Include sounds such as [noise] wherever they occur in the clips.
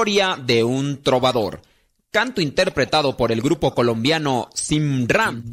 Historia de un trovador. Canto interpretado por el grupo colombiano Simram.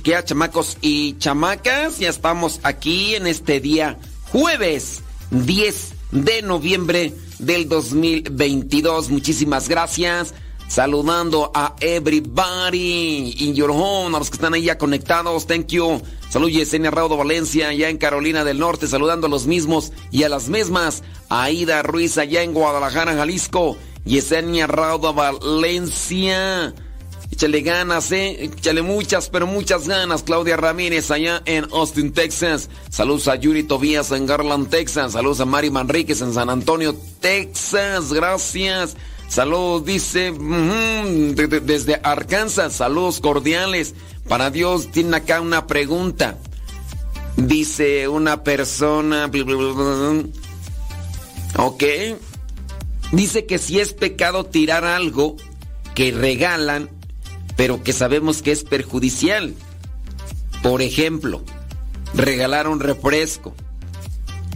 Chiquillas, chamacos y chamacas, ya estamos aquí en este día jueves 10 de noviembre del 2022. Muchísimas gracias. Saludando a everybody in your home, a los que están ahí ya conectados. Thank you. Salud Yesenia Raudo Valencia, allá en Carolina del Norte, saludando a los mismos y a las mismas. Aida Ruiz, allá en Guadalajara, Jalisco. Yesenia Raudo Valencia. Échale ganas, eh. Échale muchas, pero muchas ganas. Claudia Ramírez allá en Austin, Texas. Saludos a Yuri Tobías en Garland, Texas. Saludos a Mari Manríquez en San Antonio, Texas. Gracias. Saludos, dice, desde Arkansas. Saludos cordiales. Para Dios, tiene acá una pregunta. Dice una persona. Ok. Dice que si es pecado tirar algo que regalan pero que sabemos que es perjudicial. Por ejemplo, regalar un refresco.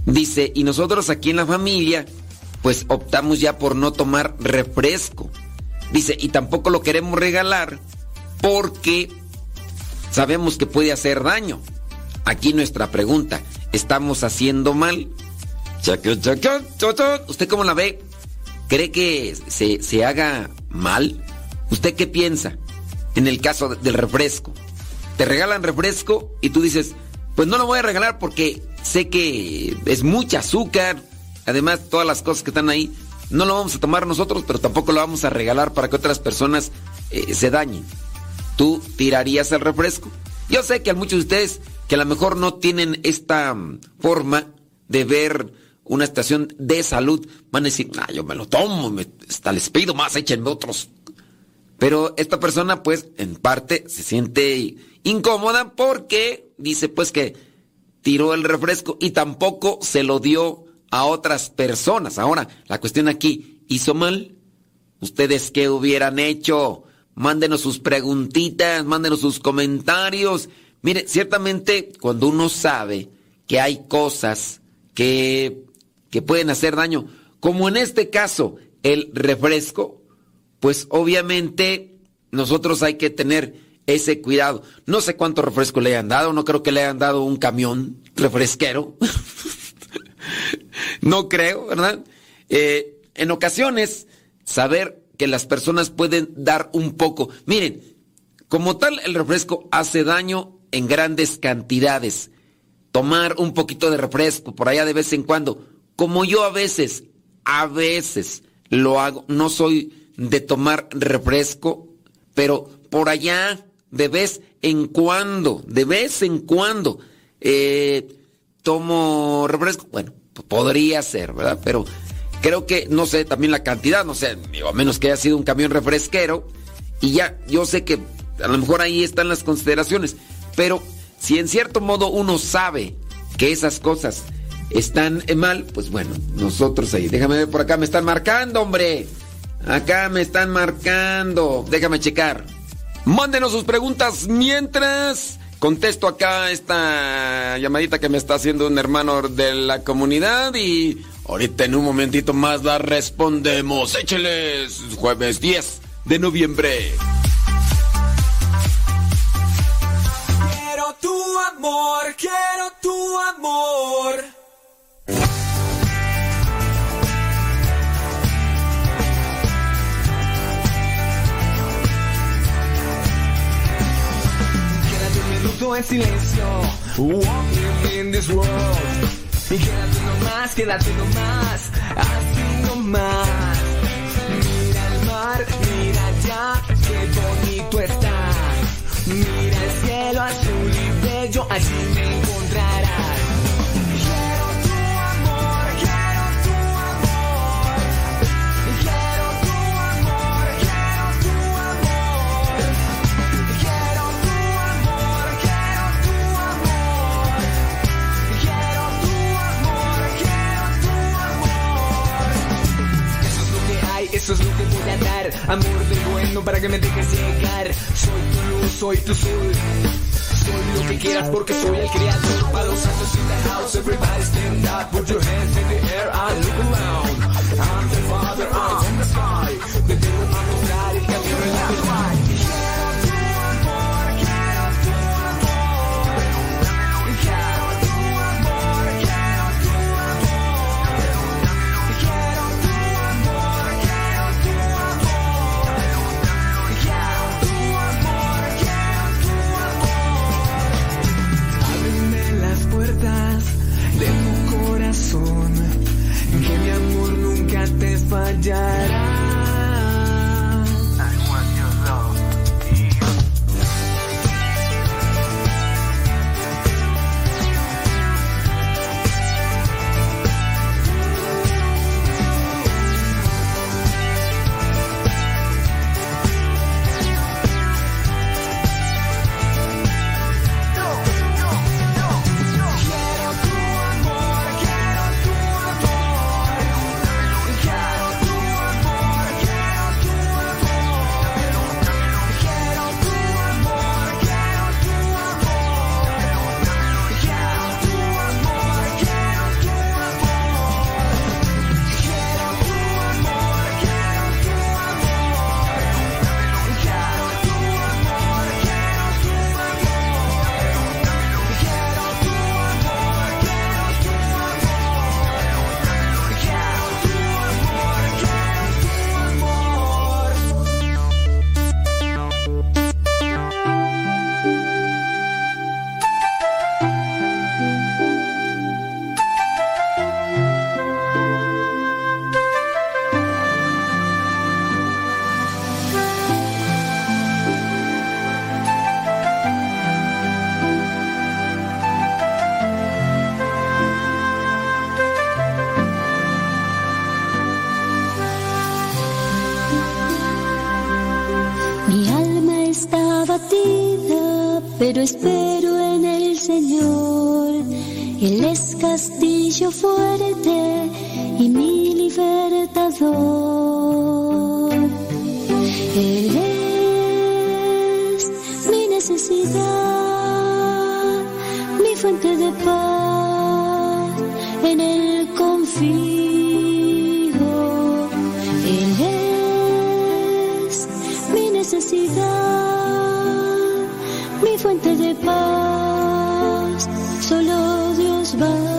Dice, y nosotros aquí en la familia, pues optamos ya por no tomar refresco. Dice, y tampoco lo queremos regalar porque sabemos que puede hacer daño. aquí nuestra pregunta, ¿estamos haciendo mal? ¿Usted cómo la ve? ¿Cree que se, se haga mal? ¿Usted qué piensa en el caso del refresco? Te regalan refresco y tú dices, pues no lo voy a regalar porque sé que es mucha azúcar, además todas las cosas que están ahí, no lo vamos a tomar nosotros, pero tampoco lo vamos a regalar para que otras personas eh, se dañen. ¿Tú tirarías el refresco? Yo sé que a muchos de ustedes que a lo mejor no tienen esta mm, forma de ver una estación de salud, van a decir, ah, yo me lo tomo, me, hasta les pido más, échenme otros. Pero esta persona, pues, en parte se siente incómoda porque dice, pues, que tiró el refresco y tampoco se lo dio a otras personas. Ahora, la cuestión aquí, ¿hizo mal? ¿Ustedes qué hubieran hecho? Mándenos sus preguntitas, mándenos sus comentarios. Mire, ciertamente cuando uno sabe que hay cosas que, que pueden hacer daño, como en este caso el refresco, pues obviamente nosotros hay que tener ese cuidado. No sé cuánto refresco le hayan dado, no creo que le hayan dado un camión refresquero. [laughs] no creo, ¿verdad? Eh, en ocasiones, saber que las personas pueden dar un poco. Miren, como tal, el refresco hace daño en grandes cantidades. Tomar un poquito de refresco por allá de vez en cuando, como yo a veces, a veces lo hago, no soy de tomar refresco, pero por allá, de vez en cuando, de vez en cuando, eh, tomo refresco. Bueno, podría ser, ¿verdad? Pero Creo que, no sé, también la cantidad, no sé, a menos que haya sido un camión refresquero. Y ya, yo sé que a lo mejor ahí están las consideraciones. Pero si en cierto modo uno sabe que esas cosas están mal, pues bueno, nosotros ahí. Déjame ver por acá, me están marcando, hombre. Acá me están marcando. Déjame checar. Mándenos sus preguntas mientras contesto acá esta llamadita que me está haciendo un hermano de la comunidad y ahorita en un momentito más la respondemos. Écheles jueves 10 de noviembre. Quiero tu amor, quiero tu amor. En silencio. Walking in this world. Y quédate nomás, quédate nomás, así nomás. Mira el mar, mira ya, qué bonito está. Mira el cielo azul y bello, allí me encontrarás. Amor de bueno para que me dejes llegar. Soy tu luz, soy tu sol. Soy lo que quieras porque soy el creador. Para los santos in the house, everybody stand up. Put your hands in the air and look around. I'm the father, I'm the sky. A mostrar el camino en la vida. Espero en el Señor. Él es castillo fuerte y mi libertador. Él es mi necesidad, mi fuente de paz, en él confío. Él es mi necesidad, fuente de paz, solo Dios basta.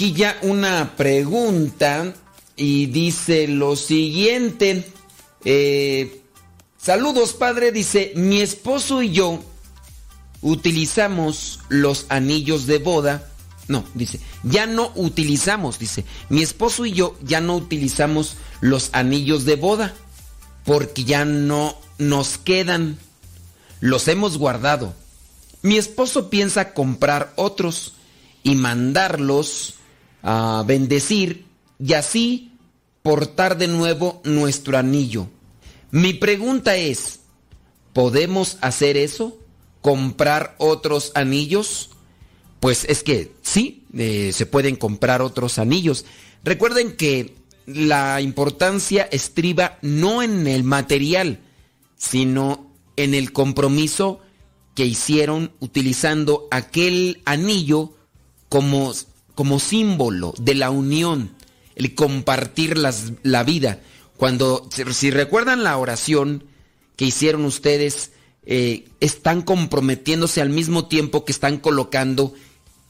Aquí ya una pregunta y dice lo siguiente. Eh, saludos padre, dice, mi esposo y yo utilizamos los anillos de boda. No, dice, ya no utilizamos, dice, mi esposo y yo ya no utilizamos los anillos de boda porque ya no nos quedan. Los hemos guardado. Mi esposo piensa comprar otros y mandarlos a bendecir y así portar de nuevo nuestro anillo. Mi pregunta es, ¿podemos hacer eso? ¿Comprar otros anillos? Pues es que sí, eh, se pueden comprar otros anillos. Recuerden que la importancia estriba no en el material, sino en el compromiso que hicieron utilizando aquel anillo como, como símbolo de la unión, el compartir las- la vida. Cuando, si, recuerdan la oración que hicieron ustedes, eh, están comprometiéndose al mismo tiempo que están colocando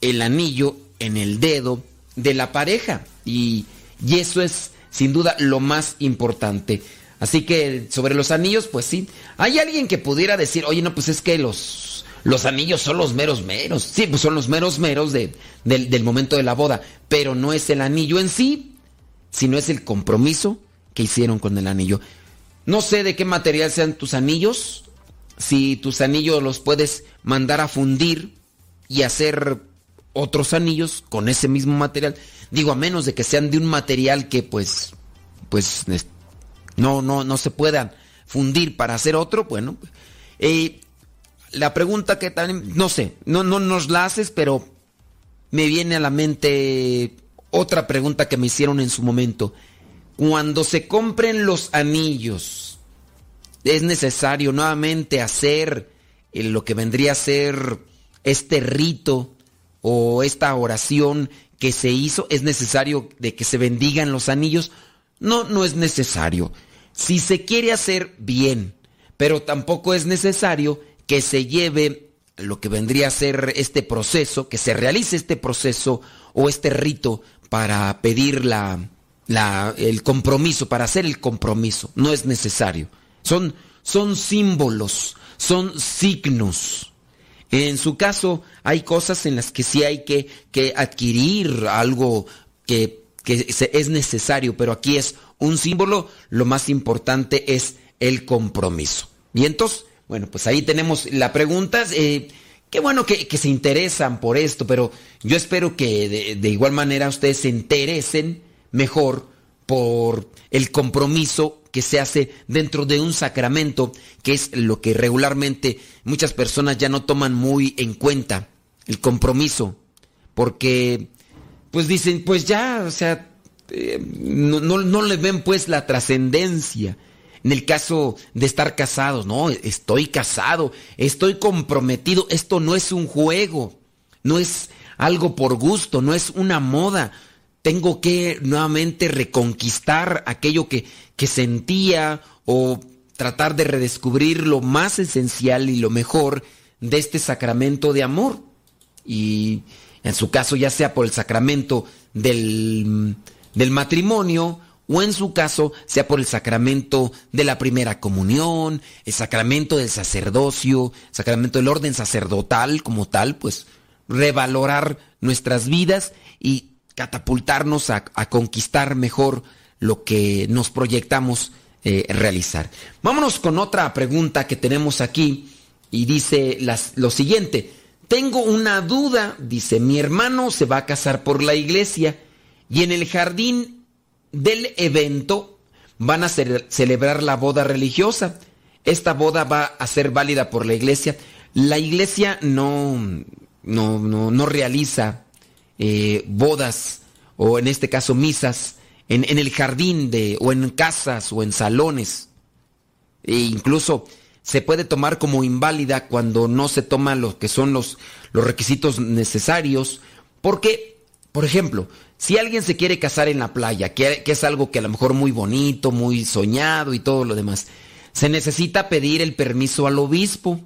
el anillo en el dedo de la pareja. Y, y eso es sin duda lo más importante. Así que sobre los anillos, pues sí. Hay alguien que pudiera decir, oye, no, pues es que los, los anillos son los meros meros. Sí, pues son los meros meros de- del, del momento de la boda. Pero no es el anillo en sí, sino es el compromiso que hicieron con el anillo. No sé de qué material sean tus anillos. Si tus anillos los puedes mandar a fundir y hacer otros anillos con ese mismo material. Digo, a menos de que sean de un material que pues, pues es- no, no, no se puedan fundir para hacer otro, bueno. eh, la pregunta que también, no sé, no, no nos la haces, pero me viene a la mente otra pregunta que me hicieron en su momento. Cuando se compren los anillos, es necesario nuevamente hacer eh, lo que vendría a ser este rito o esta oración que se hizo, es necesario de que se bendigan los anillos. No, no es necesario. Si se quiere hacer bien, pero tampoco es necesario que se lleve lo que vendría a ser este proceso, que se realice este proceso o este rito para pedir la, la, el compromiso, para hacer el compromiso. No es necesario. Son, son símbolos, son signos. En su caso, hay cosas en las que sí hay que, que adquirir algo que, que es necesario, pero aquí es un símbolo, lo más importante es el compromiso. Y entonces, bueno, pues ahí tenemos la pregunta. Eh, qué bueno que, se interesan por esto, pero yo espero que de, igual manera ustedes se interesen mejor por el compromiso que se hace dentro de un sacramento, que es lo que regularmente muchas personas ya no toman muy en cuenta, el compromiso, porque pues dicen, pues ya, o sea, eh, no, no le ven pues la trascendencia en el caso de estar casados, no, estoy casado, estoy comprometido, esto no es un juego, no es algo por gusto, no es una moda. Tengo que nuevamente reconquistar aquello que, que sentía o tratar de redescubrir lo más esencial y lo mejor de este sacramento de amor. Y en su caso, ya sea por el sacramento del, del matrimonio o en su caso sea por el sacramento de la primera comunión, el sacramento del sacerdocio, sacramento del orden sacerdotal como tal, pues revalorar nuestras vidas y catapultarnos a, conquistar mejor lo que nos proyectamos eh, realizar. Vámonos con otra pregunta que tenemos aquí y dice lo siguiente. Tengo una duda, dice, mi hermano se va a casar por la iglesia y en el jardín del evento van a celebrar la boda religiosa. Esta boda va a ser válida por la iglesia. La iglesia no, no, no, realiza eh, bodas o en este caso misas en, en, el jardín de, o en casas o en salones. E incluso se puede tomar como inválida cuando no se toman lo que son los, los requisitos necesarios. Porque, por ejemplo, si alguien se quiere casar en la playa, que, es algo que a lo mejor muy bonito, muy soñado y todo lo demás, se necesita pedir el permiso al obispo.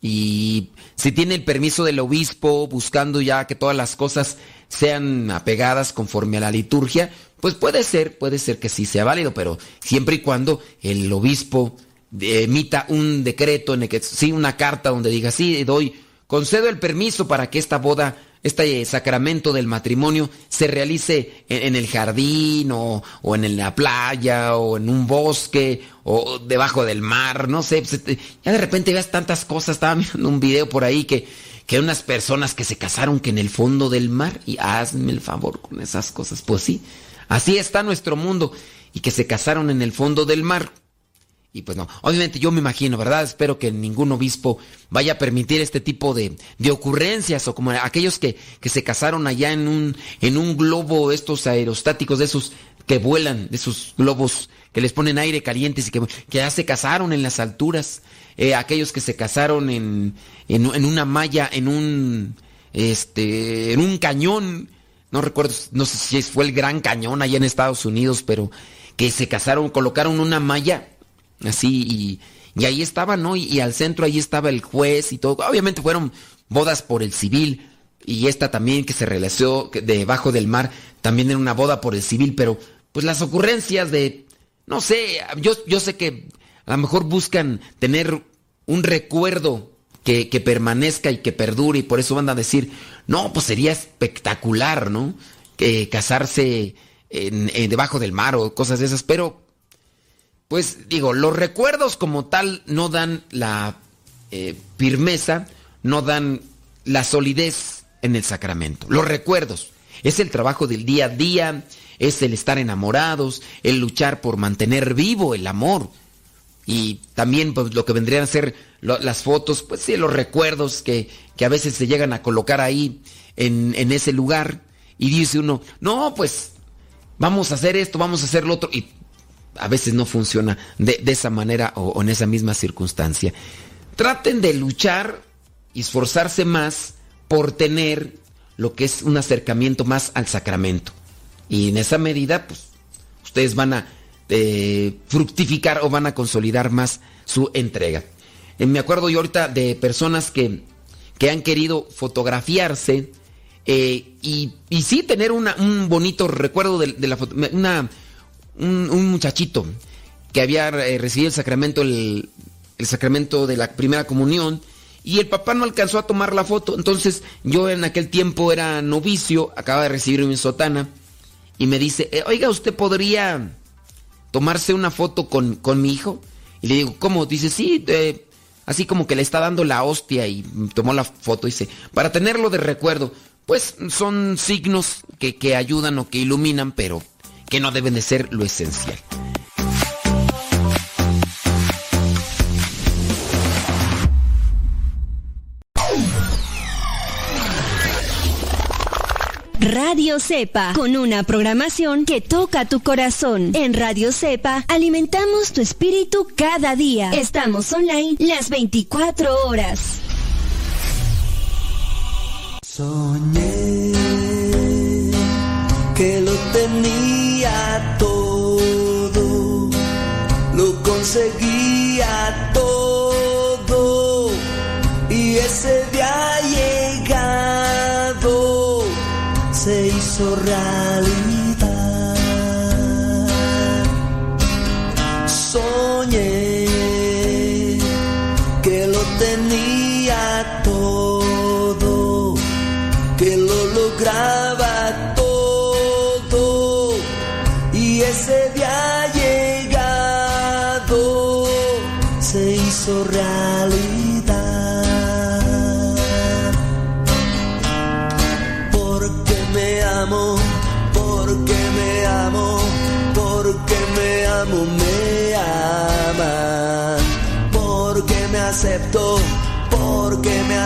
Y si tiene el permiso del obispo, buscando ya que todas las cosas sean apegadas conforme a la liturgia, pues puede ser, puede ser que sí sea válido, pero siempre y cuando el obispo emita un decreto en el que sí una carta donde diga sí doy concedo el permiso para que esta boda este sacramento del matrimonio se realice en, el jardín o, en la playa o en un bosque o debajo del mar, no sé, pues, este, ya de repente ves tantas cosas, estaba mirando un video por ahí que, que unas personas que se casaron que en el fondo del mar y hazme el favor con esas cosas, pues sí, así está nuestro mundo. Y que se casaron en el fondo del mar. Y pues no, obviamente yo me imagino, ¿verdad? Espero que ningún obispo vaya a permitir este tipo de, de ocurrencias o como aquellos que, que, se casaron allá en un, en un globo, estos aerostáticos de esos que vuelan, de esos globos que les ponen aire caliente y que, que ya se casaron en las alturas, eh, aquellos que se casaron en, en, en, una malla, en un, este, en un cañón, no recuerdo, no sé si fue el Gran Cañón allá en Estados Unidos, pero que se casaron, colocaron una malla Así, y, ahí estaba, ¿no? Y, al centro ahí estaba el juez y todo. Obviamente fueron bodas por el civil. Y esta también que se realizó debajo del mar, también era una boda por el civil, pero pues las ocurrencias de, no sé, yo, yo sé que a lo mejor buscan tener un recuerdo que, permanezca y que perdure y por eso van a decir, no, pues sería espectacular, ¿no? Que casarse debajo del mar o cosas de esas, pero pues digo, los recuerdos como tal no dan la eh, firmeza, no dan la solidez en el sacramento. Los recuerdos es el trabajo del día a día, es el estar enamorados, el luchar por mantener vivo el amor. Y también pues, lo que vendrían a ser las fotos, pues sí, los recuerdos que, que, a veces se llegan a colocar ahí en, en ese lugar. Y dice uno, no, pues vamos a hacer esto, vamos a hacer lo otro. Y a veces no funciona de, esa manera o, en esa misma circunstancia. Traten de luchar y esforzarse más por tener lo que es un acercamiento más al sacramento. Y en esa medida, pues, ustedes van a eh, fructificar o van a consolidar más su entrega. Eh, me acuerdo yo ahorita de personas que que han querido fotografiarse eh, y, y, sí tener un bonito recuerdo de, la foto. Una, un, muchachito que había eh, recibido el sacramento, el, sacramento de la primera comunión y el papá no alcanzó a tomar la foto. Entonces yo en aquel tiempo era novicio, acaba de recibir mi sotana y me dice, eh, oiga, ¿usted podría tomarse una foto con, con, mi hijo? Y le digo, ¿cómo? Dice, sí, así como que le está dando la hostia y tomó la foto. Dice, para tenerlo de recuerdo. Pues son signos que, que ayudan o que iluminan, pero que no deben de ser lo esencial. Radio Cepa, con una programación que toca tu corazón. En Radio Cepa alimentamos tu espíritu cada día. Estamos online las 24 horas. Soñé que lo tenía todo, lo conseguía todo y ese día se hizo realidad.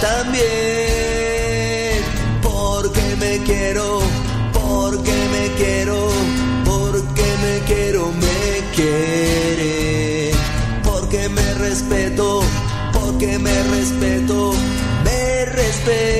también, porque me quiero, porque me quiero, porque me quiero, me quiere, porque me respeto, porque me respeto respeta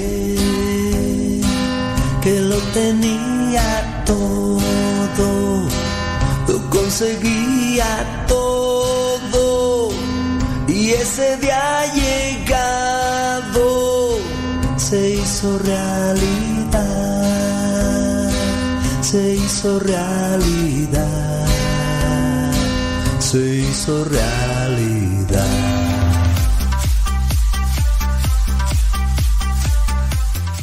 lo conseguía todo y ese día llegado, se hizo realidad, se hizo realidad, se hizo realidad.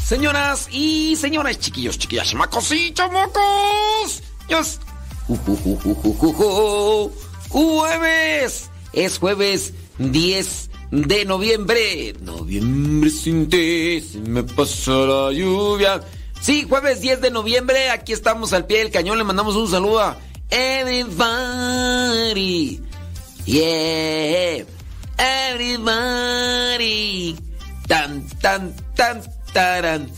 Señoras y señores, chiquillos, chiquillas, chamacos y chamacos. Jueves. Es jueves 10 de noviembre. Noviembre sin ti, se me pasa la lluvia. Sí, jueves 10 de noviembre. Aquí estamos al pie del cañón. Le mandamos un saludo a everybody. Yeah. Everybody. Tan, tan, tan, taran.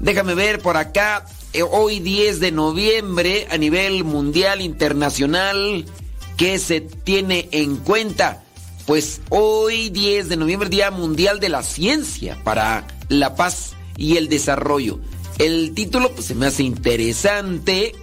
Déjame ver por acá. Eh, hoy 10 de noviembre a nivel mundial internacional. ¿Qué se tiene en cuenta? Pues hoy 10 de noviembre, Día Mundial de la Ciencia para la Paz y el Desarrollo. El título pues, se me hace interesante.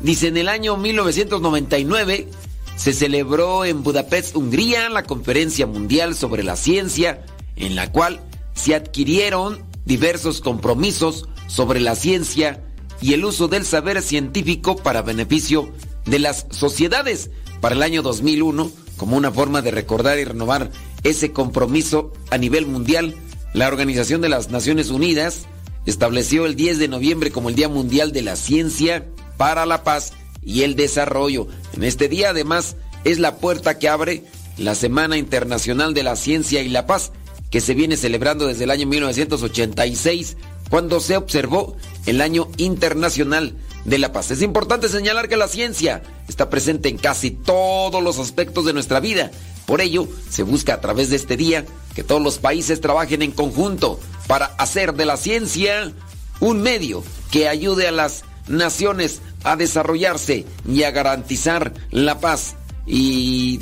Dice, en el año 1999 se celebró en Budapest, Hungría, la Conferencia Mundial sobre la Ciencia, en la cual se adquirieron diversos compromisos sobre la ciencia y el uso del saber científico para beneficio de las sociedades para el año 2001 como una forma de recordar y renovar ese compromiso a nivel mundial. La Organización de las Naciones Unidas estableció el 10 de noviembre como el Día Mundial de la Ciencia para la Paz y el Desarrollo. En este día además es la puerta que abre la Semana Internacional de la Ciencia y la Paz que se viene celebrando desde el año 1986, cuando se observó el Año Internacional de la Paz. Es importante señalar que la ciencia está presente en casi todos los aspectos de nuestra vida. Por ello, se busca a través de este día que todos los países trabajen en conjunto para hacer de la ciencia un medio que ayude a las naciones a desarrollarse y a garantizar la paz y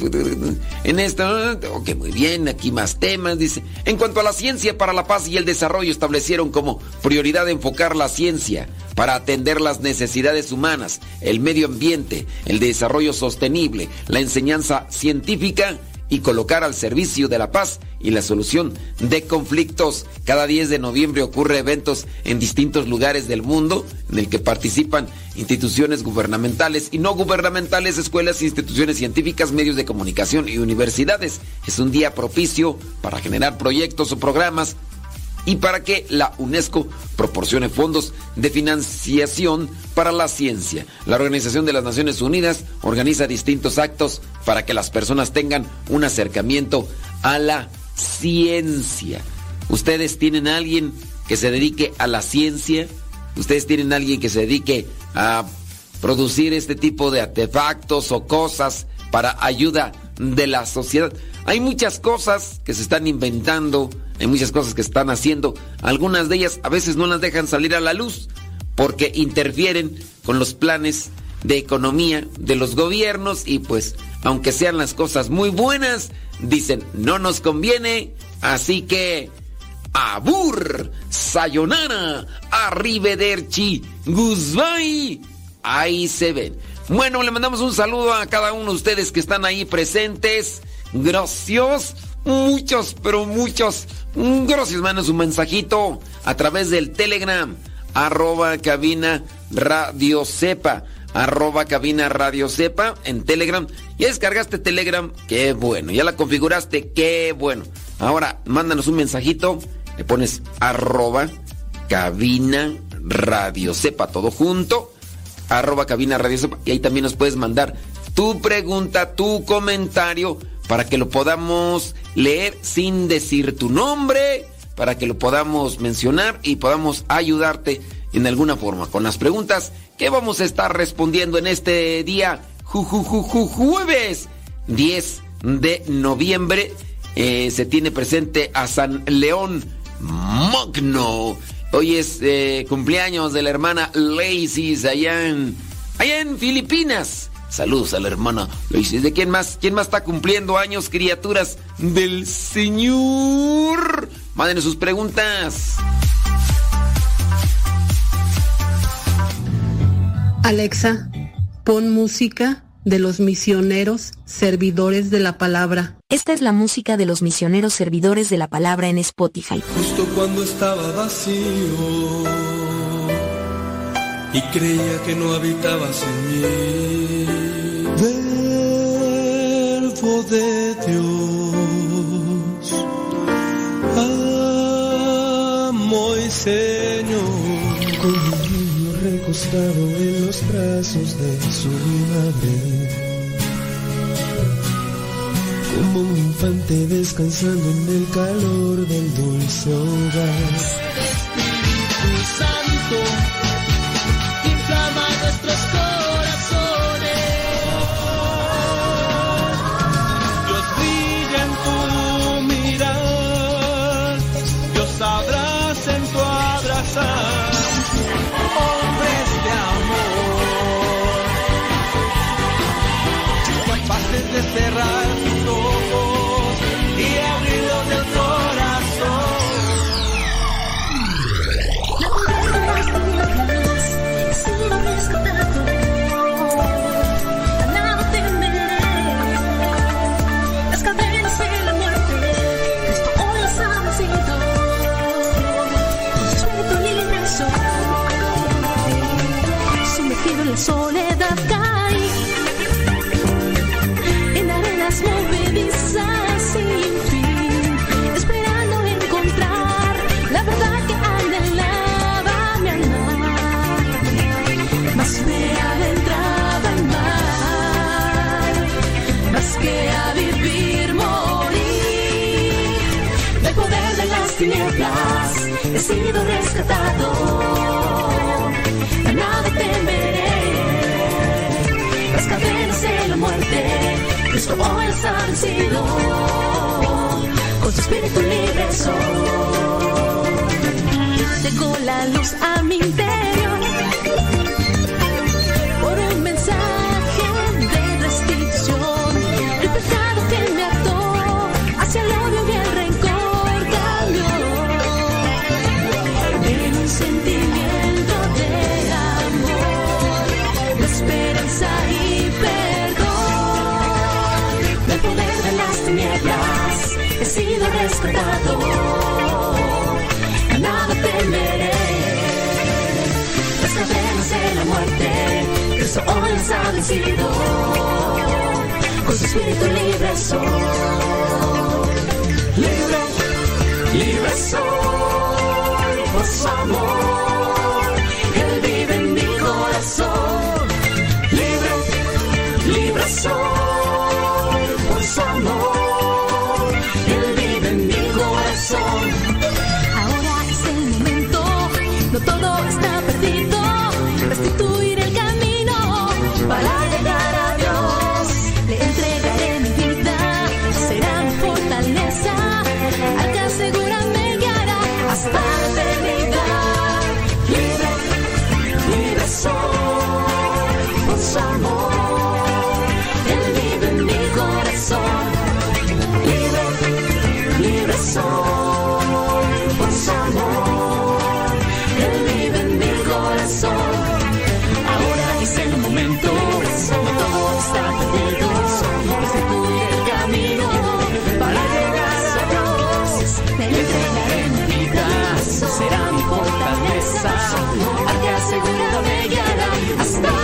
en esto, ok, muy bien, aquí más temas, dice. En cuanto a la ciencia para la paz y el desarrollo, establecieron como prioridad enfocar la ciencia para atender las necesidades humanas, el medio ambiente, el desarrollo sostenible, la enseñanza científica y colocar al servicio de la paz y la solución de conflictos. Cada 10 de noviembre ocurre eventos en distintos lugares del mundo en el que participan instituciones gubernamentales y no gubernamentales, escuelas, instituciones científicas, medios de comunicación y universidades. Es un día propicio para generar proyectos o programas y para que la UNESCO proporcione fondos de financiación para la ciencia. La Organización de las Naciones Unidas organiza distintos actos para que las personas tengan un acercamiento a la ciencia. ¿Ustedes tienen alguien que se dedique a la ciencia? ¿Ustedes tienen alguien que se dedique a producir este tipo de artefactos o cosas para ayuda de la sociedad? Hay muchas cosas que se están inventando, hay muchas cosas que están haciendo. Algunas de ellas a veces no las dejan salir a la luz porque interfieren con los planes de economía de los gobiernos y pues aunque sean las cosas muy buenas, dicen no nos conviene, así que abur, sayonara, arrivederci, goodbye, ahí se ven. Bueno, le mandamos un saludo a cada uno de ustedes que están ahí presentes. Gracias, muchos, pero muchos. Gracias, manos, un mensajito a través del Telegram, arroba cabina radio sepa, arroba cabina radio sepa en Telegram. Ya descargaste Telegram, qué bueno. Ya la configuraste, qué bueno. Ahora, mándanos un mensajito, le pones arroba cabina radio sepa, todo junto, arroba cabina radio sepa, y ahí también nos puedes mandar tu pregunta, tu comentario para que lo podamos leer sin decir tu nombre, para que lo podamos mencionar y podamos ayudarte en alguna forma con las preguntas que vamos a estar respondiendo en este día jueves 10 de noviembre. Eh, se tiene presente a San León Magno. Hoy es eh, cumpleaños de la hermana Lacey allá en, allá en Filipinas. Saludos a la hermana. ¿De quién más? ¿Quién más está cumpliendo años, criaturas del Señor? Mándenos sus preguntas. Alexa, pon música de los misioneros servidores de la palabra. Esta es la música de los misioneros servidores de la palabra en Spotify. Justo cuando estaba vacío y creía que no habitabas en mí. Verbo de Dios, amo y Señor, con un niño recostado en los brazos de su madre como un infante descansando en el calor del dulce hogar. Espíritu Santo, inflama nuestros corazones. De cerrar tus ojos y abrirlos del Nada temeré, he sido rescatado, a nada temeré. Las cadenas de la muerte, Cristo hoy las ha vencido, con su espíritu libre soy. Llegó la luz a mi interior por un mensaje de restitución. El pecado que me ató hacia el Cristo hoy las ha vencido, con su espíritu libre soy, libre, libre soy, por su amor, Él vive en mi corazón, libre, libre soy, por su amor, Él vive en mi corazón. Ahora es el momento, no todo está perdido. Restituir el Asegura me guiará hasta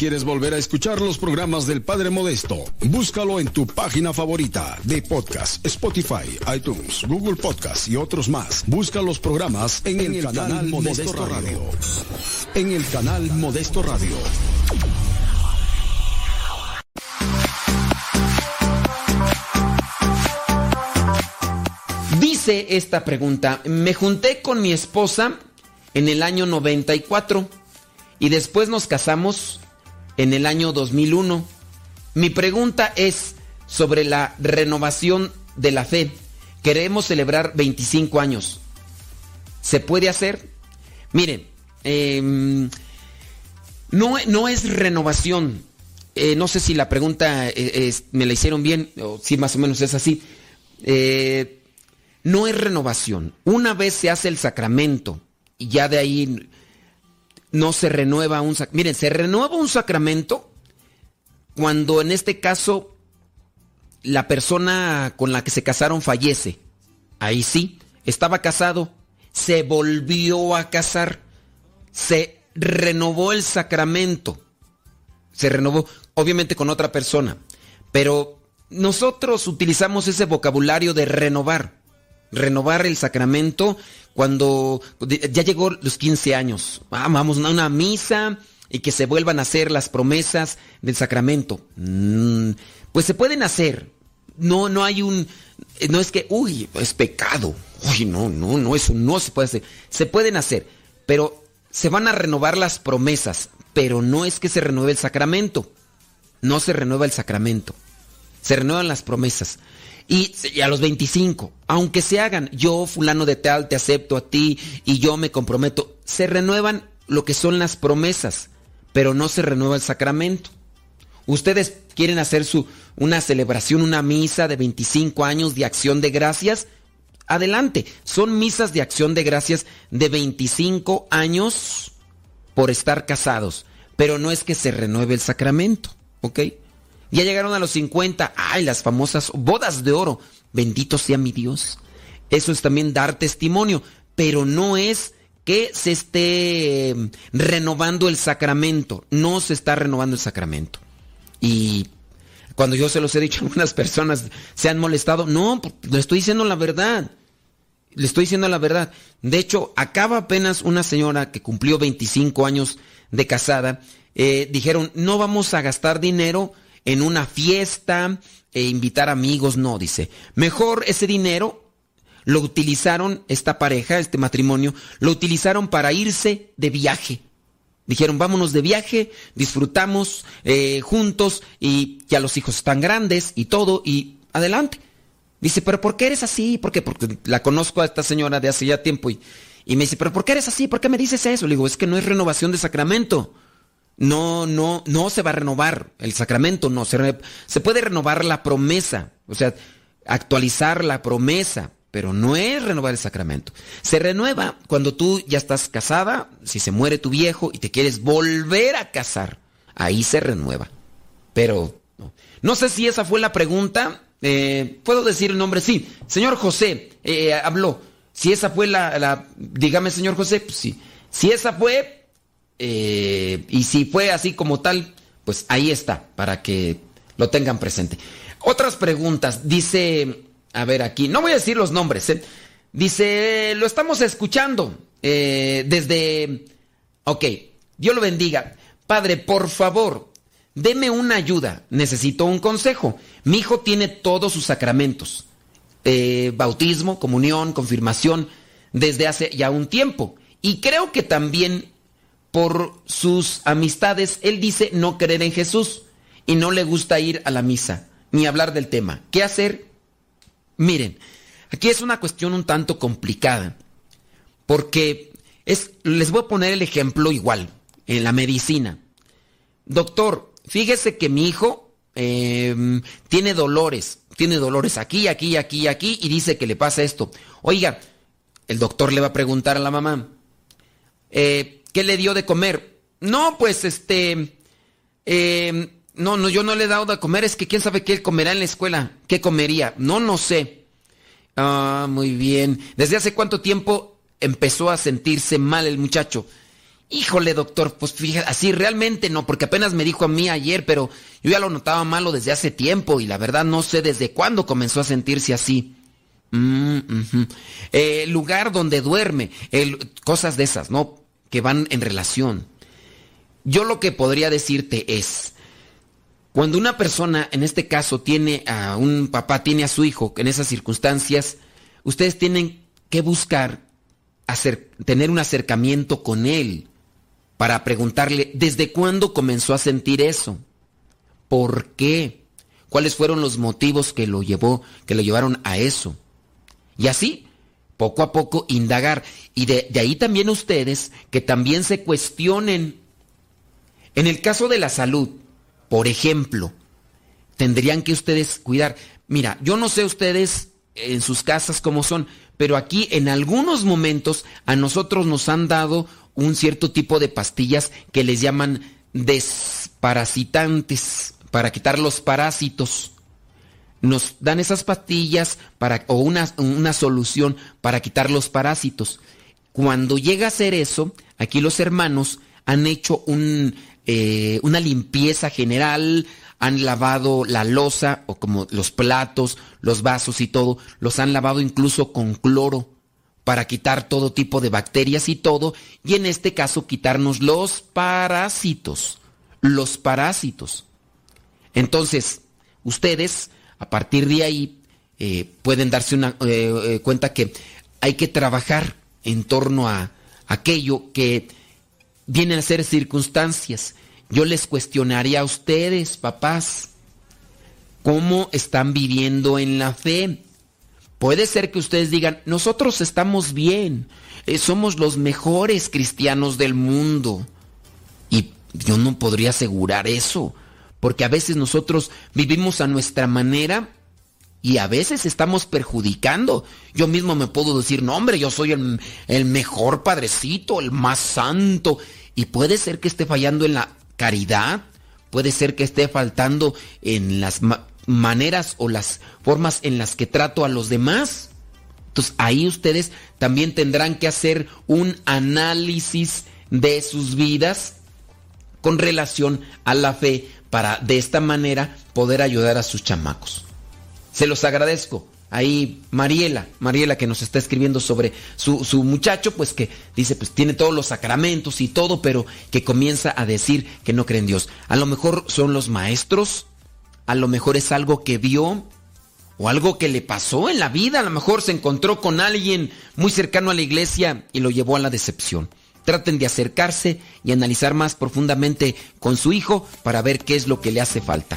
quieres volver a escuchar los programas del Padre Modesto, búscalo en tu página favorita de podcast, Spotify, iTunes, Google Podcast y otros más. Busca los programas en, el, canal, Modesto, Radio. En el canal Modesto Radio. Dice esta pregunta, me junté con mi esposa en el año 94 y después nos casamos en el año 2001. Mi pregunta es sobre la renovación de la fe. Queremos celebrar 25 años. ¿Se puede hacer? Miren, em, no, no, es renovación. Eh, no sé si la pregunta eh, me la hicieron bien o si más o menos es así. Eh, no es renovación. Una vez se hace el sacramento y ya de ahí no se renueva un sacramento. Miren, se renueva un sacramento cuando en este caso la persona con la que se casaron fallece. Ahí sí, estaba casado, se volvió a casar, se renovó el sacramento. Se renovó, obviamente con otra persona. Pero nosotros utilizamos ese vocabulario de renovar. Renovar el sacramento cuando ya llegó los 15 años. Vamos a una misa y que se vuelvan a hacer las promesas del sacramento. Mm, pues se pueden hacer. No, no hay un. No es que, uy, es pecado. Uy, no, no, no, eso no se puede hacer. Se pueden hacer, pero se van a renovar las promesas. Pero no es que se renueve el sacramento. No se renueva el sacramento. Se renuevan las promesas. Y, a los 25, aunque se hagan, yo fulano de tal, te acepto a ti y yo me comprometo, se renuevan lo que son las promesas, pero no se renueva el sacramento. Ustedes quieren hacer su, una celebración, una misa de 25 años de acción de gracias, adelante. Son misas de acción de gracias de 25 años por estar casados, pero no es que se renueve el sacramento, ¿ok? Ya llegaron a los 50. Ay, las famosas bodas de oro. Bendito sea mi Dios. Eso es también dar testimonio, pero no es que se esté em, renovando el sacramento. No se está renovando el sacramento. Y cuando yo se los he dicho, algunas personas se han molestado. No, le estoy diciendo la verdad. Le estoy diciendo la verdad. De hecho, acaba apenas una señora que cumplió 25 años de casada. Eh, dijeron, no vamos a gastar dinero en una fiesta e invitar amigos, no, dice. Mejor ese dinero lo utilizaron, esta pareja, este matrimonio, lo utilizaron para irse de viaje. Dijeron, vámonos de viaje, disfrutamos eh, juntos y ya los hijos están grandes y todo, y adelante. Dice, pero ¿por qué eres así? ¿Por qué? Porque la conozco a esta señora de hace ya tiempo y, y me dice, pero ¿por qué eres así? ¿Por qué me dices eso? Le digo, es que no es renovación de sacramento no, no, no se va a renovar el sacramento, no, se, se puede renovar la promesa, o sea, actualizar la promesa, pero no es renovar el sacramento. Se renueva cuando tú ya estás casada, si se muere tu viejo y te quieres volver a casar, ahí se renueva. Pero no, no sé si esa fue la pregunta. Eh, ¿Puedo decir el nombre? Sí. Señor José eh, habló. Si esa fue la, la, Dígame, señor José, pues sí. Si esa fue, eh, y si fue así como tal, pues ahí está, para que lo tengan presente. Otras preguntas, dice, a ver aquí, no voy a decir los nombres, ¿eh? dice, lo estamos escuchando eh, desde, ok, Dios lo bendiga. Padre, por favor, deme una ayuda, necesito un consejo. Mi hijo tiene todos sus sacramentos, bautismo, comunión, confirmación, desde hace ya un tiempo. Y creo que también por sus amistades, él dice no creer en Jesús y no le gusta ir a la misa ni hablar del tema. ¿Qué hacer? Miren, aquí es una cuestión un tanto complicada, porque es, les voy a poner el ejemplo igual, en la medicina. Doctor, fíjese que mi hijo em, tiene dolores, tiene dolores aquí, aquí, aquí, aquí, y dice que le pasa esto. Oiga, el doctor le va a preguntar a la mamá, eh, ¿Qué le dio de comer? No, pues este, em, no, no, yo no le he dado a comer, es que quién sabe qué él comerá en la escuela, qué comería. No, no sé. Ah, muy bien. ¿Desde hace cuánto tiempo empezó a sentirse mal el muchacho? Híjole, doctor, pues fíjate, así realmente no, porque apenas me dijo a mí ayer, pero yo ya lo notaba malo desde hace tiempo y la verdad no sé desde cuándo comenzó a sentirse así. Mm, el lugar donde duerme, cosas de esas, ¿no? Que van en relación. Yo lo que podría decirte es, cuando una persona, en este caso, tiene a un papá, tiene a su hijo, en esas circunstancias, ustedes tienen que buscar hacer, tener un acercamiento con él para preguntarle desde cuándo comenzó a sentir eso, por qué, cuáles fueron los motivos que lo llevó, que lo llevaron a eso. Y así, poco a poco, indagar. Y de, ahí también ustedes que también se cuestionen. En el caso de la salud, por ejemplo, tendrían que ustedes cuidar. Mira, yo no sé ustedes en sus casas cómo son, pero aquí en algunos momentos a nosotros nos han dado un cierto tipo de pastillas que les llaman desparasitantes para quitar los parásitos. Nos dan esas pastillas para, o una, una solución para quitar los parásitos. Cuando llega a ser eso, aquí los hermanos han hecho un, eh, una limpieza general, han lavado la losa o como los platos, los vasos y todo, los han lavado incluso con cloro para quitar todo tipo de bacterias y todo, y en este caso quitarnos los parásitos, los parásitos. Entonces, ustedes a partir de ahí eh, pueden darse una eh, cuenta que hay que trabajar en torno a aquello que vienen a ser circunstancias yo les cuestionaría a ustedes, papás, cómo están viviendo en la fe. Puede ser que ustedes digan, nosotros estamos bien, eh, somos los mejores cristianos del mundo. Y yo no podría asegurar eso, porque a veces nosotros vivimos a nuestra manera y a veces estamos perjudicando. Yo mismo me puedo decir, no hombre, yo soy el, el mejor padrecito, el más santo. Y puede ser que esté fallando en la caridad, puede ser que esté faltando en las maneras o las formas en las que trato a los demás. Entonces ahí ustedes también tendrán que hacer un análisis de sus vidas con relación a la fe para de esta manera poder ayudar a sus chamacos. Se los agradezco ahí Mariela, Mariela que nos está escribiendo sobre su, su, muchacho, pues que dice, pues tiene todos los sacramentos y todo, pero que comienza a decir que no cree en Dios. A lo mejor son los maestros, a lo mejor es algo que vio o algo que le pasó en la vida, a lo mejor se encontró con alguien muy cercano a la iglesia y lo llevó a la decepción. Traten de acercarse y analizar más profundamente con su hijo para ver qué es lo que le hace falta.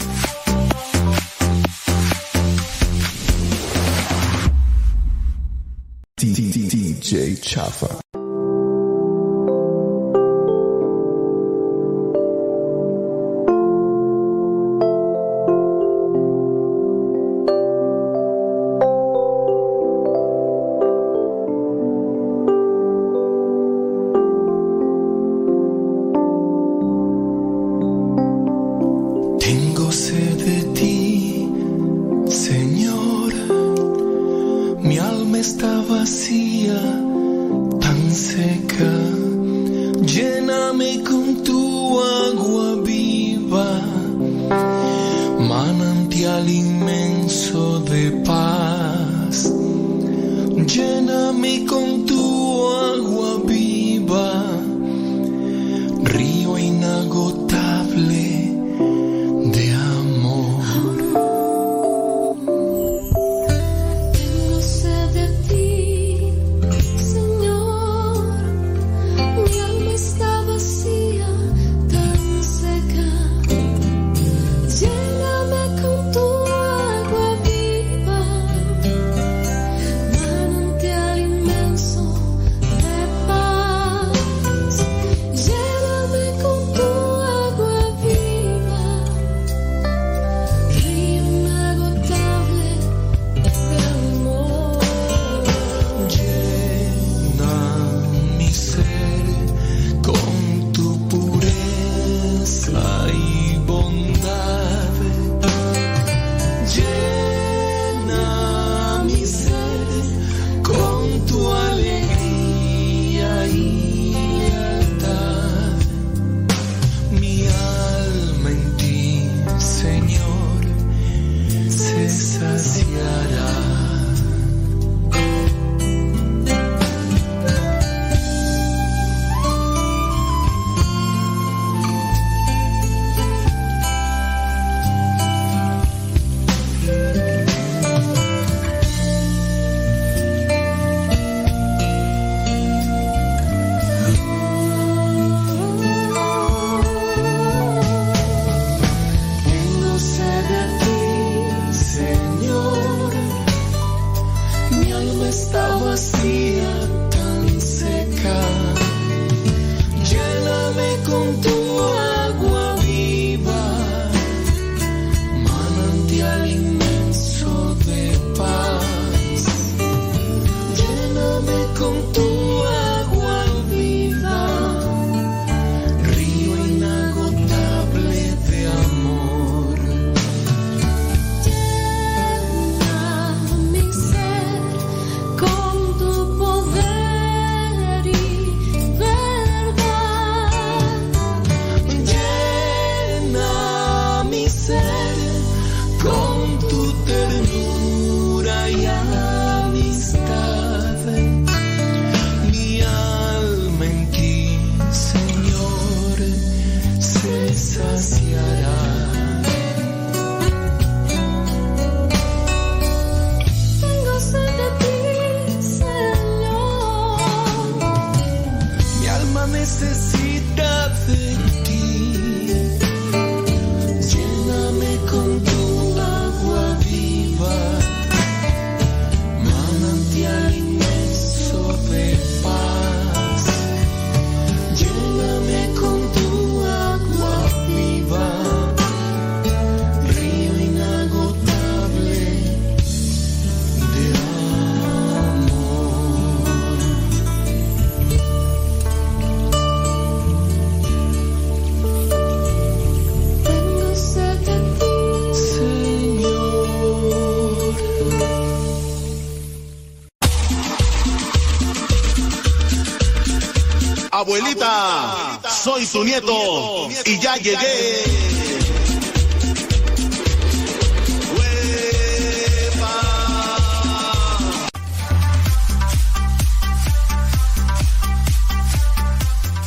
Abuelita, soy tu nieto y ya llegué.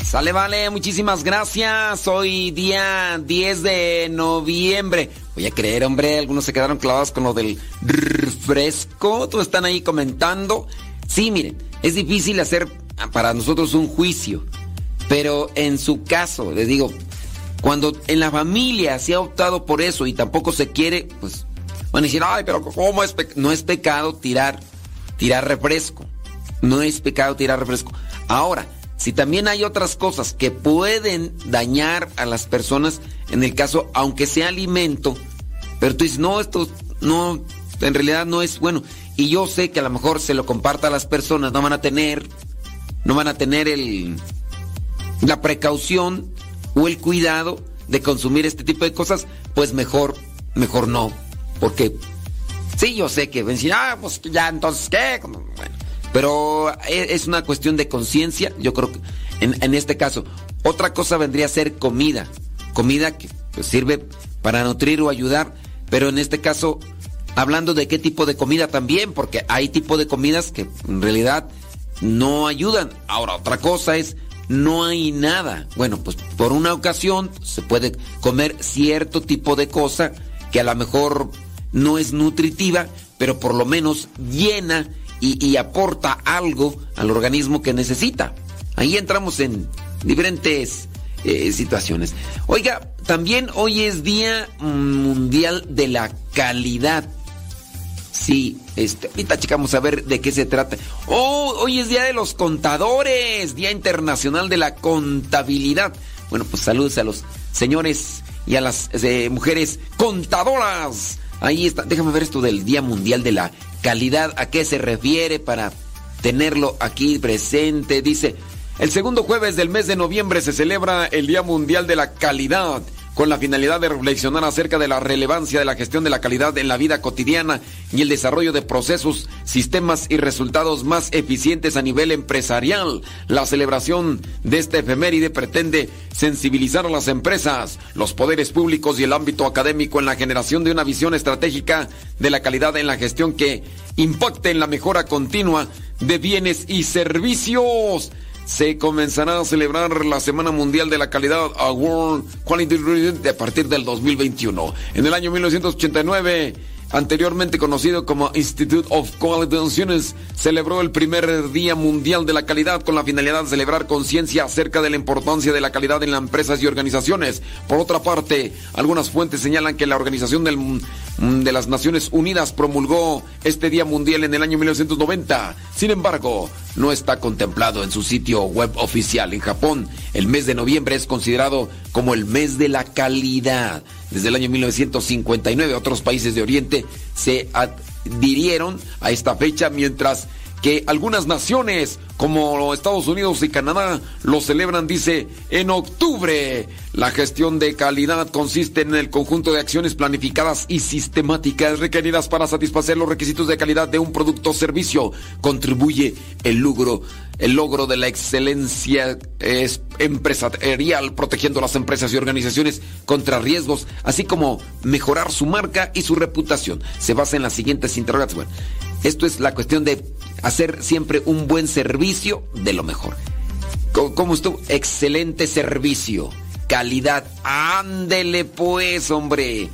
Sale, vale, muchísimas gracias. Hoy día 10 de noviembre. Voy a creer, hombre, algunos se quedaron clavados con lo del fresco. Todos están ahí comentando. Sí, miren, es difícil hacer para nosotros un juicio. Pero en su caso, les digo, cuando en la familia se ha optado por eso y tampoco se quiere, pues van a decir, ay, pero ¿cómo es No es pecado tirar, tirar refresco. No es pecado tirar refresco. Ahora, si también hay otras cosas que pueden dañar a las personas, en el caso, aunque sea alimento, pero tú dices, no, esto no, en realidad no es bueno. Y yo sé que a lo mejor se lo comparta a las personas, no van a tener no van a tener el, la precaución o el cuidado de consumir este tipo de cosas, pues mejor, mejor no. Porque sí, yo sé que ven, ah, pues ya entonces, ¿qué? Bueno, pero e, es una cuestión de conciencia, yo creo que en, en, este caso. Otra cosa vendría a ser comida. Comida que pues, sirve para nutrir o ayudar, pero en este caso, hablando de qué tipo de comida también, porque hay tipo de comidas que en realidad no ayudan. Ahora, otra cosa es, no hay nada. Bueno, pues por una ocasión se puede comer cierto tipo de cosa que a lo mejor no es nutritiva, pero por lo menos llena y, aporta algo al organismo que necesita. Ahí entramos en diferentes eh, situaciones. Oiga, también hoy es Día Mundial de la Calidad. Sí, este, ahorita checamos a ver de qué se trata. Oh, hoy es Día de los Contadores, Día Internacional de la Contabilidad. Bueno, pues saludos a los señores y a las eh, mujeres contadoras. Ahí está, déjame ver esto del Día Mundial de la Calidad, a qué se refiere para tenerlo aquí presente. Dice, el segundo jueves del mes de noviembre se celebra el Día Mundial de la Calidad con la finalidad de reflexionar acerca de la relevancia de la gestión de la calidad en la vida cotidiana y el desarrollo de procesos, sistemas y resultados más eficientes a nivel empresarial. La celebración de esta efeméride pretende sensibilizar a las empresas, los poderes públicos y el ámbito académico en la generación de una visión estratégica de la calidad en la gestión que impacte en la mejora continua de bienes y servicios se comenzará a celebrar la Semana Mundial de la Calidad a World Quality a partir del 2021. En el año 1989 anteriormente conocido como Institute of Assurance, celebró el primer Día Mundial de la Calidad con la finalidad de celebrar conciencia acerca de la importancia de la calidad en las empresas y organizaciones. Por otra parte, algunas fuentes señalan que la Organización mm, de las Naciones Unidas promulgó este Día Mundial en el año 1990. Sin embargo, no está contemplado en su sitio web oficial. En Japón, el mes de noviembre es considerado como el mes de la calidad. Desde el año 1959 otros países de Oriente se adhirieron a esta fecha mientras que algunas naciones como Estados Unidos y Canadá lo celebran, dice, en octubre. La gestión de calidad consiste en el conjunto de acciones planificadas y sistemáticas requeridas para satisfacer los requisitos de calidad de un producto o servicio. Contribuye el logro, el logro de la excelencia empresarial, protegiendo las empresas y organizaciones contra riesgos, así como mejorar su marca y su reputación. Se basa en las siguientes interrogaciones. esto es la cuestión de hacer siempre un buen servicio de lo mejor. ¿Cómo estuvo? Excelente servicio. Calidad. Ándele pues, hombre.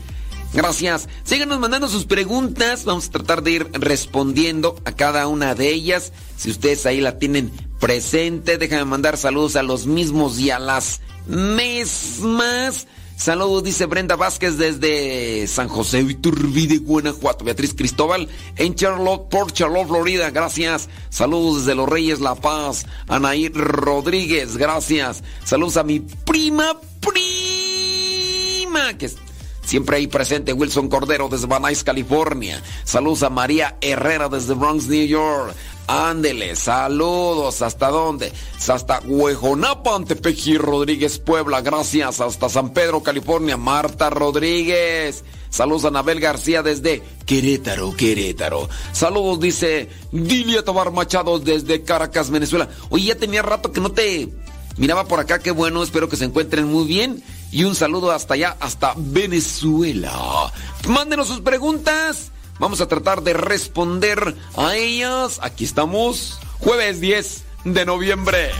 Gracias. Síganos mandando sus preguntas. Vamos a tratar de ir respondiendo a cada una de ellas. Si ustedes ahí la tienen presente, déjenme mandar saludos a los mismos y a las mismas. Saludos, dice Brenda Vázquez desde San José Iturbide, Guanajuato. Beatriz Cristóbal en Charlotte, Port Charlotte, Florida. Gracias. Saludos desde Los Reyes La Paz. Anaí Rodríguez, gracias. Saludos a mi prima, prima, que siempre ahí presente. Wilson Cordero desde Van Nuys, California. Saludos a María Herrera desde Bronx, New York. Ándele, saludos. ¿Hasta dónde? Hasta Huejonapa, Antepeji Rodríguez, Puebla. Gracias. Hasta San Pedro, California. Marta Rodríguez. Saludos a Anabel García desde Querétaro, Querétaro. Saludos, dice Dilia Tobar Machado desde Caracas, Venezuela. Oye, ya tenía rato que no te miraba por acá. Qué bueno, espero que se encuentren muy bien. Y un saludo hasta allá, hasta Venezuela. Mándenos sus preguntas. Vamos a tratar de responder a ellas. Aquí estamos, jueves 10 de noviembre.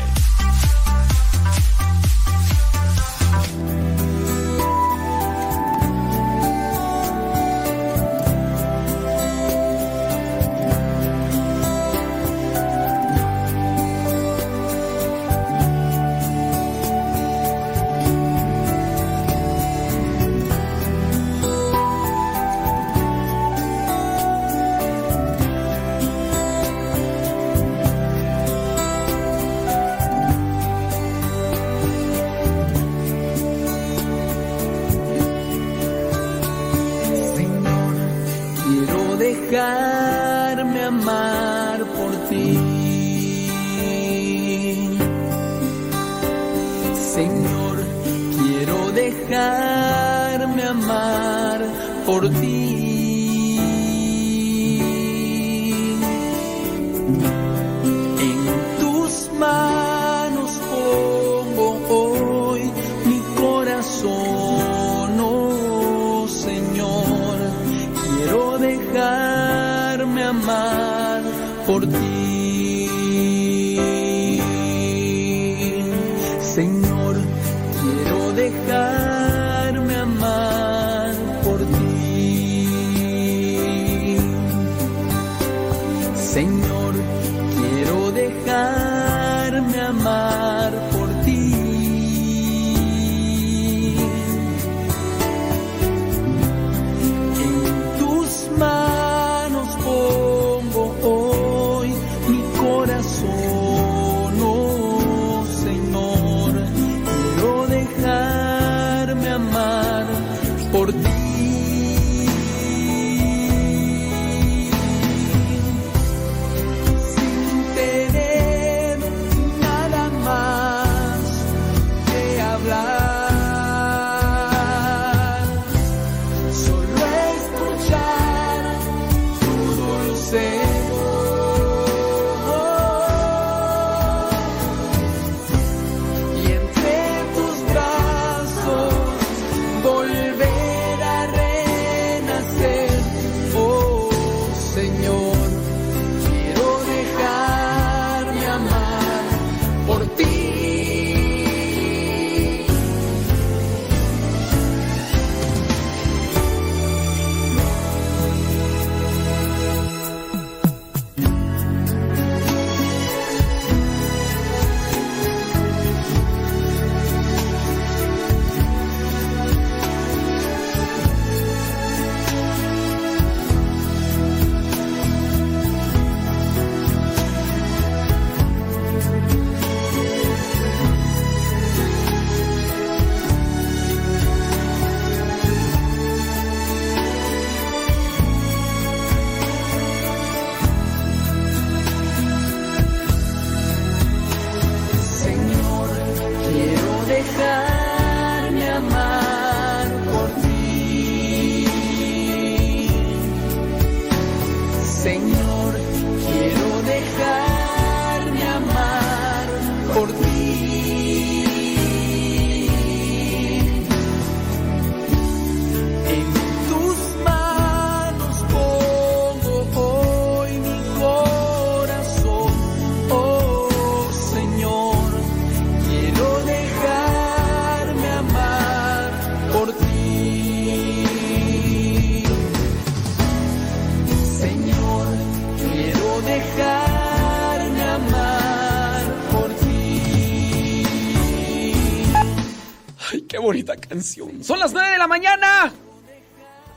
Bonita canción. Son las 9 de la mañana.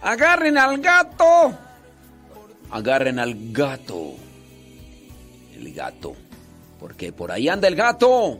Agarren al gato. Agarren al gato. El gato. Porque por ahí anda el gato.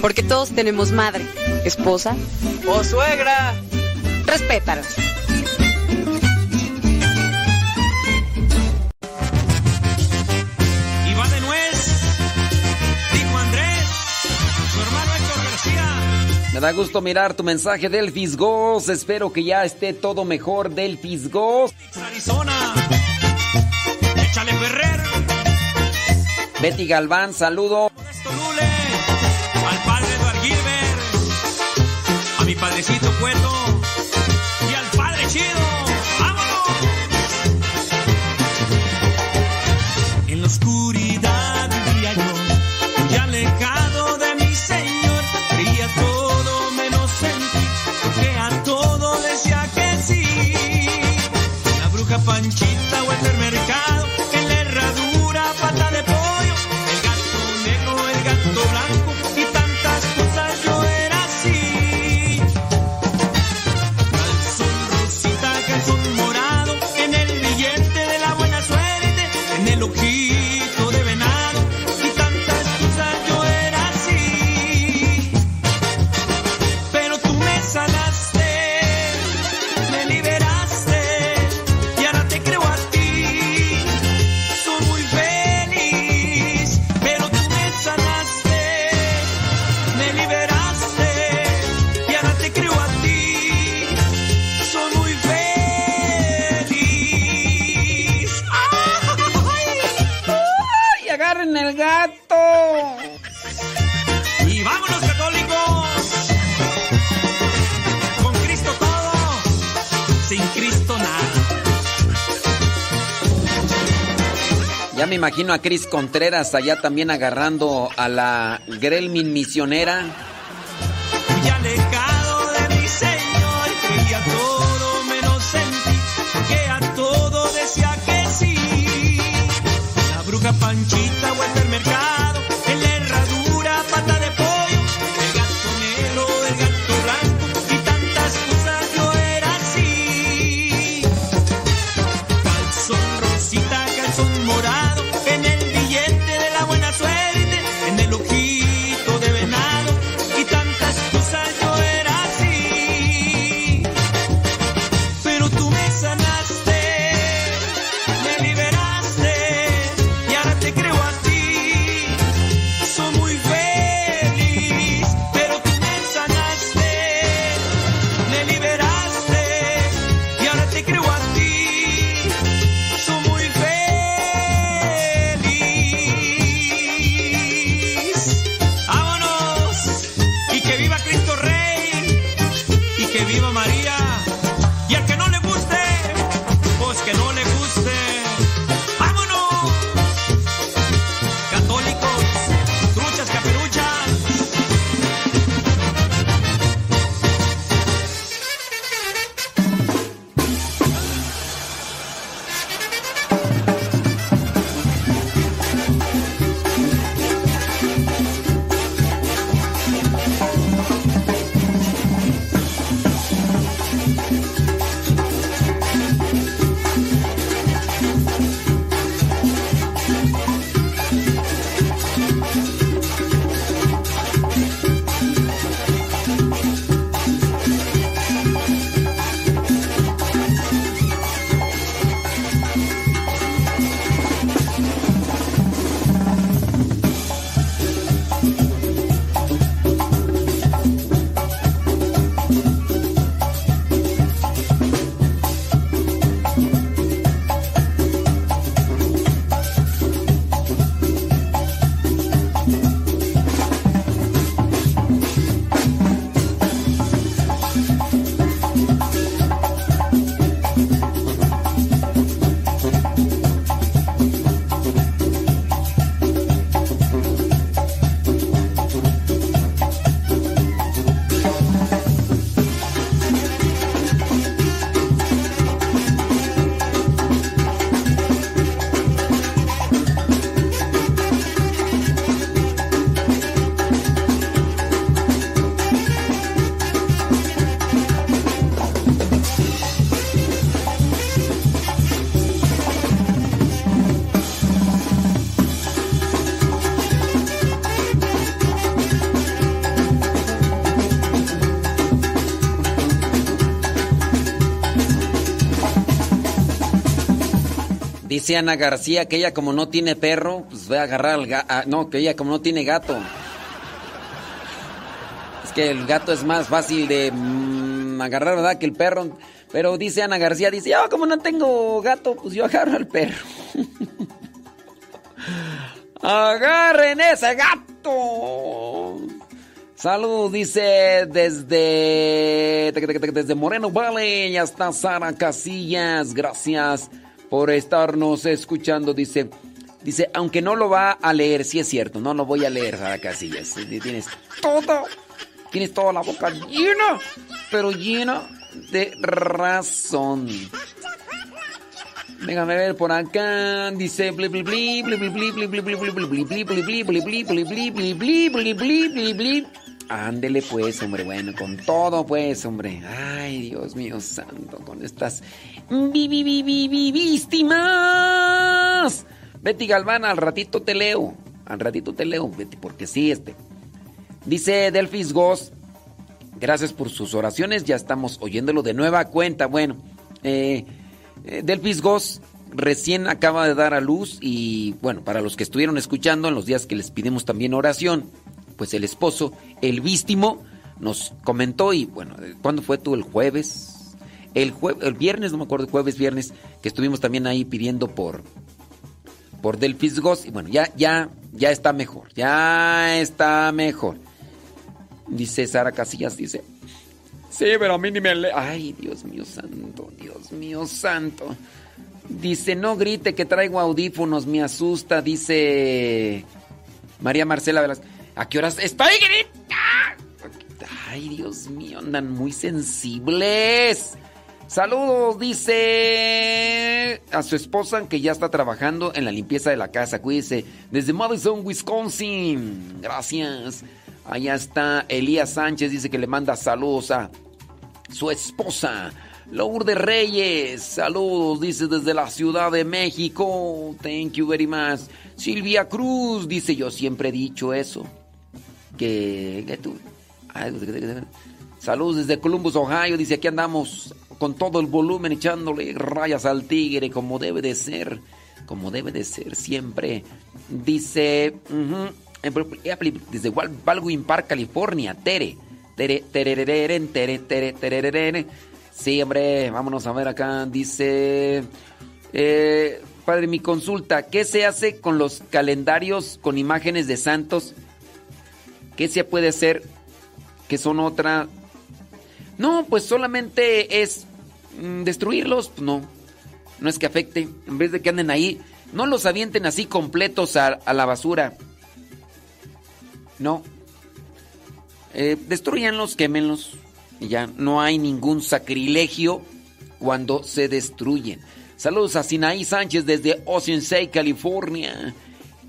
Porque todos tenemos madre, esposa o suegra. Respétalas. Y va de nuez, dijo Andrés, su hermano Héctor García. Me da gusto mirar tu mensaje del Fisgos. Espero que ya esté todo mejor del Fisgos. Arizona, échale Ferrer, Betty Galván, saludo. Padrecito Cueto y al padre Chido. ¡Vámonos! En la oscuridad vivía yo, muy alejado de mi Señor, creía todo menos en ti, porque a todo decía que sí. La bruja Panchita imagino a Cris Contreras allá también agarrando a la Grelmin misionera. Muy alejado de mi Señor, creía todo menos en ti, porque a todo decía que sí. La bruja Panchita o el mercado, Dice Ana García que ella como no tiene perro, pues va a agarrar al gato. No, que ella como no tiene gato. Es que el gato es más fácil de mm, agarrar, ¿verdad? Que el perro. Pero dice Ana García, dice, yo como no tengo gato, pues yo agarro al perro. [laughs] Agarren ese gato. Saludos, dice desde, desde Moreno Valley. Ya está Sara Casillas. Gracias por estarnos escuchando. Dice, dice, aunque no lo va a leer, sí es cierto, no lo voy a leer, Sara Casillas. Tienes todo, tienes toda la boca llena, pero llena de razón. Déjame ver por acá. Dice Ándele pues, hombre, bueno, con todo pues, hombre. Ay, Dios mío santo, con estas víctimas. Betty Galván, al ratito te leo. Al ratito te leo, Betty, porque sí, este. Dice Delfis Goss, gracias por sus oraciones, ya estamos oyéndolo de nueva cuenta. Bueno, eh, eh Delfis Goss recién acaba de dar a luz y bueno, para los que estuvieron escuchando en los días que les pidimos también oración pues el esposo, el vístimo, nos comentó y bueno, ¿cuándo fue tú? ¿El jueves? El, el viernes, no me acuerdo, jueves, viernes, que estuvimos también ahí pidiendo por, por Goss y bueno, ya, ya, ya está mejor, ya está mejor. Dice Sara Casillas, dice, sí, pero a mí ni me le... Ay, Dios mío santo, Dios mío santo. Dice, no grite que traigo audífonos, me asusta, dice María Marcela Velasco. ¿A qué horas? ¡Estoy! Ay, Dios mío, andan muy sensibles. Saludos, dice a su esposa que ya está trabajando en la limpieza de la casa. Cuídese. Desde Madison, Wisconsin. Gracias. Allá está Elías Sánchez, dice que le manda saludos a su esposa. Lourdes Reyes, saludos, dice desde la Ciudad de México. Thank you very much. Silvia Cruz, dice yo siempre he dicho eso. Que, que tú. Saludos desde Columbus, Ohio. Dice aquí andamos con todo el volumen echándole rayas al tigre como debe de ser. Como debe de ser siempre. Dice desde Baldwin Park, California. Tere. Tere, tere, tere, tere, tere, Sí, hombre, vámonos a ver acá. Dice, eh, padre, mi consulta, ¿qué se hace con los calendarios con imágenes de santos? ¿Qué se puede hacer? Que son otra... No, pues solamente es mm, destruirlos, pues no. No es que afecte, en vez de que anden ahí, no los avienten así completos a, la basura. No. Eh, destruyanlos, quémenlos. Y ya no hay ningún sacrilegio cuando se destruyen. Saludos a Sinaí Sánchez desde Ocean City, California.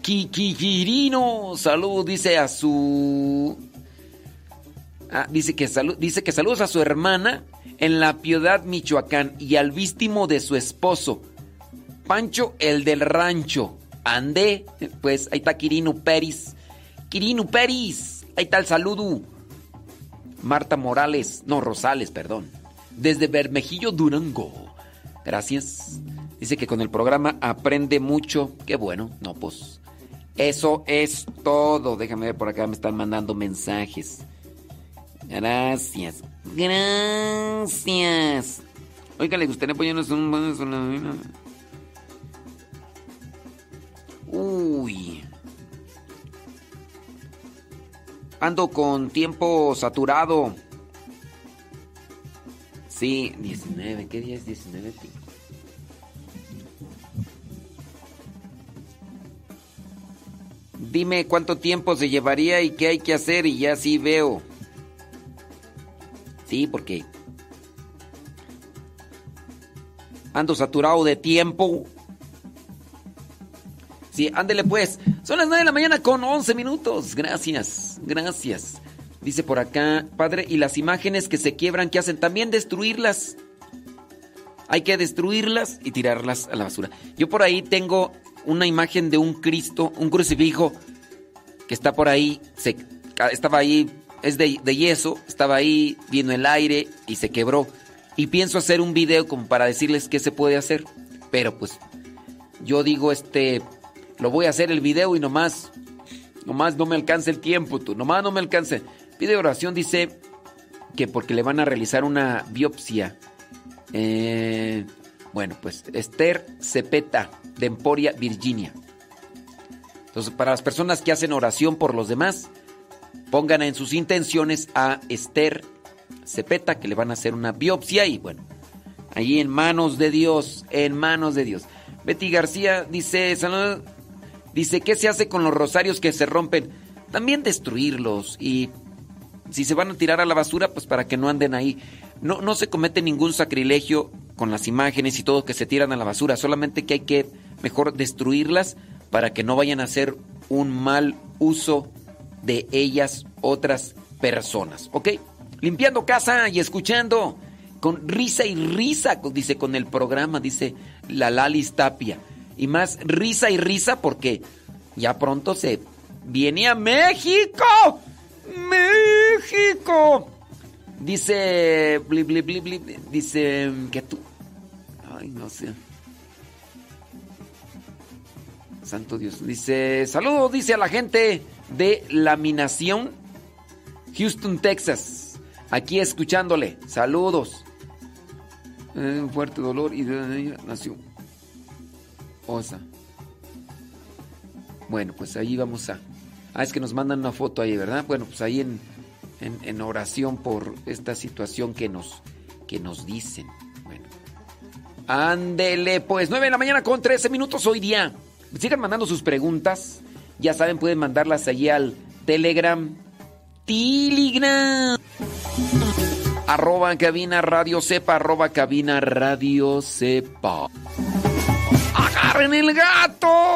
Kikirino, salud, dice a su. Ah, dice, que salud, dice que saludos a su hermana en la Piedad, Michoacán, y al vístimo de su esposo, Pancho el del rancho. Andé, pues ahí está Quirino Peris. Quirino Peris, ahí está el saludo. Marta Morales, no, Rosales, perdón. Desde Bermejillo, Durango. Gracias. Dice que con el programa aprende mucho. Qué bueno. No, pues. Eso es todo. Déjame ver por acá, me están mandando mensajes. Gracias. Gracias. Oiga, le gustaría ponernos un. Uy. Ando con tiempo saturado. Sí, 19. ¿Qué día es 19? Dime cuánto tiempo se llevaría y qué hay que hacer y ya sí veo. Sí, porque ando saturado de tiempo. Sí, ándele pues. Son las 9 de la mañana con 11 minutos. Gracias, gracias. Dice por acá, padre, y las imágenes que se quiebran, ¿qué hacen? También destruirlas. Hay que destruirlas y tirarlas a la basura. Yo por ahí tengo una imagen de un Cristo, un crucifijo, que está por ahí, se, estaba ahí, es de, yeso, estaba ahí, vino el aire y se quebró. Y pienso hacer un video como para decirles qué se puede hacer. Pero pues yo digo, este, lo voy a hacer el video y nomás, nomás no me alcanza el tiempo, nomás no me alcance. Pide oración, dice que porque le van a realizar una biopsia. Eh, bueno, pues Esther Cepeta, de Emporia, Virginia. Entonces, para las personas que hacen oración por los demás, pongan en sus intenciones a Esther Cepeta, que le van a hacer una biopsia y bueno, ahí en manos de Dios, en manos de Dios. Betty García dice, dice, ¿qué se hace con los rosarios que se rompen? También destruirlos y si se van a tirar a la basura, pues para que no anden ahí. No, no se comete ningún sacrilegio con las imágenes y todo que se tiran a la basura, solamente que hay que mejor destruirlas para que no vayan a hacer un mal uso de ellas otras personas, ¿ok? Limpiando casa y escuchando con risa y risa, dice con el programa, dice la Lalis Tapia. Y más risa y risa porque ya pronto se viene a México. México. Dice, dice que tú... Ay, no sé. Santo Dios. Dice, saludos, dice a la gente de Laminación, Houston, Texas. Aquí escuchándole. Saludos. Eh, un fuerte dolor y ella nació. Osa. Bueno, pues ahí vamos a... Ah, es que nos mandan una foto ahí, ¿verdad? Bueno, pues ahí en, en, oración por esta situación que nos, que nos dicen. Bueno. Ándele, pues 9 de la mañana con 13 minutos hoy día. Sigan mandando sus preguntas. Ya saben, pueden mandarlas allí al Telegram. Telegram. Arroba cabina radio sepa, arroba cabina radio sepa. ¡Agarren el gato!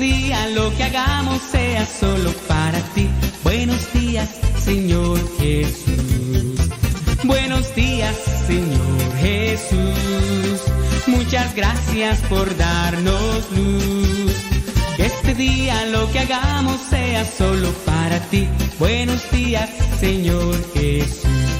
Día lo que hagamos sea solo para ti. Buenos días, Señor Jesús. Buenos días, Señor Jesús. Muchas gracias por darnos luz. Este día lo que hagamos sea solo para ti. Buenos días, Señor Jesús.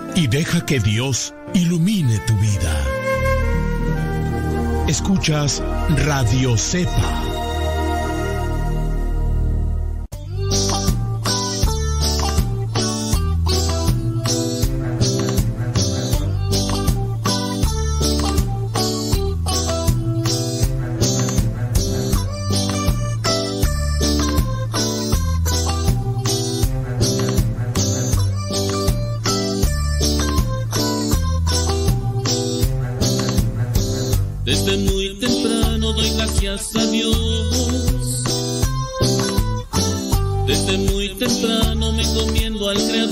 y deja que Dios ilumine tu vida. Escuchas Radio Cepa. Desde muy temprano doy gracias a Dios. Desde muy temprano me comiendo al Creador.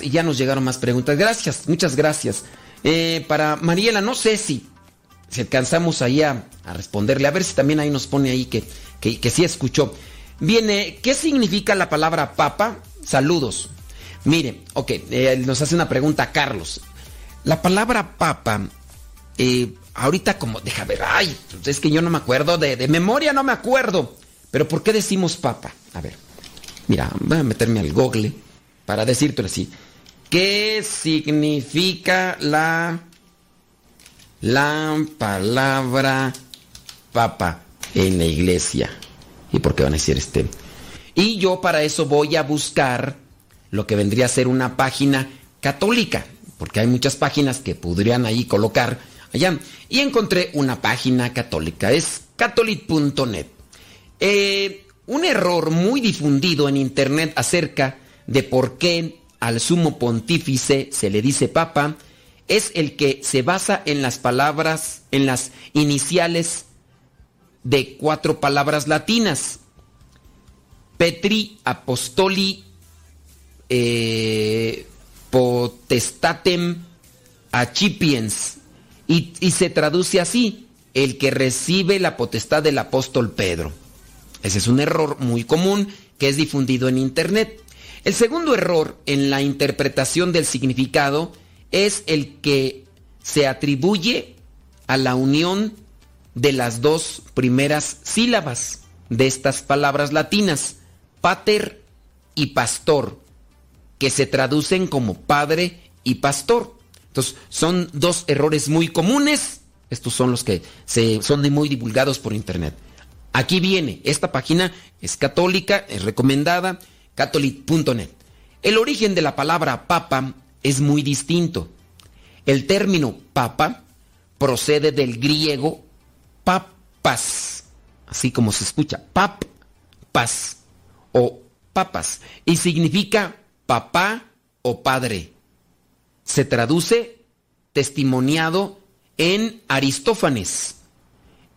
Y ya nos llegaron más preguntas. Gracias, muchas gracias. Eh, para Mariela, no sé si, si alcanzamos ahí a, a responderle. A ver si también ahí nos pone ahí que, que, que sí escuchó. Viene, ¿qué significa la palabra papa? Saludos. Mire, ok, eh, nos hace una pregunta Carlos. La palabra papa, eh, ahorita como, deja ver, ay, pues es que yo no me acuerdo, de, de memoria no me acuerdo. Pero ¿por qué decimos papa? A ver, mira, voy a meterme al google para decírtelo así. ¿Qué significa la, la palabra papa en la iglesia? ¿Y por qué van a decir este? Y yo para eso voy a buscar lo que vendría a ser una página católica, porque hay muchas páginas que podrían ahí colocar allá. Y encontré una página católica, es catholic.net. Eh, un error muy difundido en internet acerca de por qué al sumo pontífice se le dice papa es el que se basa en las palabras, en las iniciales de cuatro palabras latinas. Petri Apostoli eh, potestatem acipiens y, y se traduce así, el que recibe la potestad del apóstol Pedro. Ese es un error muy común que es difundido en Internet. El segundo error en la interpretación del significado es el que se atribuye a la unión de las dos primeras sílabas de estas palabras latinas, pater y pastor, que se traducen como padre y pastor. Entonces, son dos errores muy comunes. Estos son los que se, son muy divulgados por internet. Aquí viene, esta página es católica, es recomendada, catholic.net. El origen de la palabra papa es muy distinto. El término papa procede del griego papas, así como se escucha, papas o papas, y significa papá o padre. Se traduce testimoniado en Aristófanes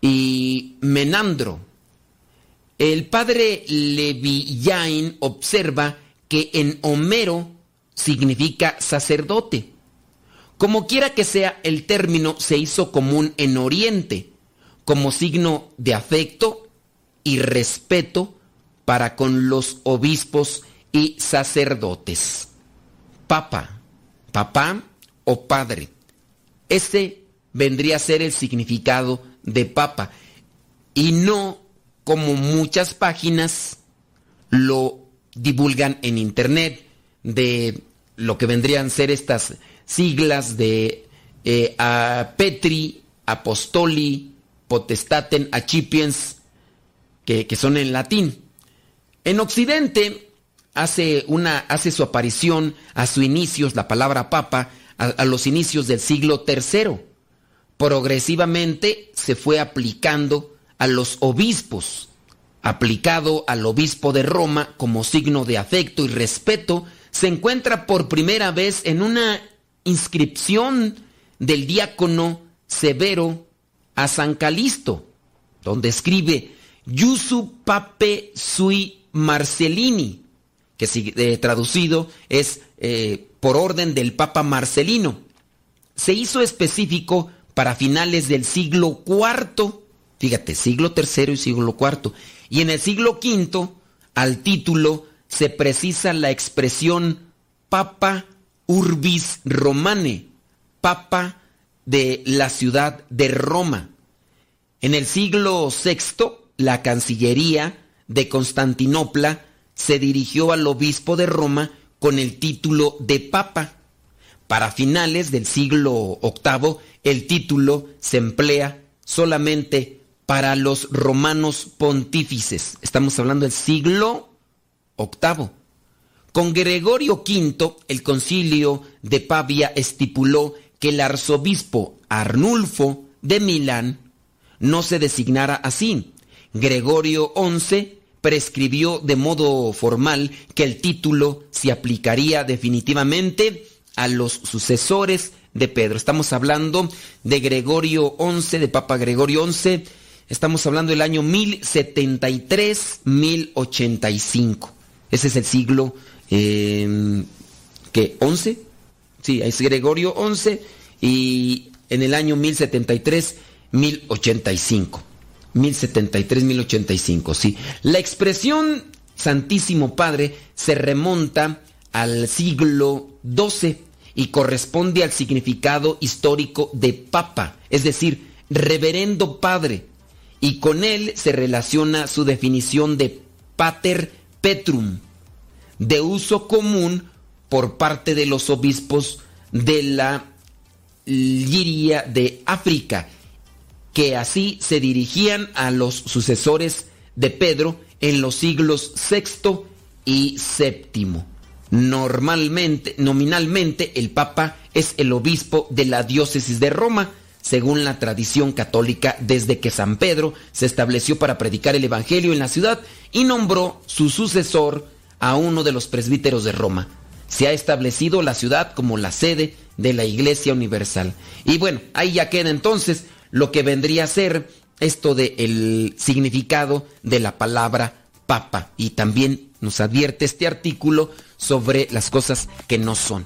y Menandro. El padre Levillain observa que en Homero significa sacerdote. Como quiera que sea, el término se hizo común en Oriente como signo de afecto y respeto para con los obispos y sacerdotes. Papa, papá o padre. Ese vendría a ser el significado de papa y no como muchas páginas lo divulgan en internet de lo que vendrían a ser estas siglas de eh, Petri, Apostoli, Potestaten, Acipiens, que, que son en latín. En Occidente hace, una, hace su aparición a sus inicios la palabra papa a, a los inicios del siglo III. Progresivamente se fue aplicando a los obispos, aplicado al obispo de Roma como signo de afecto y respeto, se encuentra por primera vez en una inscripción del diácono Severo a San Calisto, donde escribe Yusu Pape Sui Marcelini, que eh, traducido es eh, por orden del Papa Marcelino. Se hizo específico para finales del siglo IV, fíjate, siglo III y siglo IV, y en el siglo V, al título, se precisa la expresión Papa Urbis Romane, Papa de la ciudad de Roma. En el siglo VI, la Cancillería de Constantinopla se dirigió al obispo de Roma con el título de Papa. Para finales del siglo VIII, el título se emplea solamente para los romanos pontífices. Estamos hablando del siglo VIII. Con Gregorio V, el concilio de Pavia estipuló que el arzobispo Arnulfo de Milán no se designara así. Gregorio XI prescribió de modo formal que el título se aplicaría definitivamente a los sucesores de Pedro. Estamos hablando de Gregorio XI, de Papa Gregorio XI. Estamos hablando del año 1073-1085. Ese es el siglo eh, ¿qué? ¿11? Sí, es Gregorio 11 y en el año 1073, 1085. 1073, 1085, sí. La expresión Santísimo Padre se remonta al siglo XII y corresponde al significado histórico de Papa, es decir, Reverendo Padre, y con él se relaciona su definición de Pater Petrum, de uso común por parte de los obispos de la Liria de África, que así se dirigían a los sucesores de Pedro en los siglos VI y VII. Normalmente, nominalmente, el Papa es el obispo de la diócesis de Roma, según la tradición católica, desde que San Pedro se estableció para predicar el Evangelio en la ciudad y nombró su sucesor a uno de los presbíteros de Roma. Se ha establecido la ciudad como la sede de la Iglesia Universal. Y bueno, ahí ya queda entonces lo que vendría a ser esto del el significado de la palabra papa. Y también nos advierte este artículo sobre las cosas que no son.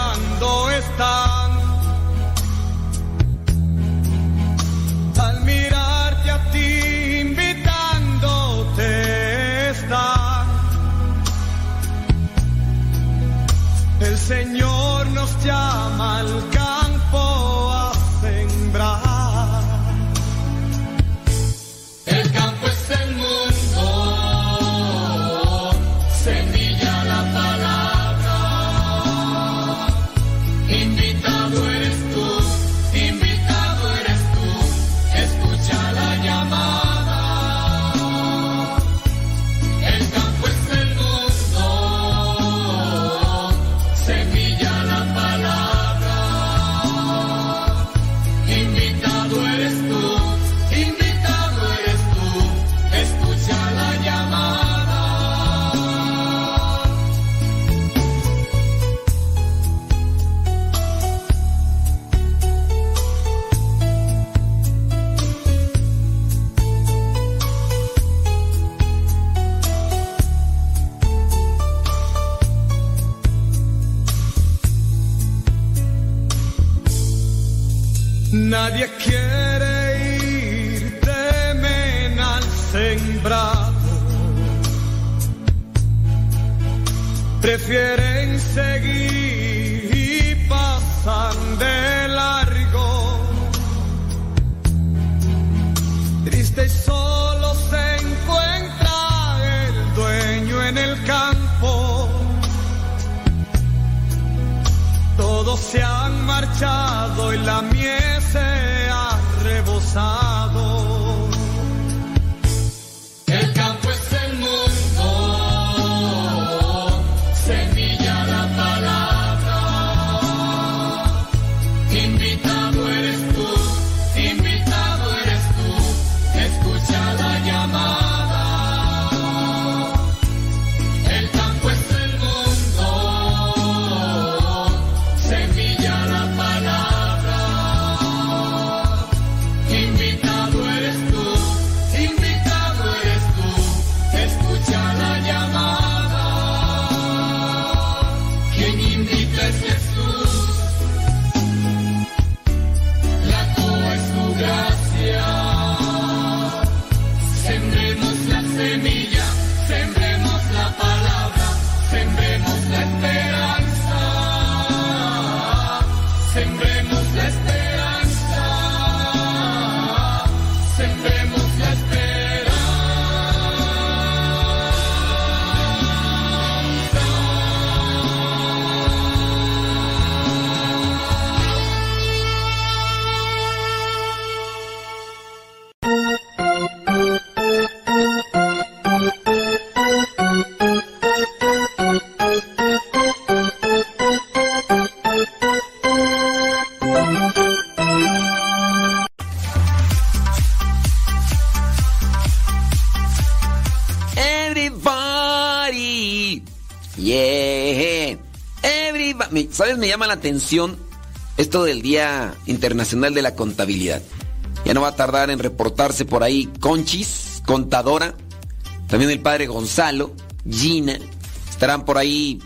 esperando están. Al mirarte a ti invitándote están. El Señor nos llama al campo Nadie quiere ir, temen al sembrado. Prefieren seguir y pasan de largo. Triste y solo se encuentra el dueño en el campo. Todos se han marchado y la ha sun. ¿Sabes? Me llama la atención esto del Día Internacional de la Contabilidad. Ya no va a tardar en reportarse por ahí Conchis, contadora. También el padre Gonzalo, Gina. Estarán por ahí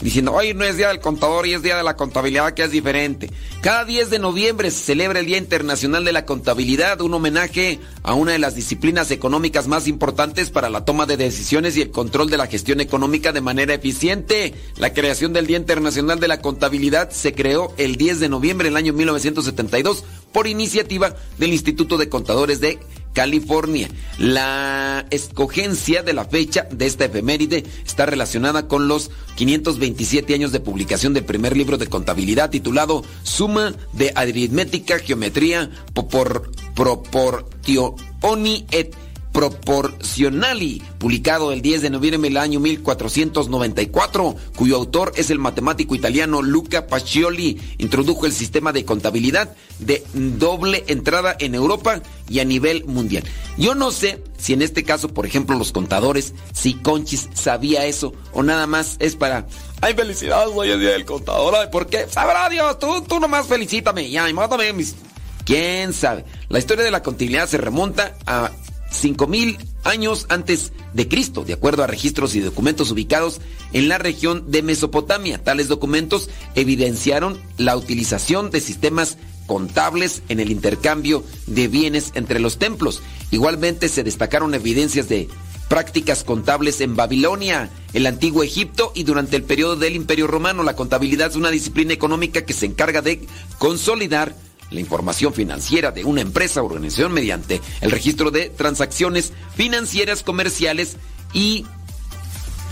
diciendo, hoy no es Día del Contador y es Día de la Contabilidad, que es diferente. Cada 10 de noviembre se celebra el Día Internacional de la Contabilidad, un homenaje a una de las disciplinas económicas más importantes para la toma de decisiones y el control de la gestión económica de manera eficiente. La creación del Día Internacional de la Contabilidad se creó el 10 de noviembre del año 1972 por iniciativa del Instituto de Contadores de California. La escogencia de la fecha de esta efeméride está relacionada con los 527 años de publicación del primer libro de contabilidad titulado Suma de aritmética, geometría, por proportioni et Proporcionali, publicado el 10 de noviembre del año 1494, cuyo autor es el matemático italiano Luca Pacioli, introdujo el sistema de contabilidad de doble entrada en Europa y a nivel mundial. Yo no sé si en este caso, por ejemplo, los contadores, si Conchis sabía eso o nada más es para... ¡Ay, felicidades! Hoy es día del contador. Ay, ¿Por qué? Sabrá Dios, tú, tú nomás felicítame. Ya, y mándame mis... ¿Quién sabe? La historia de la contabilidad se remonta a 5000 años antes de Cristo, de acuerdo a registros y documentos ubicados en la región de Mesopotamia. Tales documentos evidenciaron la utilización de sistemas contables en el intercambio de bienes entre los templos. Igualmente se destacaron evidencias de prácticas contables en Babilonia, el antiguo Egipto y durante el periodo del Imperio Romano. La contabilidad es una disciplina económica que se encarga de consolidar la información financiera de una empresa o organización mediante el registro de transacciones financieras comerciales y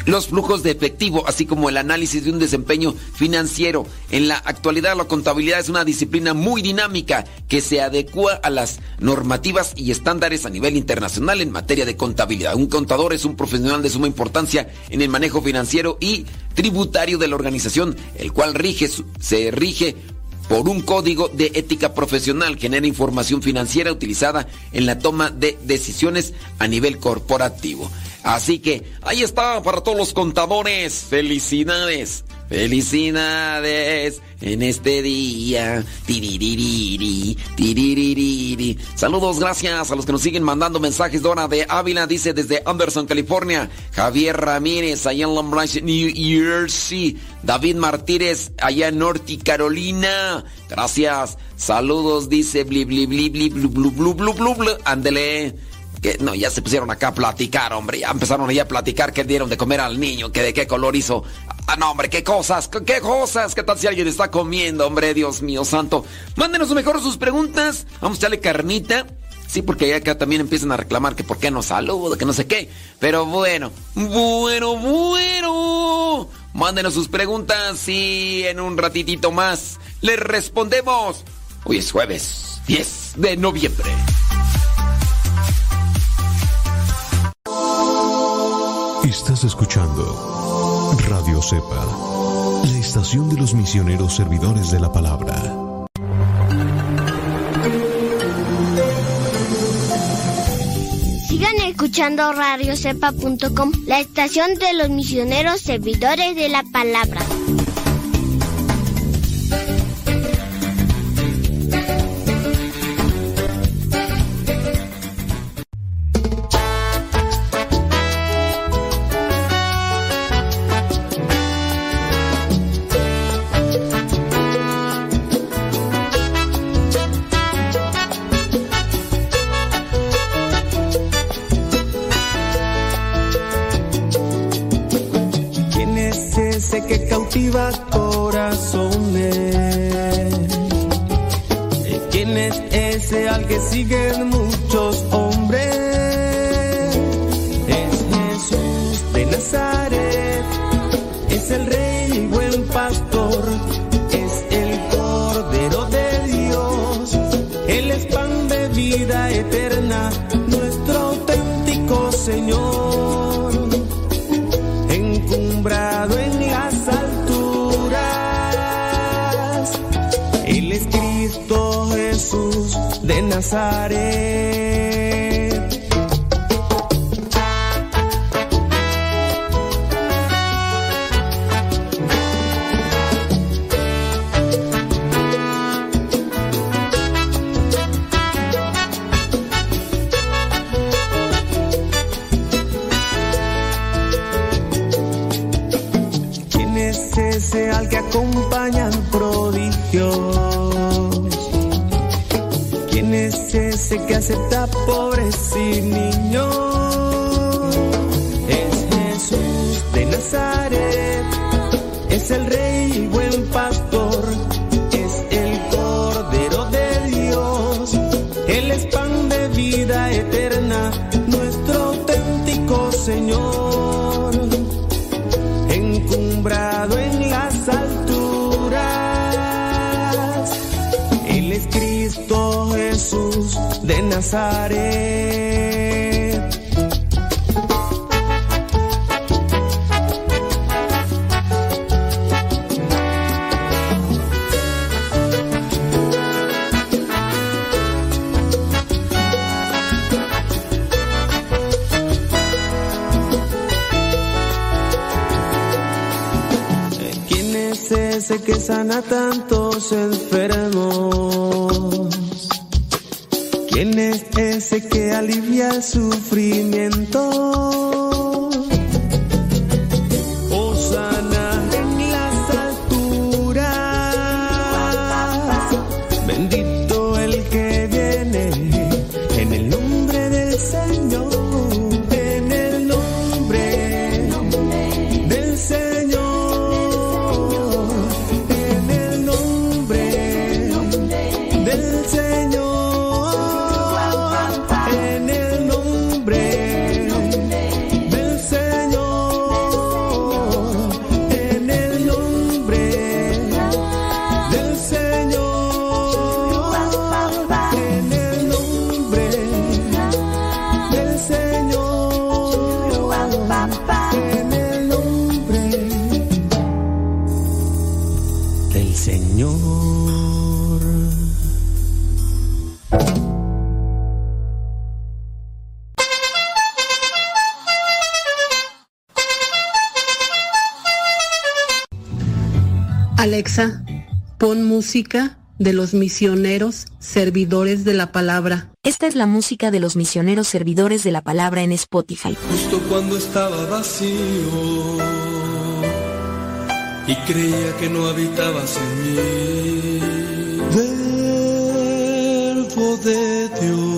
los flujos de efectivo, así como el análisis de un desempeño financiero. En la actualidad la contabilidad es una disciplina muy dinámica que se adecua a las normativas y estándares a nivel internacional en materia de contabilidad. Un contador es un profesional de suma importancia en el manejo financiero y tributario de la organización, el cual rige, se rige por un código de ética profesional genera información financiera utilizada en la toma de decisiones a nivel corporativo. Así que ahí está para todos los contadores. Felicidades. Felicidades en este día. Saludos, gracias a los que nos siguen mandando mensajes. Dora de Ávila dice desde Anderson, California. Javier Ramírez, allá en Long New Jersey. David Martínez, allá en Norte Carolina. Gracias. Saludos, dice bli bli. Que no, ya se pusieron acá a platicar, hombre. Ya empezaron allá a platicar qué dieron de comer al niño, que de qué color hizo. Ah, no, hombre, qué cosas, qué cosas. ¿Qué tal si alguien está comiendo, hombre? Dios mío santo. Mándenos mejor sus preguntas. Vamos a echarle carnita. Sí, porque acá también empiezan a reclamar que por qué no saludo, que no sé qué. Pero bueno, bueno, bueno. Mándenos sus preguntas y en un ratitito más les respondemos. Hoy es jueves 10 de noviembre. Estás escuchando Radio Cepa, la estación de los misioneros servidores de la palabra. Sigan escuchando radiocepa.com, la estación de los misioneros servidores de la palabra. Corazones? ¿Quién es ese al que siguen muchos de Nazaret. ¿Quién es ese al que acompañan ese que acepta pobres y niños? Es Jesús de Nazaret, es el rey Nazaret. ¿Quién es ese que sana tantos enfermos? Música de los misioneros servidores de la palabra. Esta es la música de los misioneros servidores de la palabra en Spotify. Justo cuando estaba vacío y creía que no habitabas en mí. Verbo de Dios,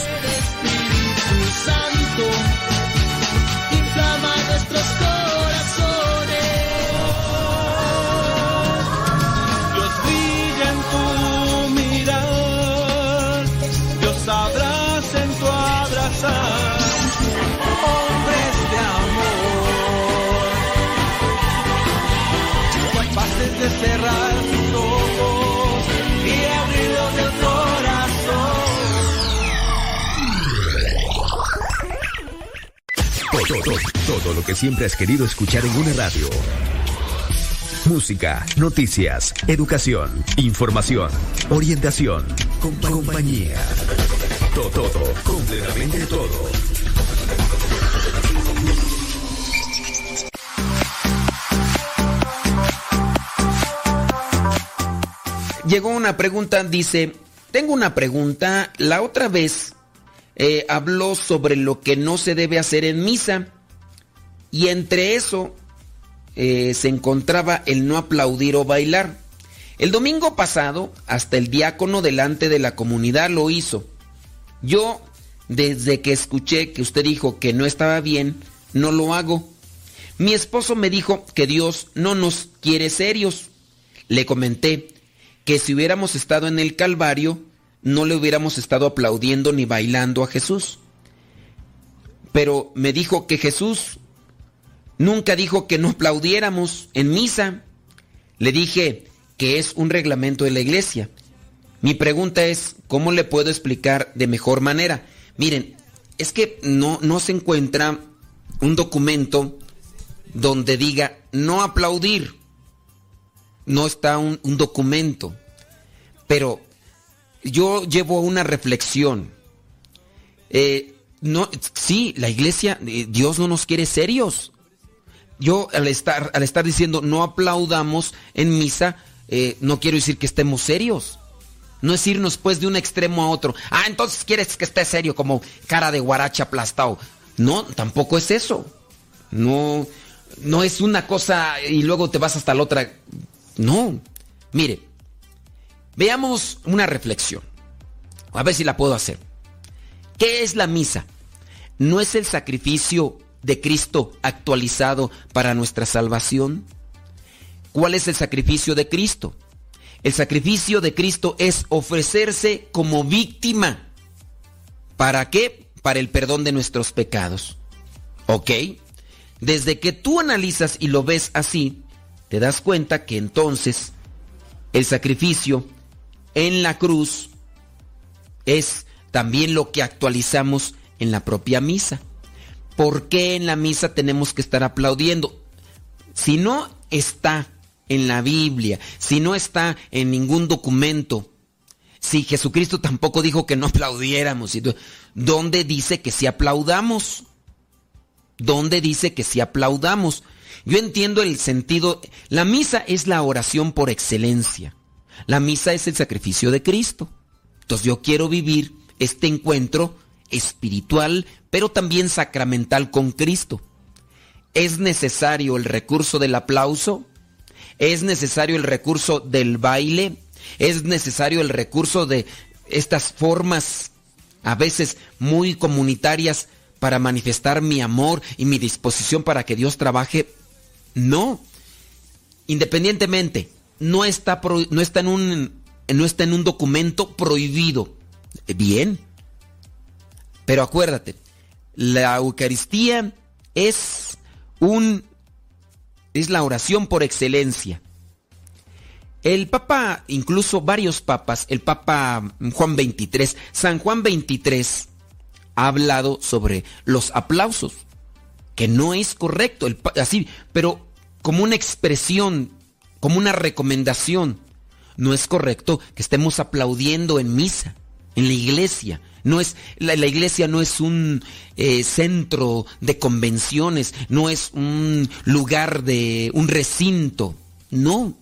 Todo, lo que siempre has querido escuchar en una radio. Música, noticias, educación, información, orientación, compa- compañía. Todo, todo, completamente todo. Llegó una pregunta, dice, tengo una pregunta, la otra vez eh, habló sobre lo que no se debe hacer en misa y entre eso eh, se encontraba el no aplaudir o bailar. El domingo pasado, hasta el diácono delante de la comunidad lo hizo. Yo, desde que escuché que usted dijo que no estaba bien, no lo hago. Mi esposo me dijo que Dios no nos quiere serios. Le comenté que si hubiéramos estado en el Calvario, no le hubiéramos estado aplaudiendo ni bailando a Jesús. Pero me dijo que Jesús nunca dijo que no aplaudiéramos en misa. Le dije que es un reglamento de la iglesia. Mi pregunta es, ¿cómo le puedo explicar de mejor manera? Miren, es que no, no se encuentra un documento donde diga no aplaudir. No está un, documento. Pero yo llevo una reflexión. Eh, no, sí, la iglesia, eh, Dios no nos quiere serios. Yo al estar, al estar diciendo no aplaudamos en misa, eh, no quiero decir que estemos serios. No es irnos pues de un extremo a otro. Ah, entonces quieres que esté serio como cara de guaracha aplastado. No, tampoco es eso. No, no es una cosa y luego te vas hasta la otra. No. Mire, veamos una reflexión. A ver si la puedo hacer. ¿Qué es la misa? ¿No es el sacrificio de Cristo actualizado para nuestra salvación? ¿Cuál es el sacrificio de Cristo? El sacrificio de Cristo es ofrecerse como víctima. ¿Para qué? Para el perdón de nuestros pecados. ¿Ok? Desde que tú analizas y lo ves así, te das cuenta que entonces el sacrificio en la cruz es también lo que actualizamos en la propia misa. ¿Por qué en la misa tenemos que estar aplaudiendo? Si no está en la Biblia, si no está en ningún documento, si Jesucristo tampoco dijo que no aplaudiéramos, ¿dónde dice que si aplaudamos? ¿Dónde dice que si aplaudamos? Yo entiendo el sentido, la misa es la oración por excelencia. La misa es el sacrificio de Cristo. Entonces yo quiero vivir este encuentro espiritual, pero también sacramental con Cristo. ¿Es necesario el recurso del aplauso? ¿Es necesario el recurso del baile? ¿Es necesario el recurso de estas formas a veces muy comunitarias para manifestar mi amor y mi disposición para que Dios trabaje? No. Independientemente, no está, no está, en, un, no está en un documento prohibido. Bien. Pero acuérdate, la Eucaristía es un es la oración por excelencia. El Papa, incluso varios papas, el Papa Juan 23, San Juan 23 ha hablado sobre los aplausos, que no es correcto, así, pero como una expresión, como una recomendación. No es correcto que estemos aplaudiendo en misa, en la iglesia. No es, la, iglesia no es un eh, centro de convenciones, no es un lugar de un recinto. No.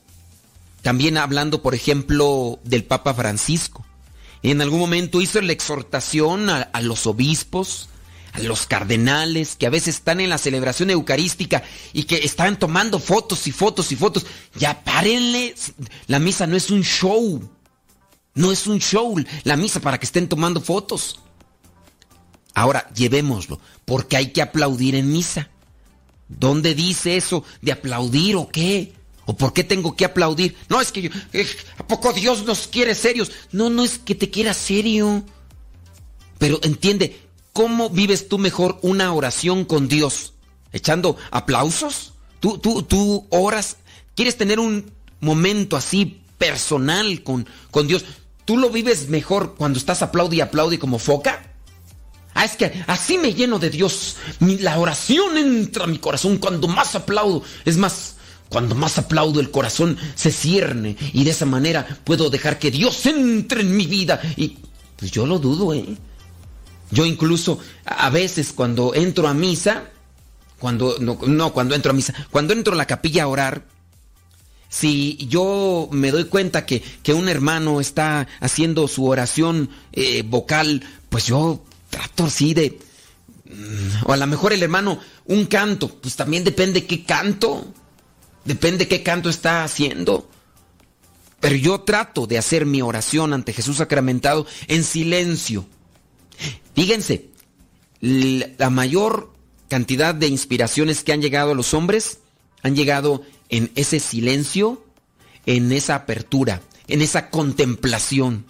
También hablando, por ejemplo, del Papa Francisco. En algún momento hizo la exhortación a, a los obispos, a los cardenales, que a veces están en la celebración eucarística y que están tomando fotos y fotos y fotos. Ya párenle. La misa no es un show. No es un show la misa para que estén tomando fotos. Ahora, llevémoslo, porque hay que aplaudir en misa. ¿Dónde dice eso de aplaudir o qué? ¿O por qué tengo que aplaudir? No, es que yo, eh, ¿a poco Dios nos quiere serios? No, no es que te quiera serio. Pero entiende, ¿cómo vives tú mejor una oración con Dios? ¿Echando aplausos? ¿Tú, tú, tú oras? ¿Quieres tener un momento así personal con, con Dios? ¿Tú lo vives mejor cuando estás aplaude y aplaude como foca? Ah, es que así me lleno de Dios. la oración entra a mi corazón cuando más aplaudo. Es más, cuando más aplaudo el corazón se cierne y de esa manera puedo dejar que Dios entre en mi vida. Y pues yo lo dudo, ¿eh? Yo incluso a veces cuando entro a misa, cuando no, no cuando entro a misa, cuando entro a la capilla a orar, si yo me doy cuenta que, un hermano está haciendo su oración eh, vocal, pues yo trato así de... Mm, o a lo mejor el hermano, un canto, pues también depende qué canto, depende qué canto está haciendo. Pero yo trato de hacer mi oración ante Jesús sacramentado en silencio. Fíjense, la mayor cantidad de inspiraciones que han llegado a los hombres han llegado en ese silencio, en esa apertura, en esa contemplación.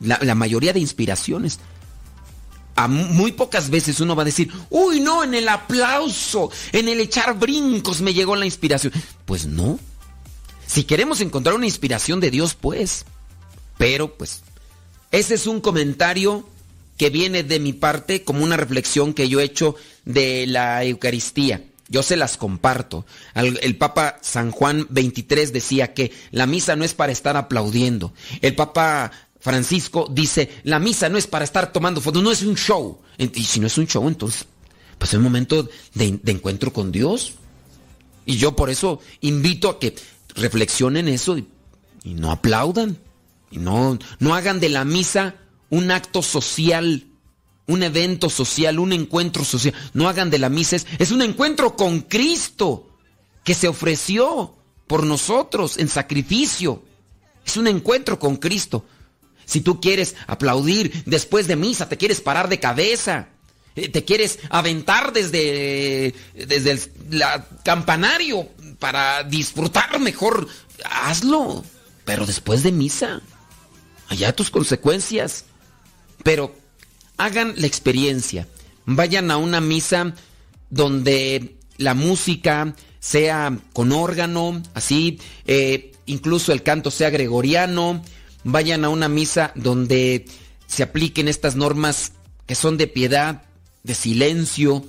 La, mayoría de inspiraciones. A muy pocas veces uno va a decir, uy, no, en el aplauso, en el echar brincos me llegó la inspiración. Pues no. Si queremos encontrar una inspiración de Dios, pues. Pero, pues, ese es un comentario que viene de mi parte como una reflexión que yo he hecho de la Eucaristía. Yo se las comparto. El Papa San Juan 23 decía que la misa no es para estar aplaudiendo. El Papa Francisco dice, la misa no es para estar tomando fotos, no es un show. Y si no es un show, entonces, pues es un momento de, encuentro con Dios. Y yo por eso invito a que reflexionen eso y, y no aplaudan. Y no, no hagan de la misa un acto social un evento social, un encuentro social. No hagan de la misa, es, un encuentro con Cristo que se ofreció por nosotros en sacrificio. Es un encuentro con Cristo. Si tú quieres aplaudir después de misa, te quieres parar de cabeza, eh, te quieres aventar desde, desde el campanario para disfrutar mejor, hazlo. pero después de misa. Allá tus consecuencias. Pero hagan la experiencia. Vayan a una misa donde la música sea con órgano, así, eh, incluso el canto sea gregoriano. Vayan a una misa donde se apliquen estas normas que son de piedad, de silencio,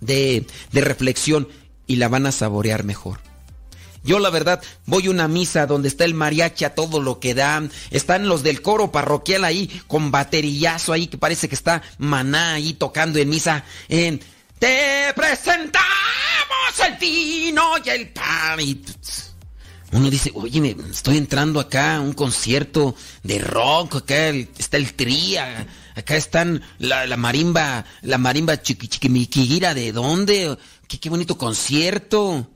de, de reflexión y la van a saborear mejor. Yo la verdad voy a una misa donde está el mariachi a todo lo que dan. Están los del coro parroquial ahí con baterillazo ahí que parece que está maná ahí tocando en misa. En Te presentamos el vino y el pan. Y uno dice, oye, me estoy entrando acá a un concierto de rock. Acá está el tría. Acá están la, marimba, la marimba chiquichiquimiquiguira. ¿De dónde? Qué bonito concierto.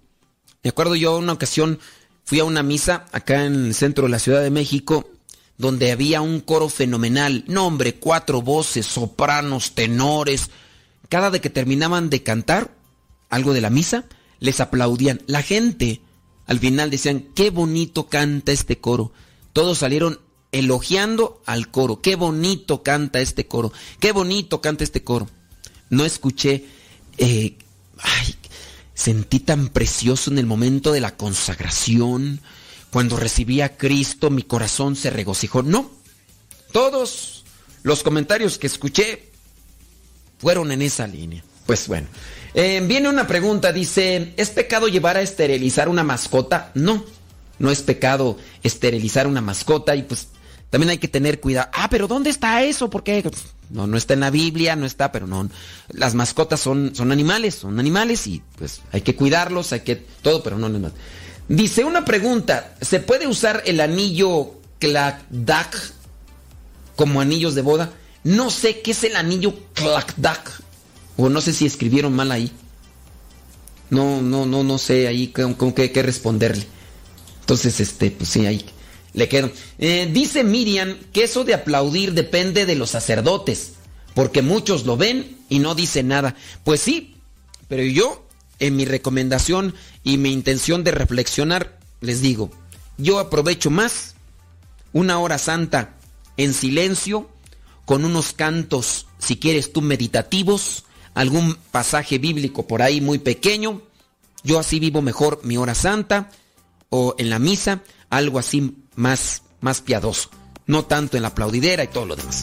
Me acuerdo yo una ocasión fui a una misa acá en el centro de la Ciudad de México donde había un coro fenomenal. No, hombre, cuatro voces, sopranos, tenores. Cada de que terminaban de cantar algo de la misa, les aplaudían. La gente al final decían, qué bonito canta este coro. Todos salieron elogiando al coro. Qué bonito canta este coro. Qué bonito canta este coro. No escuché... Eh, ay, sentí tan precioso en el momento de la consagración, cuando recibí a Cristo, mi corazón se regocijó. No, todos los comentarios que escuché fueron en esa línea. Pues bueno, eh, viene una pregunta, dice, ¿es pecado llevar a esterilizar una mascota? No, no es pecado esterilizar una mascota y pues también hay que tener cuidado. Ah, pero ¿dónde está eso? Porque no, no está en la Biblia, no está, pero no. Las mascotas son, son animales, son animales y pues hay que cuidarlos, hay que todo, pero no, no, no. Dice una pregunta, ¿se puede usar el anillo Klakdak como anillos de boda? No sé qué es el anillo Klakdak. O no sé si escribieron mal ahí. No, no, no, no sé ahí con, qué, qué responderle. Entonces, este, pues sí, ahí le quedo. Eh, dice Miriam que eso de aplaudir depende de los sacerdotes, porque muchos lo ven y no dicen nada. Pues sí, pero yo, en mi recomendación y mi intención de reflexionar, les digo, yo aprovecho más una hora santa en silencio, con unos cantos, si quieres tú, meditativos, algún pasaje bíblico por ahí muy pequeño. Yo así vivo mejor mi hora santa o en la misa, algo así más, más piadoso, no tanto en la aplaudidera y todo lo demás.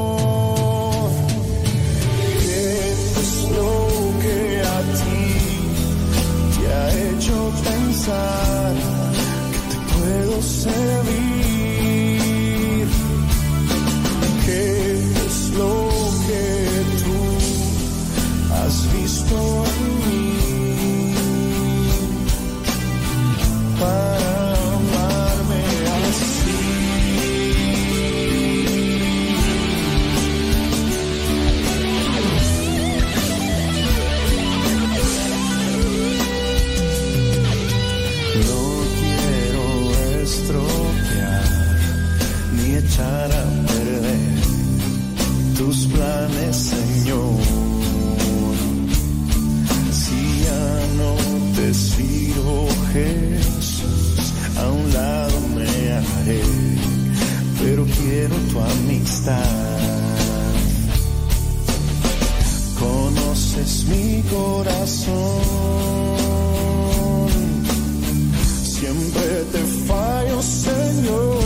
Hecho pensar que te puedo servir? ¿Qué es lo que tú has visto mi corazón. Siempre te fallo, Señor.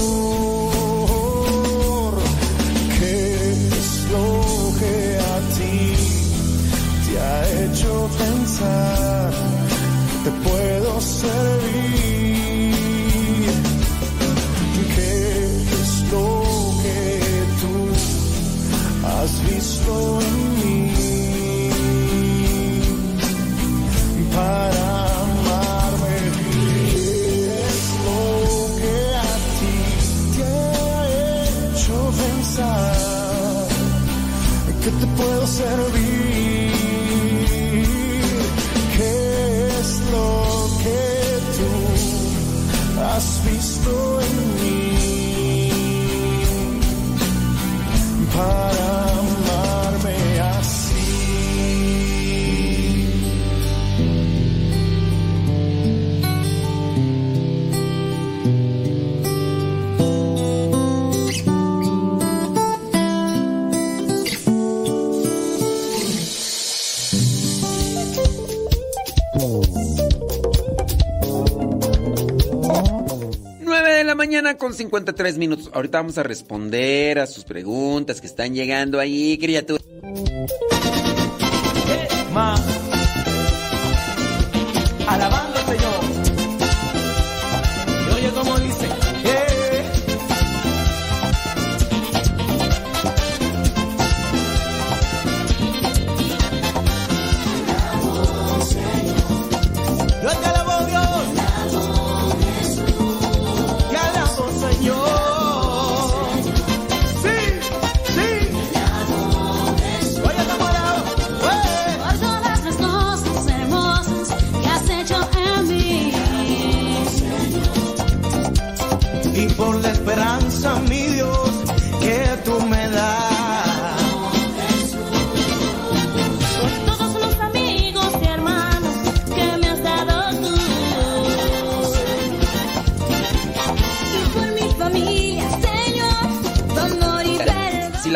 Te con 53 minutos. Ahorita vamos a responder a sus preguntas que están llegando ahí, criatura. Ma.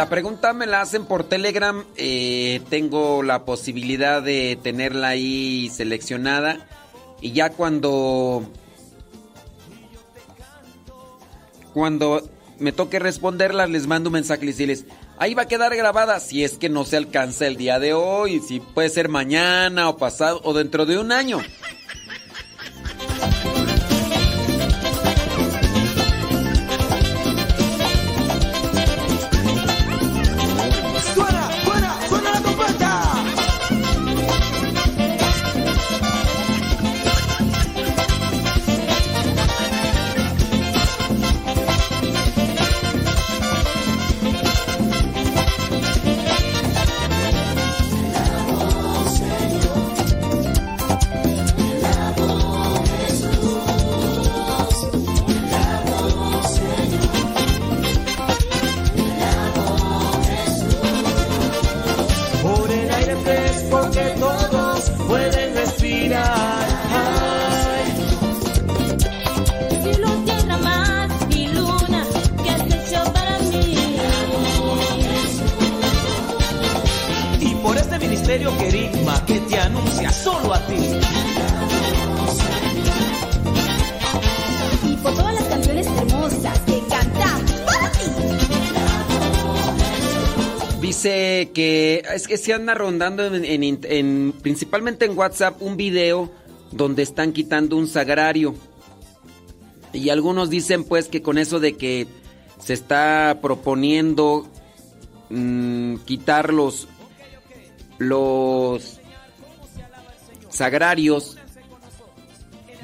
Pregunta me la hacen por Telegram, eh, tengo la posibilidad de tenerla ahí seleccionada. Y ya cuando. Cuando me toque responderla, les mando un mensaje y les decirles, ahí va a quedar grabada si es que no se alcanza el día de hoy, si puede ser mañana o pasado o dentro de un año. Es que se anda rondando en, en- en- principalmente en WhatsApp un video donde están quitando un sagrario. Y algunos dicen pues que con eso de que se está proponiendo mm, quitar los, los sagrarios,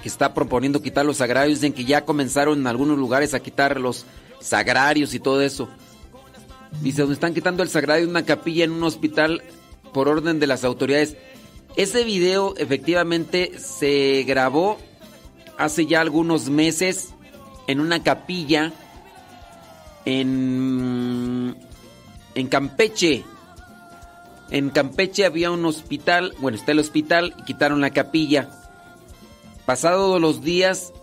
que está proponiendo quitar los sagrarios, dicen que ya comenzaron en algunos lugares a quitar los sagrarios y todo eso. Dice, donde están quitando el sagrario de una capilla en un hospital por orden de las autoridades. Ese video efectivamente se grabó hace ya algunos meses en una capilla en, en Campeche. En Campeche había un hospital, bueno, está el hospital y quitaron la capilla. Pasados los días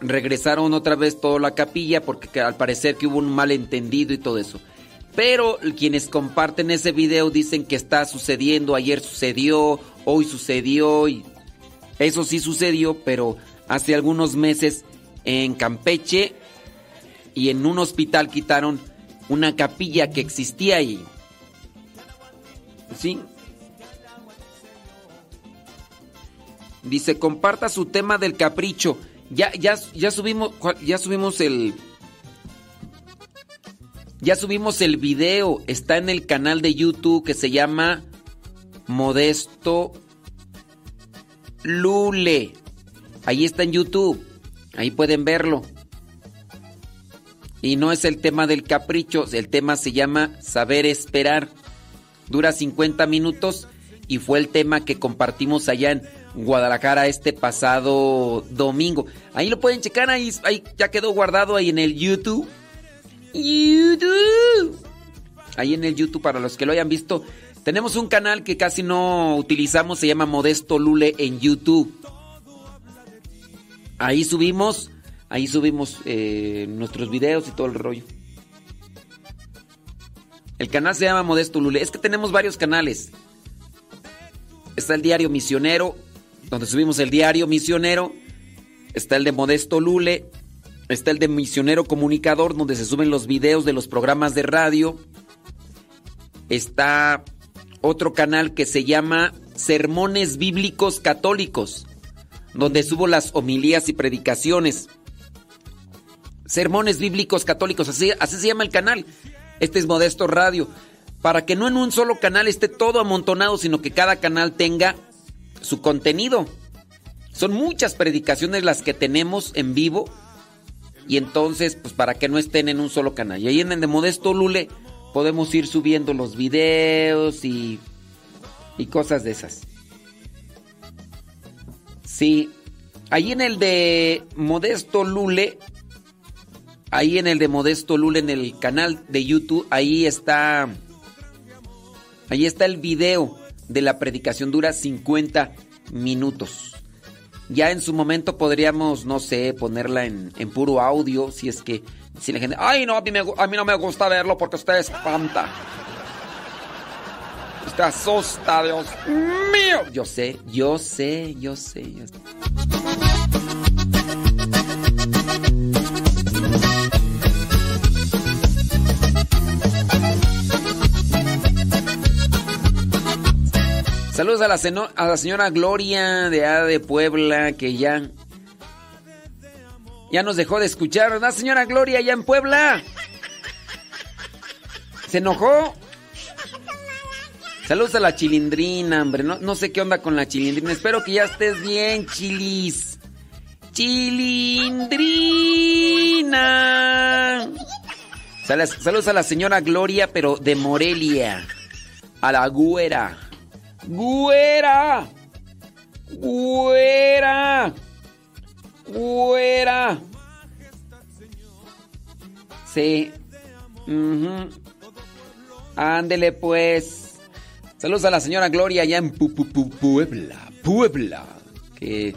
regresaron otra vez toda la capilla porque que al parecer que hubo un malentendido y todo eso. Pero quienes comparten ese video dicen que está sucediendo, ayer sucedió, hoy sucedió y eso sí sucedió, pero hace algunos meses en Campeche y en un hospital quitaron una capilla que existía ahí. ¿Sí? Dice, comparta su tema del capricho. Ya, ya, ya subimos, ya subimos el. Ya subimos el video, está en el canal de YouTube que se llama Modesto Lule. Ahí está en YouTube. Ahí pueden verlo. Y no es el tema del capricho, el tema se llama Saber Esperar. Dura 50 minutos y fue el tema que compartimos allá en Guadalajara este pasado domingo. Ahí lo pueden checar, ahí, ya quedó guardado ahí en el YouTube. YouTube. Ahí en el YouTube para los que lo hayan visto. Tenemos un canal que casi no utilizamos, se llama Modesto Lule en YouTube. Ahí subimos, ahí subimos eh, nuestros videos y todo el rollo. El canal se llama Modesto Lule. Es que tenemos varios canales. Está el diario Misionero, donde subimos el diario Misionero. Está el de Modesto Lule. Está el de Misionero Comunicador, donde se suben los videos de los programas de radio. Está otro canal que se llama Sermones Bíblicos Católicos, donde subo las homilías y predicaciones. Sermones Bíblicos Católicos, así, así se llama el canal. Este es Modesto Radio. Para que no en un solo canal esté todo amontonado, sino que cada canal tenga su contenido. Son muchas predicaciones las que tenemos en vivo. Y entonces, pues para que no estén en un solo canal. Y ahí en el de Modesto Lule podemos ir subiendo los videos y, y cosas de esas. Sí, ahí en el de Modesto Lule, ahí en el de Modesto Lule, en el canal de YouTube, ahí está, ahí está el video de la predicación, dura 50 minutos. Ya en su momento podríamos, no sé, ponerla en, en puro audio, si es que si la gente, ay no, a mí, me, a mí no me gusta verlo porque usted espanta. Usted asusta, Dios mío. Yo sé, yo sé, yo sé, yo sé. Saludos a la, señora Gloria de A de Puebla que ya ya nos dejó de escuchar, ¿verdad, señora Gloria, allá en Puebla? ¿Se enojó? Saludos a la chilindrina, hombre. No, no sé qué onda con la chilindrina. Espero que ya estés bien, chilis. Chilindrina. Sal- Saludos a la señora Gloria, pero de Morelia. A la güera. ¡Güera! ¡Güera! ¡Güera! Sí. Ujú. Ándele pues. Saludos a la señora Gloria allá en Pu- Pu- Pu- Puebla. Puebla. Que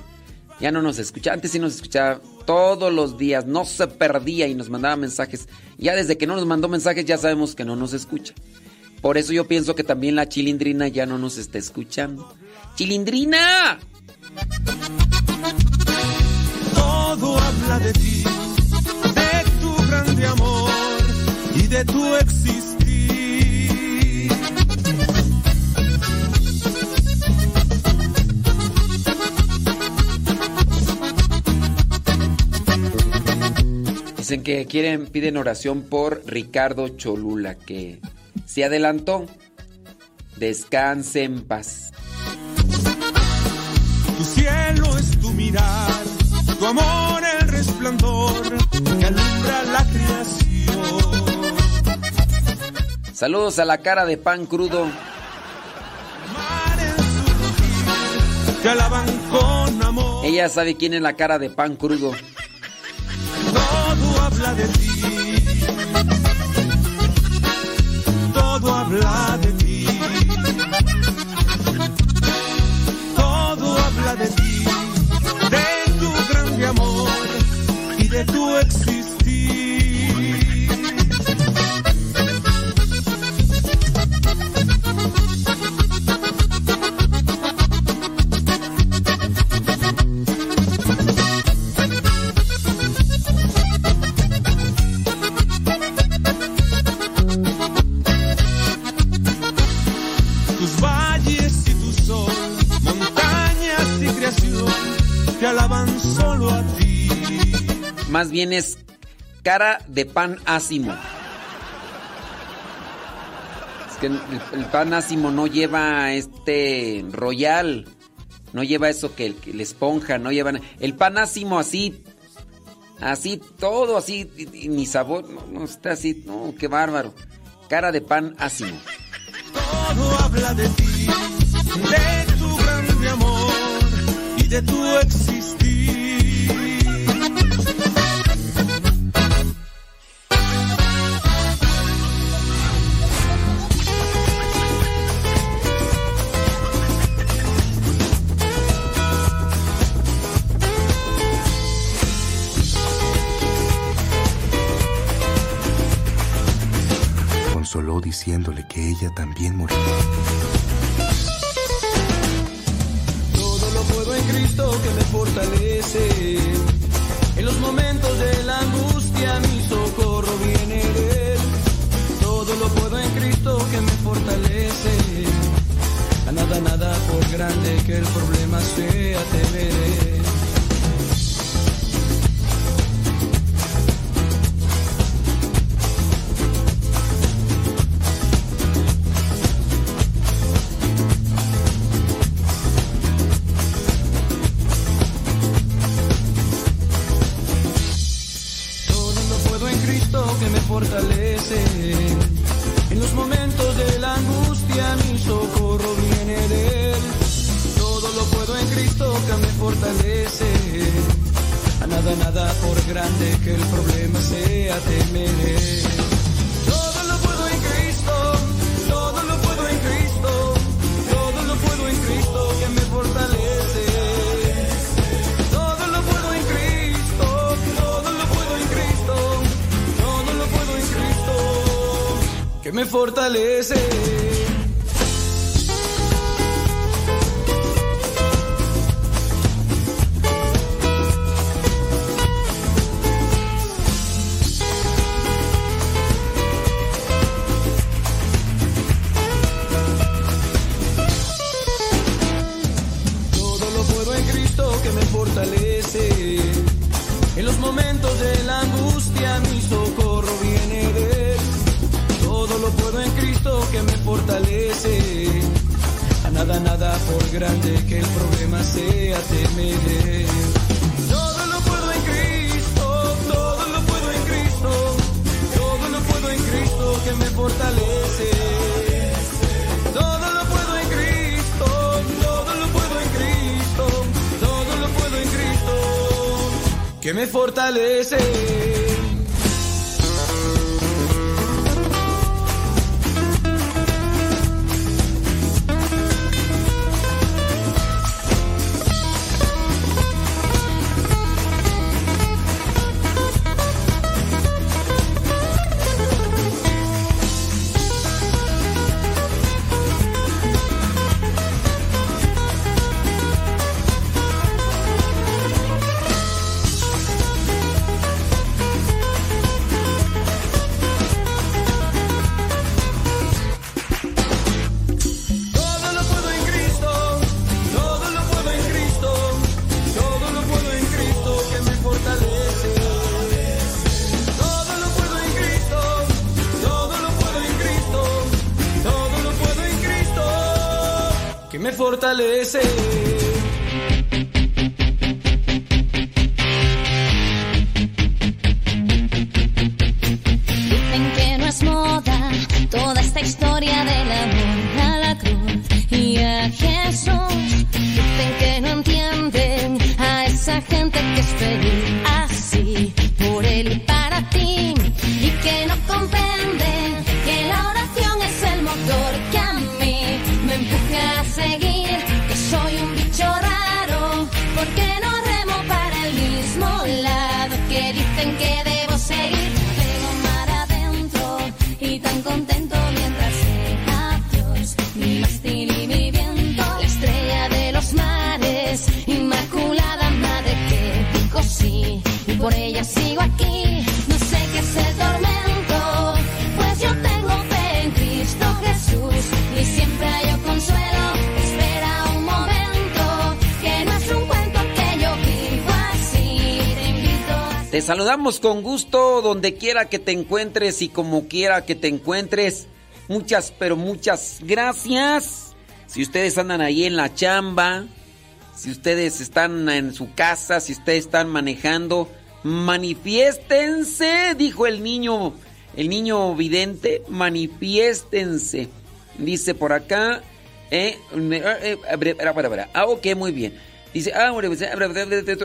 ya no nos escucha. Antes sí nos escuchaba todos los días. No se perdía y nos mandaba mensajes. Ya desde que no nos mandó mensajes ya sabemos que no nos escucha. Por eso yo pienso que también la chilindrina ya no nos está escuchando. ¡Chilindrina! Todo habla de ti, de tu grande amor y de tu existir. Dicen que quieren, piden oración por Ricardo Cholula, que se adelantó. Descanse en paz. Tu cielo es tu mirar, tu amor el resplandor que alumbra la creación. Saludos a la cara de pan crudo. Alaban con amor, Ella sabe quién es la cara de pan crudo. todo habla de ti. Todo habla de ti. Todo habla de ti, de tu grande amor y de tu existir. Más bien es cara de pan ácimo. Es que el, pan ácimo no lleva este royal. No lleva eso que, el, que la esponja, no lleva. El pan ácimo así. Así, todo así, ni sabor. No, no está así. No, qué bárbaro. Cara de pan ácimo. Todo habla de ti, de tu grande amor y de tu existir. consoló diciéndole que ella también moriría. Todo lo puedo en Cristo que me fortalece. En los momentos de la angustia mi socorro viene de Él. Todo lo puedo en Cristo que me fortalece. A nada, nada, por grande que el problema sea, te veré. En los momentos de la angustia mi socorro viene de Él. Todo lo puedo en Cristo que me fortalece. A nada, nada por grande que el problema sea temer. me fortalece. fortalece. es saludamos con gusto donde quiera que te encuentres y como quiera que te encuentres. Muchas, pero muchas gracias. Si ustedes andan ahí en la chamba, si ustedes están en su casa, si ustedes están manejando, manifiéstense, dijo el niño, el niño vidente, manifiéstense. Dice por acá, eh, eh, eh, ah, ok, muy bien. Dice, ah,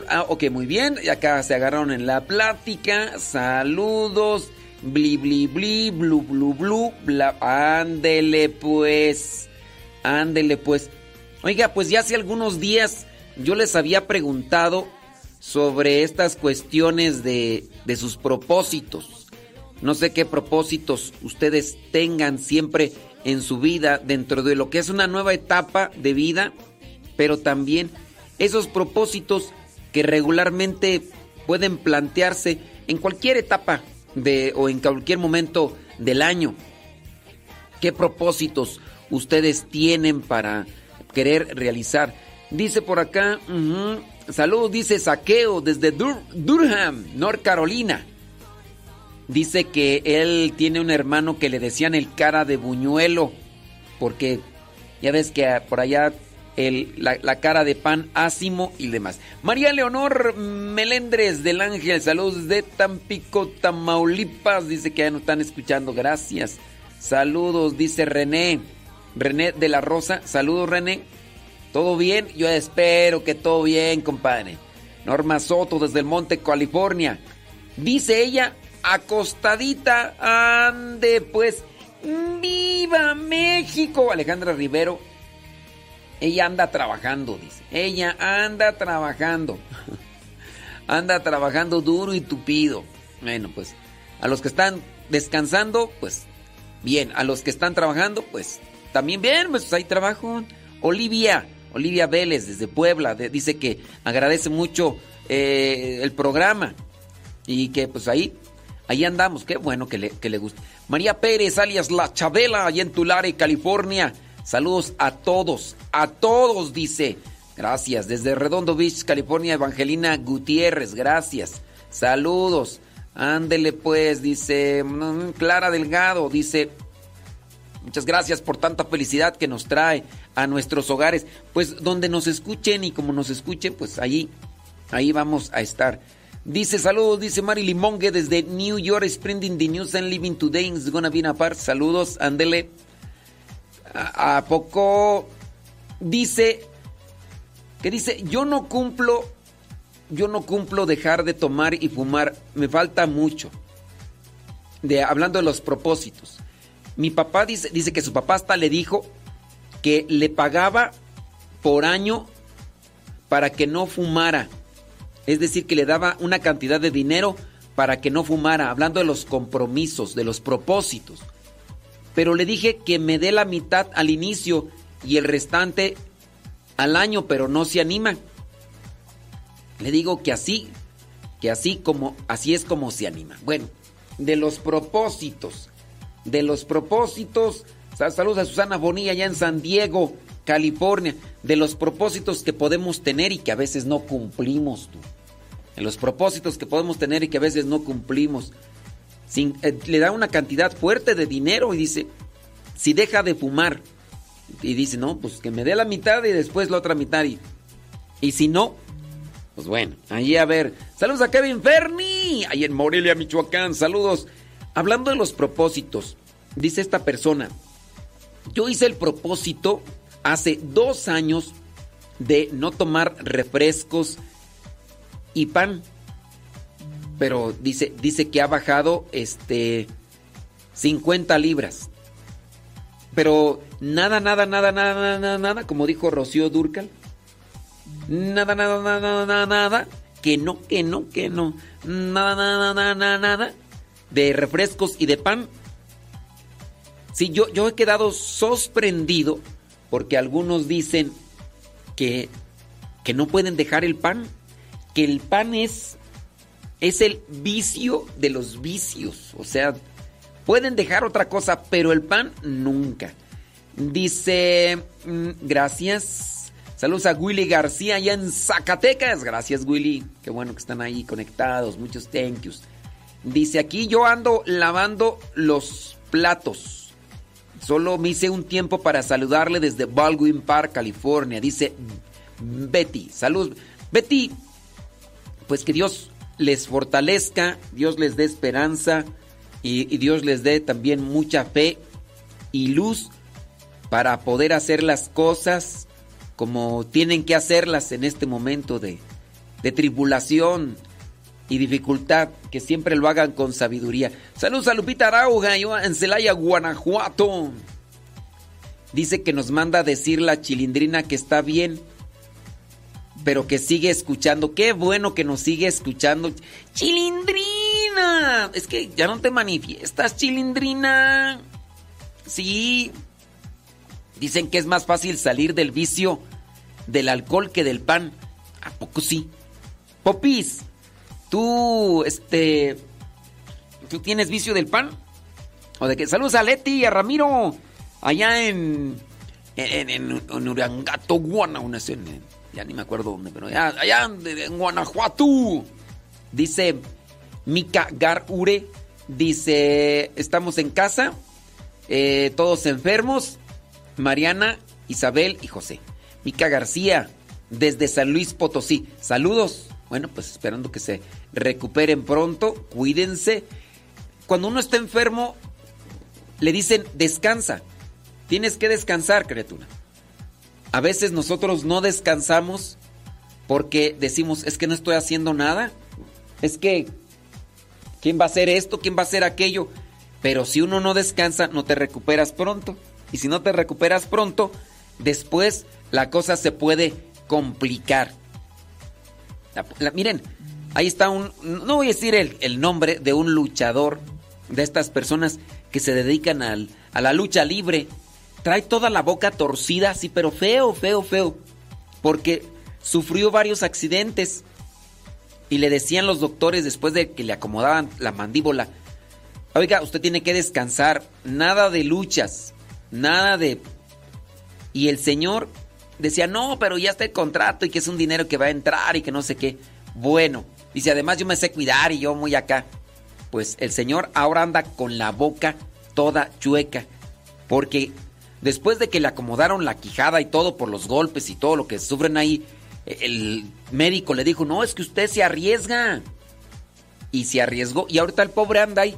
ah, ok, muy bien. Y acá se agarraron en la plática. Saludos. Bli, bli, bli, blu, blu, blu. Ándele pues. Ándele pues. Oiga, pues ya hace algunos días yo les había preguntado sobre estas cuestiones de, de sus propósitos. No sé qué propósitos ustedes tengan siempre en su vida dentro de lo que es una nueva etapa de vida, pero también esos propósitos que regularmente pueden plantearse en cualquier etapa de, o en cualquier momento del año. ¿Qué propósitos ustedes tienen para querer realizar? Dice por acá, saludos, dice Saqueo desde Durham, North Carolina. Dice que él tiene un hermano que le decían el cara de buñuelo, porque ya ves que por allá la, cara de pan ácimo y demás. María Leonor Melendres del Ángel, saludos de Tampico, Tamaulipas, dice que ya nos están escuchando, gracias. Saludos, dice René, René de la Rosa, saludos René, ¿todo bien? Yo espero que todo bien, compadre. Norma Soto desde el Monte, California. Dice ella, acostadita, ande pues, viva México. Alejandra Rivero, ella anda trabajando, dice. Ella anda trabajando. [laughs] anda trabajando duro y tupido. Bueno, pues a los que están descansando, pues bien. A los que están trabajando, pues también bien, pues hay trabajo. Olivia, Olivia Vélez desde Puebla, dice que agradece mucho eh, el programa y que pues ahí, ahí andamos. Qué bueno que le, que le guste. María Pérez, alias La Chabela, allá en Tulare, California. Saludos a todos, a todos, dice. Gracias. Desde Redondo Beach, California, Evangelina Gutiérrez, gracias. Saludos. Ándele pues, dice mm, Clara Delgado, dice, muchas gracias por tanta felicidad que nos trae a nuestros hogares. Pues donde nos escuchen y como nos escuchen, pues ahí, ahí vamos a estar. Dice saludos, dice Mari Limongue desde New York, spreading the news and living today. It's gonna be a part. Saludos, ándele. ¿A, poco dice que dice, yo no cumplo, yo no cumplo dejar de tomar y fumar, me falta mucho. De, hablando de los propósitos. Mi papá dice, dice que su papá hasta le dijo que le pagaba por año para que no fumara. Es decir, que le daba una cantidad de dinero para que no fumara, hablando de los compromisos, de los propósitos pero le dije que me dé la mitad al inicio y el restante al año, pero no se anima. Le digo que así, que así como así es como se anima. Bueno, de los propósitos, de los propósitos, saludos a Susana Bonilla allá en San Diego, California, de los propósitos que podemos tener y que a veces no cumplimos tú. De los propósitos que podemos tener y que a veces no cumplimos. Eh, le da una cantidad fuerte de dinero y dice, si deja de fumar, y dice, no, pues que me dé la mitad y después la otra mitad. Y, y si no, pues bueno, ahí a ver. Saludos a Kevin Ferni, ahí en Morelia, Michoacán. Saludos. Hablando de los propósitos, dice esta persona, yo hice el propósito hace dos años de no tomar refrescos y pan pero dice, dice que ha bajado este 50 libras. Pero nada, nada, nada, nada, nada, nada, como dijo Rocío Durcal. Nada, nada, nada, nada, nada, que no, que no, que no. Nada, nada, nada, nada, nada de refrescos y de pan. Sí, yo, yo he quedado sorprendido porque algunos dicen que, que no pueden dejar el pan, que el pan es es el vicio de los vicios. O sea, pueden dejar otra cosa, pero el pan nunca. Dice, mm, gracias. Saludos a Willy García allá en Zacatecas. Gracias Willy. Qué bueno que están ahí conectados. Muchos thank yous. Dice aquí yo ando lavando los platos. Solo me hice un tiempo para saludarle desde Baldwin Park, California. Dice Betty. Salud. Betty, pues que Dios les fortalezca, Dios les dé esperanza y, Dios les dé también mucha fe y luz para poder hacer las cosas como tienen que hacerlas en este momento de, de tribulación y dificultad, que siempre lo hagan con sabiduría. Saludos a Lupita Arauga, yo en Celaya, Guanajuato. Dice que nos manda a decir la chilindrina que está bien, pero que sigue escuchando. Qué bueno que nos sigue escuchando. Chilindrina, es que ya no te manifiestas, chilindrina. Sí. Dicen que es más fácil salir del vicio del alcohol que del pan. ¿A poco sí? Popis, tú, este, ¿tú tienes vicio del pan? ¿O de qué? Saludos a Leti y a Ramiro, allá en, en, en, en Urangato, Guanajuato, ya ni me acuerdo dónde, pero allá, allá en Guanajuato. Dice Mika Garure, dice, estamos en casa, eh, todos enfermos, Mariana, Isabel y José. Mica García, desde San Luis Potosí. Saludos. Bueno, pues esperando que se recuperen pronto. Cuídense. Cuando uno está enfermo, le dicen descansa. Tienes que descansar, criatura. A veces nosotros no descansamos porque decimos, es que no estoy haciendo nada. Es que, ¿quién va a hacer esto? ¿Quién va a hacer aquello? Pero si uno no descansa, no te recuperas pronto. Y si no te recuperas pronto, después la cosa se puede complicar. La, miren, ahí está un, no voy a decir el, el, nombre de un luchador, de estas personas que se dedican al, a la lucha libre. Trae toda la boca torcida, sí, pero feo, feo, feo. Porque sufrió varios accidentes. Y le decían los doctores después de que le acomodaban la mandíbula, oiga, usted tiene que descansar, nada de luchas, nada de... Y el señor decía, no, pero ya está el contrato y que es un dinero que va a entrar y que no sé qué. Bueno, dice, además yo me sé cuidar y yo muy acá. Pues el señor ahora anda con la boca toda chueca. Porque después de que le acomodaron la quijada y todo por los golpes y todo lo que sufren ahí, el médico le dijo, no, es que usted se arriesga. Y se arriesgó. Y ahorita el pobre anda ahí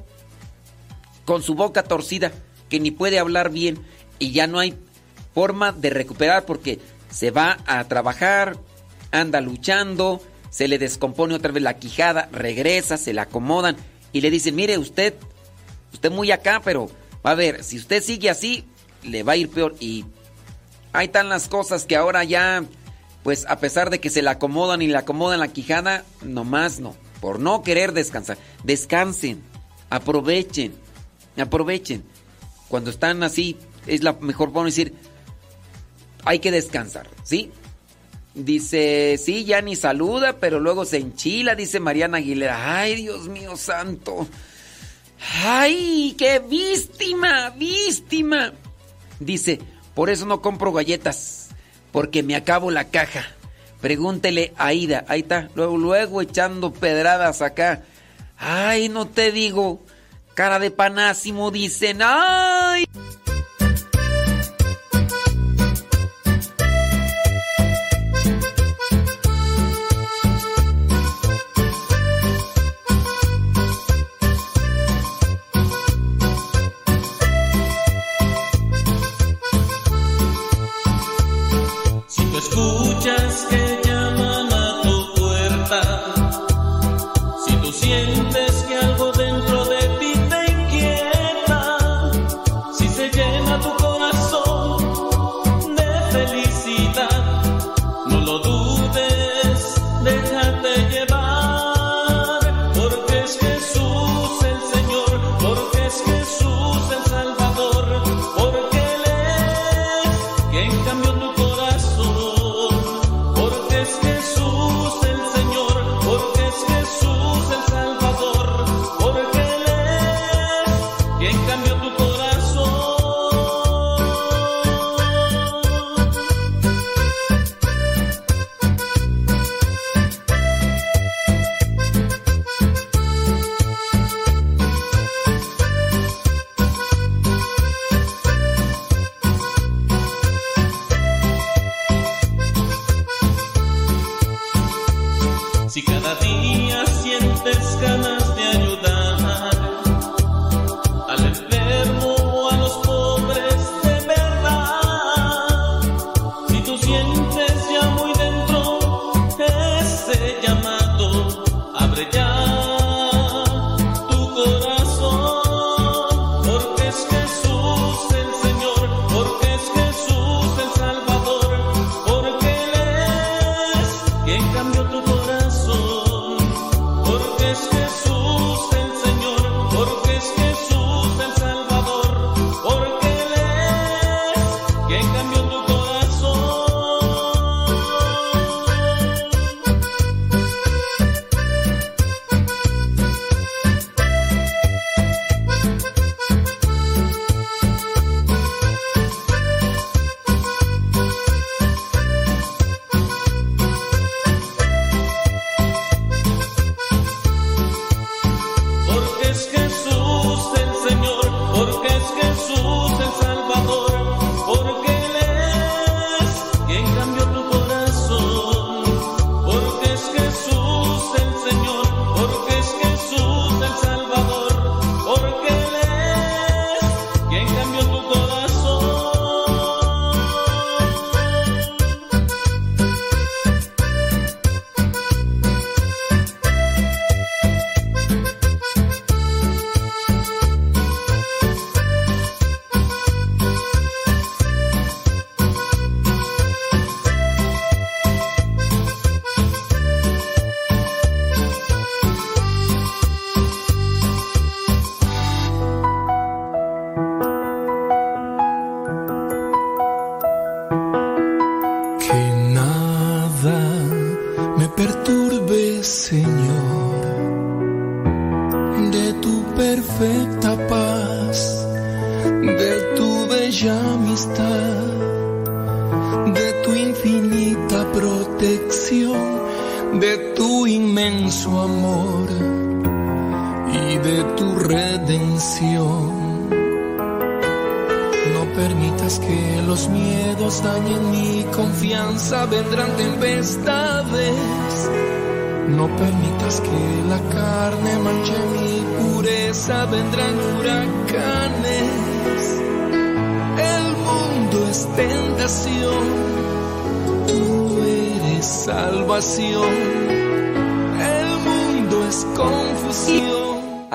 con su boca torcida, que ni puede hablar bien. Y ya no hay forma de recuperar porque se va a trabajar, anda luchando, se le descompone otra vez la quijada, regresa, se la acomodan y le dicen, mire usted, usted muy acá, pero a ver, si usted sigue así, le va a ir peor. Y ahí están las cosas que ahora ya, pues a pesar de que se la acomodan y le acomodan la quijada, nomás no, por no querer descansar. Descansen, aprovechen, aprovechen. Cuando están así, es la mejor forma de decir, hay que descansar, ¿sí? Dice, sí, ya ni saluda, pero luego se enchila, dice Mariana Aguilera. Ay, Dios mío santo. Ay, qué víctima, víctima. Dice, por eso no compro galletas, porque me acabo la caja. Pregúntele a Aida, ahí está, luego, luego echando pedradas acá. Ay, no te digo, cara de panásimo, dicen, ay. Si cada día sientes ganas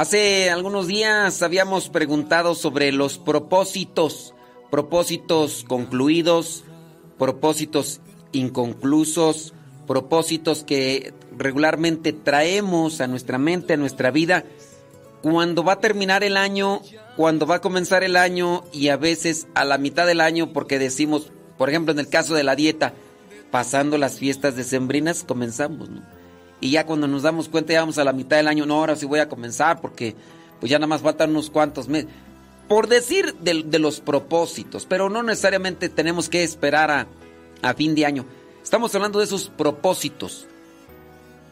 Hace algunos días habíamos preguntado sobre los propósitos, propósitos concluidos, propósitos inconclusos, propósitos que regularmente traemos a nuestra mente, a nuestra vida, cuando va a terminar el año, cuando va a comenzar el año y a veces a la mitad del año porque decimos, por ejemplo en el caso de la dieta, pasando las fiestas decembrinas comenzamos, ¿no? Y ya cuando nos damos cuenta, ya vamos a la mitad del año, no, ahora sí voy a comenzar porque pues ya nada más faltan unos cuantos meses. Por decir de, los propósitos, pero no necesariamente tenemos que esperar a, a fin de año. Estamos hablando de esos propósitos.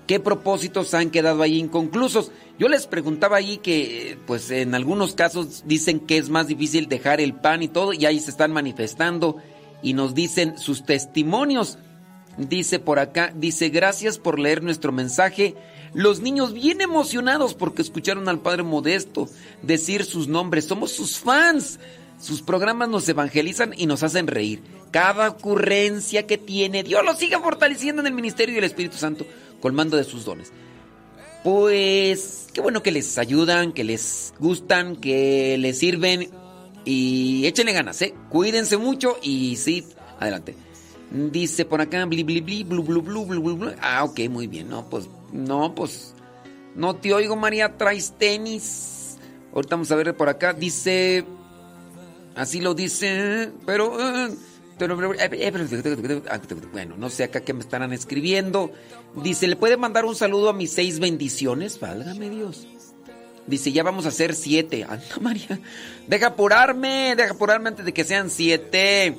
¿Qué propósitos han quedado ahí inconclusos? Yo les preguntaba ahí que, pues en algunos casos dicen que es más difícil dejar el pan y todo, y ahí se están manifestando y nos dicen sus testimonios. Dice por acá, dice, gracias por leer nuestro mensaje. Los niños bien emocionados porque escucharon al Padre Modesto decir sus nombres. Somos sus fans. Sus programas nos evangelizan y nos hacen reír. Cada ocurrencia que tiene, Dios lo siga fortaleciendo en el ministerio del Espíritu Santo, colmando de sus dones. Pues, qué bueno que les ayudan, que les gustan, que les sirven. Y échenle ganas, ¿eh? Cuídense mucho y sí, adelante. Dice por acá, bli, bli, bli, blu, blu, blu, blu, blu. Ah, ok, muy bien. No, pues, no, pues. No te oigo, María, traes tenis. Ahorita vamos a ver por acá. Dice. Así lo dice, pero. Bueno, no sé acá qué me estarán escribiendo. Dice, ¿le puede mandar un saludo a mis seis bendiciones? Válgame Dios. Dice, ya vamos a hacer siete. Anda, [laughs] María. Deja apurarme, deja apurarme antes de que sean siete.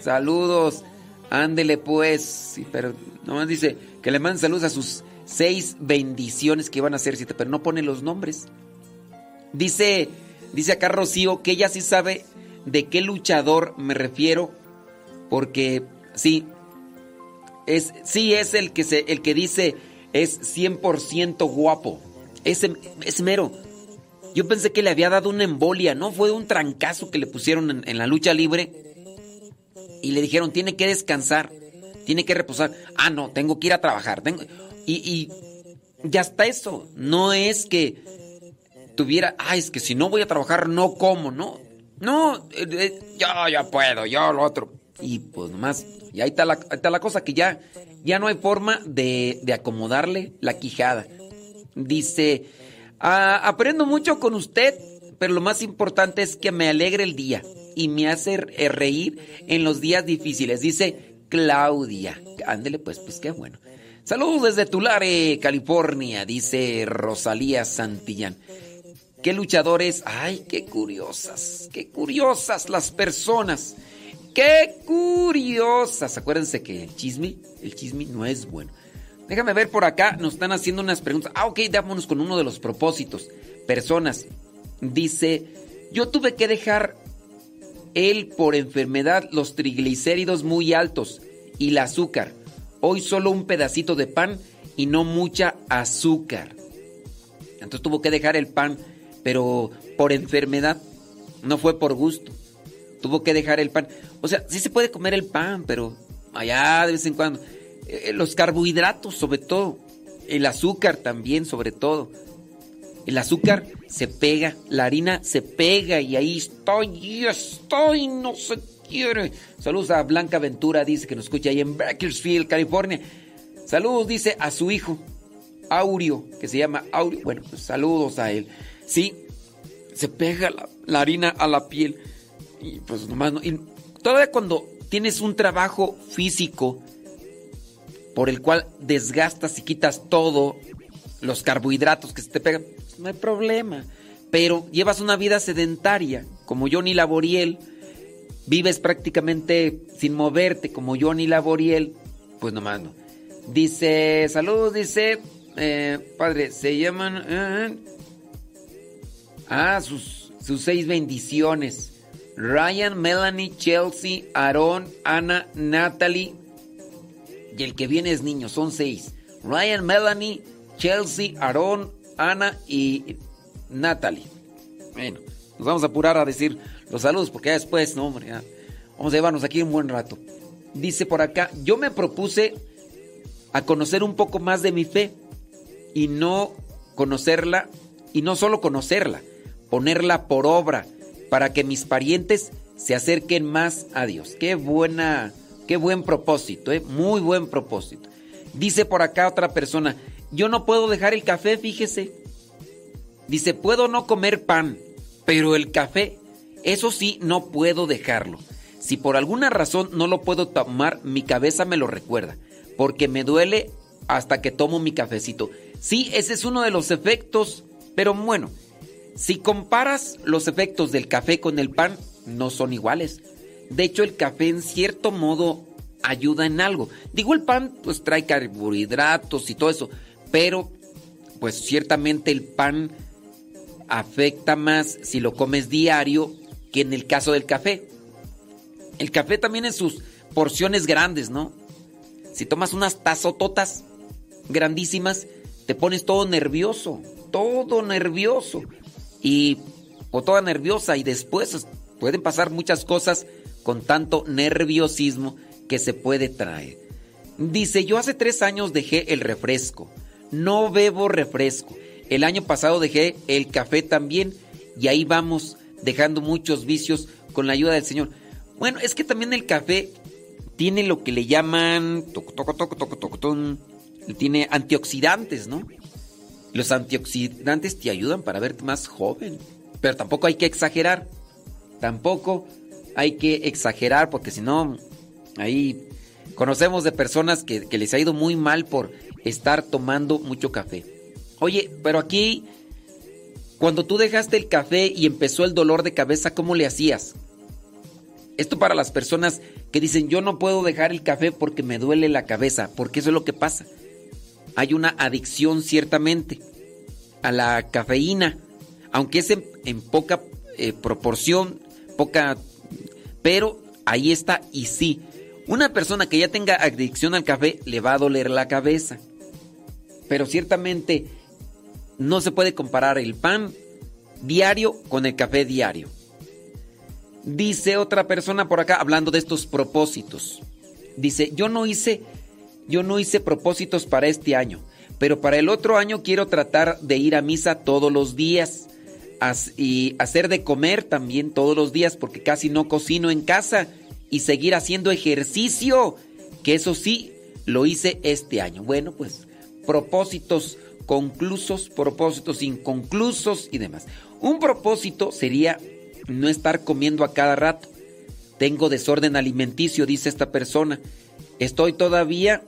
Saludos. Ándele pues. Pero nomás dice que le manden saludos a sus seis bendiciones que van a ser siete, pero no pone los nombres. Dice, dice acá Rocío que ella sí sabe de qué luchador me refiero, porque sí, es, sí es el que se, el que dice es 100% guapo. Ese, es mero. Yo pensé que le había dado una embolia, ¿no? Fue un trancazo que le pusieron en la lucha libre. Y le dijeron, tiene que descansar, tiene que reposar. Ah, no, tengo que ir a trabajar. Tengo... Y, y ya está eso. No es que tuviera, ah, es que si no voy a trabajar no como, ¿no? No, eh, eh, yo ya puedo, yo lo otro. Y pues nomás, y ahí está la, está la cosa que ya, ya no hay forma de, de acomodarle la quijada. Dice, "Ah, aprendo mucho con usted, pero lo más importante es que me alegre el día y me hace eh, reír en los días difíciles. Dice Claudia. Ándele pues, pues qué bueno. Saludos desde Tulare, California, dice Rosalía Santillán. Qué luchadores, ay, qué curiosas, qué curiosas las personas. Qué curiosas. Acuérdense que el chisme, el chisme no es bueno. Déjame ver por acá, nos están haciendo unas preguntas. Ah, ok, dámonos con uno de los propósitos. Personas. Dice, yo tuve que dejar él por enfermedad los triglicéridos muy altos y el azúcar. Hoy solo un pedacito de pan y no mucha azúcar. Entonces tuvo que dejar el pan, pero por enfermedad, no fue por gusto. Tuvo que dejar el pan. O sea, sí se puede comer el pan, pero allá de vez en cuando. Eh, los carbohidratos, sobre todo. El azúcar también, sobre todo. El azúcar se pega, la harina se pega y ahí estoy, estoy, no se quiere. Saludos a Blanca Ventura, dice que nos escucha ahí en Bakersfield, California. Saludos, dice a su hijo, Aurio, que se llama Aurio. Bueno, pues saludos a él. Sí, se pega la, harina a la piel. Y pues nomás no. Y todavía cuando tienes un trabajo físico por el cual desgastas y quitas todo, los carbohidratos que se te pegan, no hay problema. Pero llevas una vida sedentaria, como Johnny Laboriel, vives prácticamente sin moverte, como Johnny Laboriel, pues nomás no. Dice, saludos, dice, eh, padre, se llaman... eh, ah, sus, sus seis bendiciones. Ryan, Melanie, Chelsea, Aaron, Ana, Natalie. Y el que viene es niño, son seis. Ryan, Melanie, Chelsea, Aaron, Ana y Natalie. Bueno, nos vamos a apurar a decir los saludos porque ya después, no, hombre, ya. Vamos a llevarnos aquí un buen rato. Dice por acá, yo me propuse a conocer un poco más de mi fe y no conocerla, y no solo conocerla, ponerla por obra para que mis parientes se acerquen más a Dios. Qué buena, qué buen propósito, ¿eh? muy buen propósito. Dice por acá otra persona, yo no puedo dejar el café, fíjese. Dice, puedo no comer pan, pero el café, eso sí, no puedo dejarlo. Si por alguna razón no lo puedo tomar, mi cabeza me lo recuerda, porque me duele hasta que tomo mi cafecito. Sí, ese es uno de los efectos, pero bueno, si comparas los efectos del café con el pan, no son iguales. De hecho, el café en cierto modo ayuda en algo. Digo, el pan pues trae carbohidratos y todo eso, pero pues ciertamente el pan afecta más si lo comes diario que en el caso del café. El café también en sus porciones grandes, ¿no? Si tomas unas tazototas grandísimas, te pones todo nervioso, todo nervioso. Y, o toda nerviosa, y después pueden pasar muchas cosas con tanto nerviosismo que se puede traer. Dice, yo hace tres años dejé el refresco. No bebo refresco. El año pasado dejé el café también y ahí vamos dejando muchos vicios con la ayuda del Señor. Bueno, es que también el café tiene lo que le llaman toco toco toco toco toco ton, tiene antioxidantes, ¿no? Los antioxidantes te ayudan para verte más joven, pero tampoco hay que exagerar. Tampoco hay que exagerar porque si no ahí conocemos de personas que, que les ha ido muy mal por estar tomando mucho café. Oye, pero aquí, cuando tú dejaste el café y empezó el dolor de cabeza, ¿cómo le hacías? Esto para las personas que dicen, yo no puedo dejar el café porque me duele la cabeza, porque eso es lo que pasa. Hay una adicción ciertamente a la cafeína, aunque es en, poca eh, proporción, poca, pero ahí está y sí. Una persona que ya tenga adicción al café le va a doler la cabeza. Pero ciertamente no se puede comparar el pan diario con el café diario. Dice otra persona por acá hablando de estos propósitos. Dice, "Yo no hice yo no hice propósitos para este año, pero para el otro año quiero tratar de ir a misa todos los días y hacer de comer también todos los días porque casi no cocino en casa y seguir haciendo ejercicio, que eso sí lo hice este año." Bueno, pues propósitos conclusos, propósitos inconclusos y demás. Un propósito sería no estar comiendo a cada rato. Tengo desorden alimenticio, dice esta persona. Estoy todavía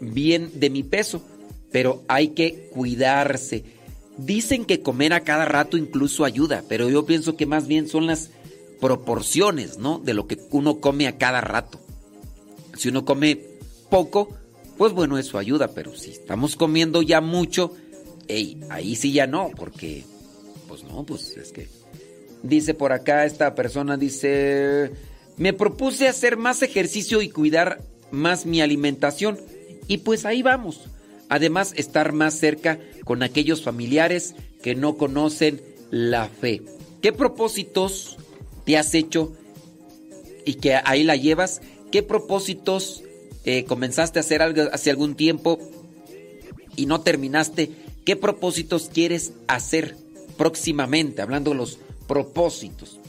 bien de mi peso, pero hay que cuidarse. Dicen que comer a cada rato incluso ayuda, pero yo pienso que más bien son las proporciones, ¿no? De lo que uno come a cada rato. Si uno come poco, pues bueno, eso ayuda, pero si estamos comiendo ya mucho, ahí sí ya no, porque, pues no, pues es que... Dice por acá esta persona, dice, me propuse hacer más ejercicio y cuidar más mi alimentación, y pues ahí vamos. Además, estar más cerca con aquellos familiares que no conocen la fe. ¿Qué propósitos te has hecho y que ahí la llevas? ¿Qué propósitos eh, comenzaste a hacer algo hace algún tiempo y no terminaste, ¿qué propósitos quieres hacer próximamente? Hablando de los propósitos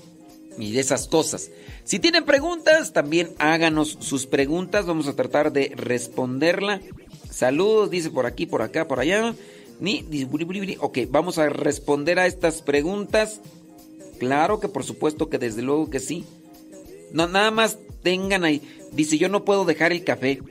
y de esas cosas. Si tienen preguntas, también háganos sus preguntas. Vamos a tratar de responderla. Saludos, dice por aquí, por acá, por allá. Ni, ok, vamos a responder a estas preguntas. Claro que por supuesto que desde luego que sí. No, nada más tengan ahí. Dice, yo no puedo dejar el café.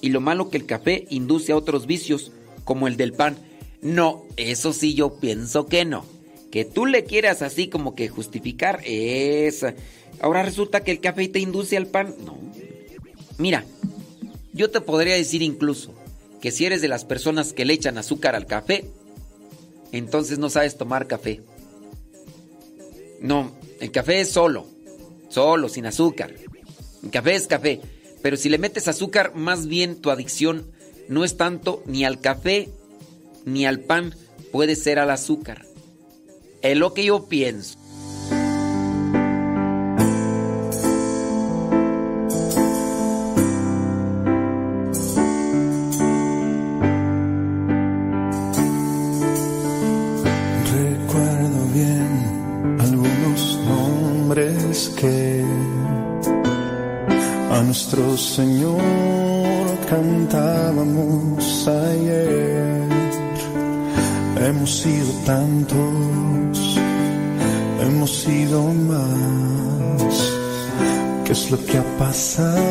Y lo malo que el café induce a otros vicios, como el del pan. No, eso sí yo pienso que no. Que tú le quieras así como que justificar esa. Ahora resulta que el café te induce al pan. No. Mira, yo te podría decir incluso que si eres de las personas que le echan azúcar al café, entonces no sabes tomar café. No, el café es solo, solo, sin azúcar. Café es café. Pero si le metes azúcar, más bien tu adicción no es tanto ni al café ni al pan, puede ser al azúcar. Es lo que yo pienso. Es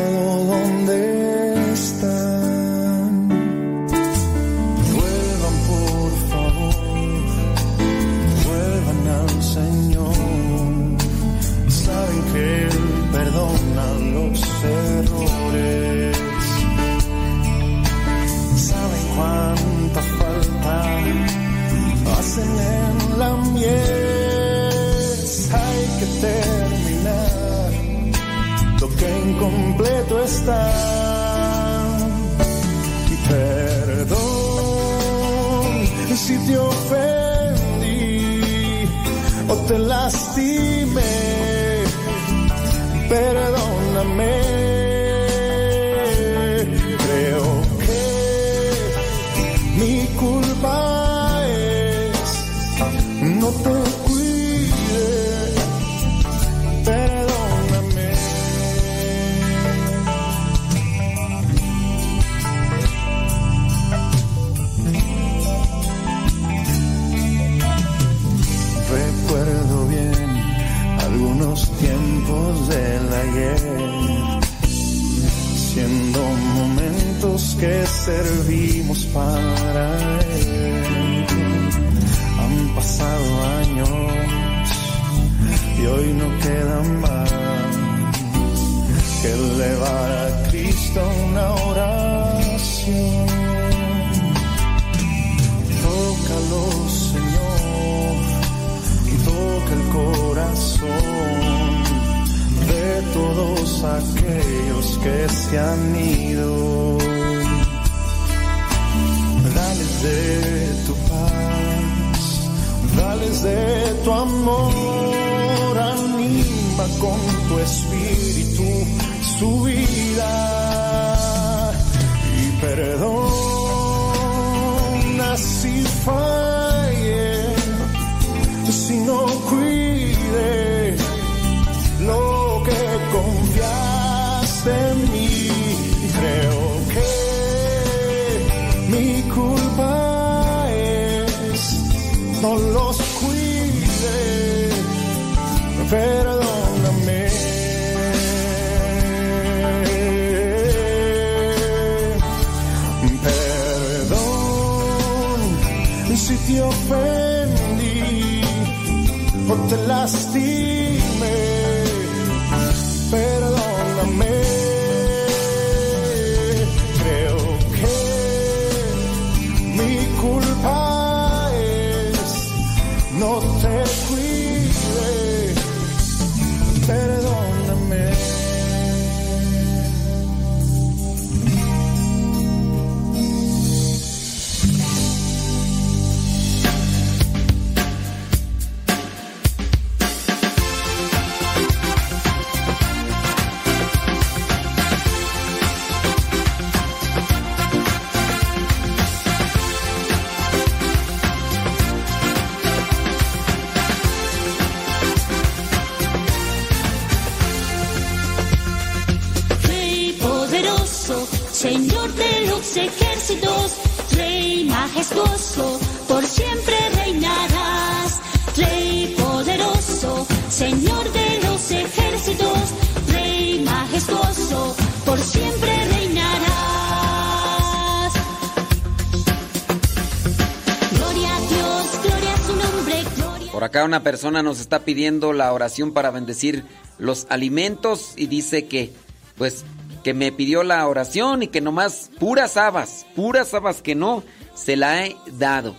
una persona nos está pidiendo la oración para bendecir los alimentos y dice que, pues, que me pidió la oración y que nomás puras habas, puras habas que no se la he dado.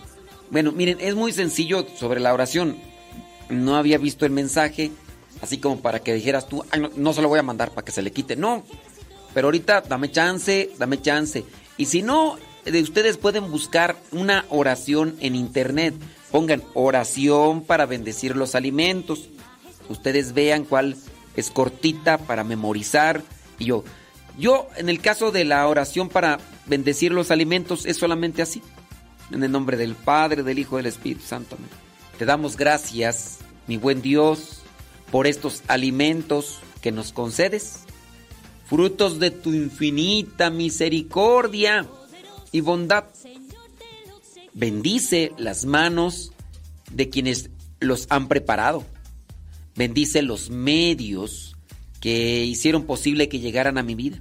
Bueno, miren, es muy sencillo sobre la oración. No había visto el mensaje, así como para que dijeras tú, "Ay, no, no se lo voy a mandar para que se le quite. No, pero ahorita dame chance, dame chance. Y si no, de ustedes pueden buscar una oración en internet. Pongan oración para bendecir los alimentos. Ustedes vean cuál es cortita para memorizar. Y yo, yo en el caso de la oración para bendecir los alimentos es solamente así. En el nombre del Padre, del Hijo del Espíritu Santo. Te damos gracias, mi buen Dios, por estos alimentos que nos concedes frutos de tu infinita misericordia y bondad. Bendice las manos de quienes los han preparado. Bendice los medios que hicieron posible que llegaran a mi vida.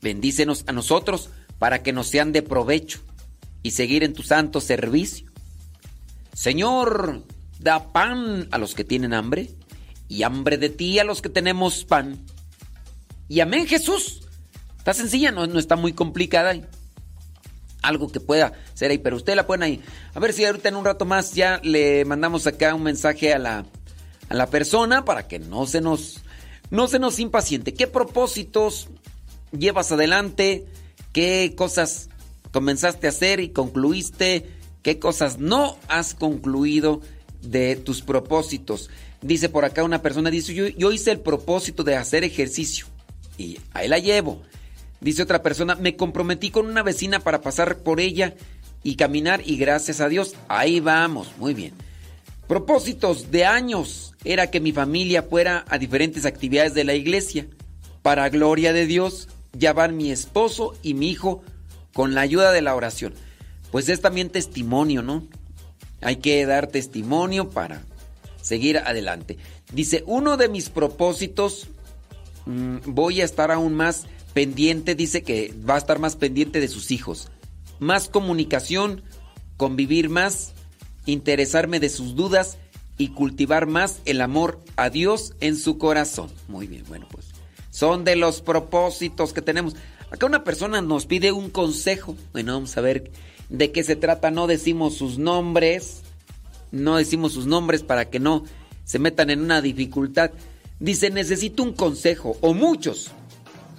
Bendícenos a nosotros para que nos sean de provecho y seguir en tu santo servicio. Señor, da pan a los que tienen hambre y hambre de ti a los que tenemos pan. Y amén, Jesús. Está sencilla, no, no está muy complicada. Algo que pueda ser ahí, pero usted la pone ahí. A ver si ahorita en un rato más ya le mandamos acá un mensaje a la, a la persona para que no se nos, no se nos impaciente. ¿Qué propósitos llevas adelante? ¿Qué cosas comenzaste a hacer y concluiste? ¿Qué cosas no has concluido de tus propósitos? Dice por acá una persona, dice, yo, yo hice el propósito de hacer ejercicio y ahí la llevo. Dice otra persona, me comprometí con una vecina para pasar por ella y caminar y gracias a Dios, ahí vamos, muy bien. Propósitos de años era que mi familia fuera a diferentes actividades de la iglesia. Para gloria de Dios, ya van mi esposo y mi hijo con la ayuda de la oración. Pues es también testimonio, ¿no? Hay que dar testimonio para seguir adelante. Dice, uno de mis propósitos, mm, voy a estar aún más pendiente, dice que va a estar más pendiente de sus hijos. Más comunicación, convivir más, interesarme de sus dudas y cultivar más el amor a Dios en su corazón. Muy bien, bueno, pues son de los propósitos que tenemos. Acá una persona nos pide un consejo. Bueno, vamos a ver de qué se trata. No decimos sus nombres. No decimos sus nombres para que no se metan en una dificultad. Dice, necesito un consejo o muchos.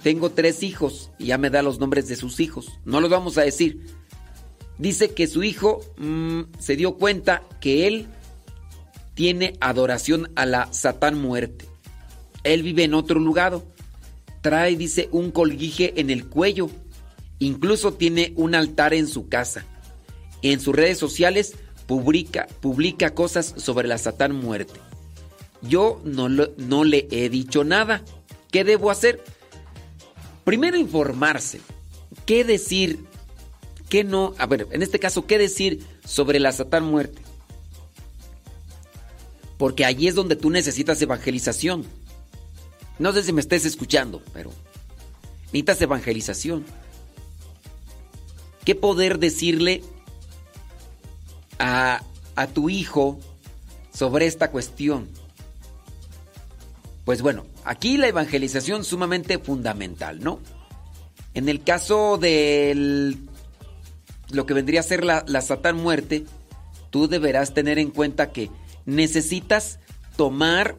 Tengo tres hijos y ya me da los nombres de sus hijos. No los vamos a decir. dice que su hijo mm, se dio cuenta que él tiene adoración a la Satán muerte. Él vive en otro lugar. Trae, dice, un colguije en el cuello. Incluso tiene un altar en su casa. En sus redes sociales publica, publica cosas sobre la Satán muerte. Yo no, no le he dicho nada. ¿Qué debo hacer? Primero informarse. ¿Qué decir? ¿Qué no? A ver, en este caso, ¿qué decir sobre la Satán muerte? Porque allí es donde tú necesitas evangelización. No sé si me estés escuchando, pero necesitas evangelización. ¿Qué poder decirle a, a tu hijo sobre esta cuestión? Pues bueno, aquí la evangelización sumamente fundamental, ¿no? En el caso de lo que vendría a ser la, la Satán muerte, tú deberás tener en cuenta que necesitas tomar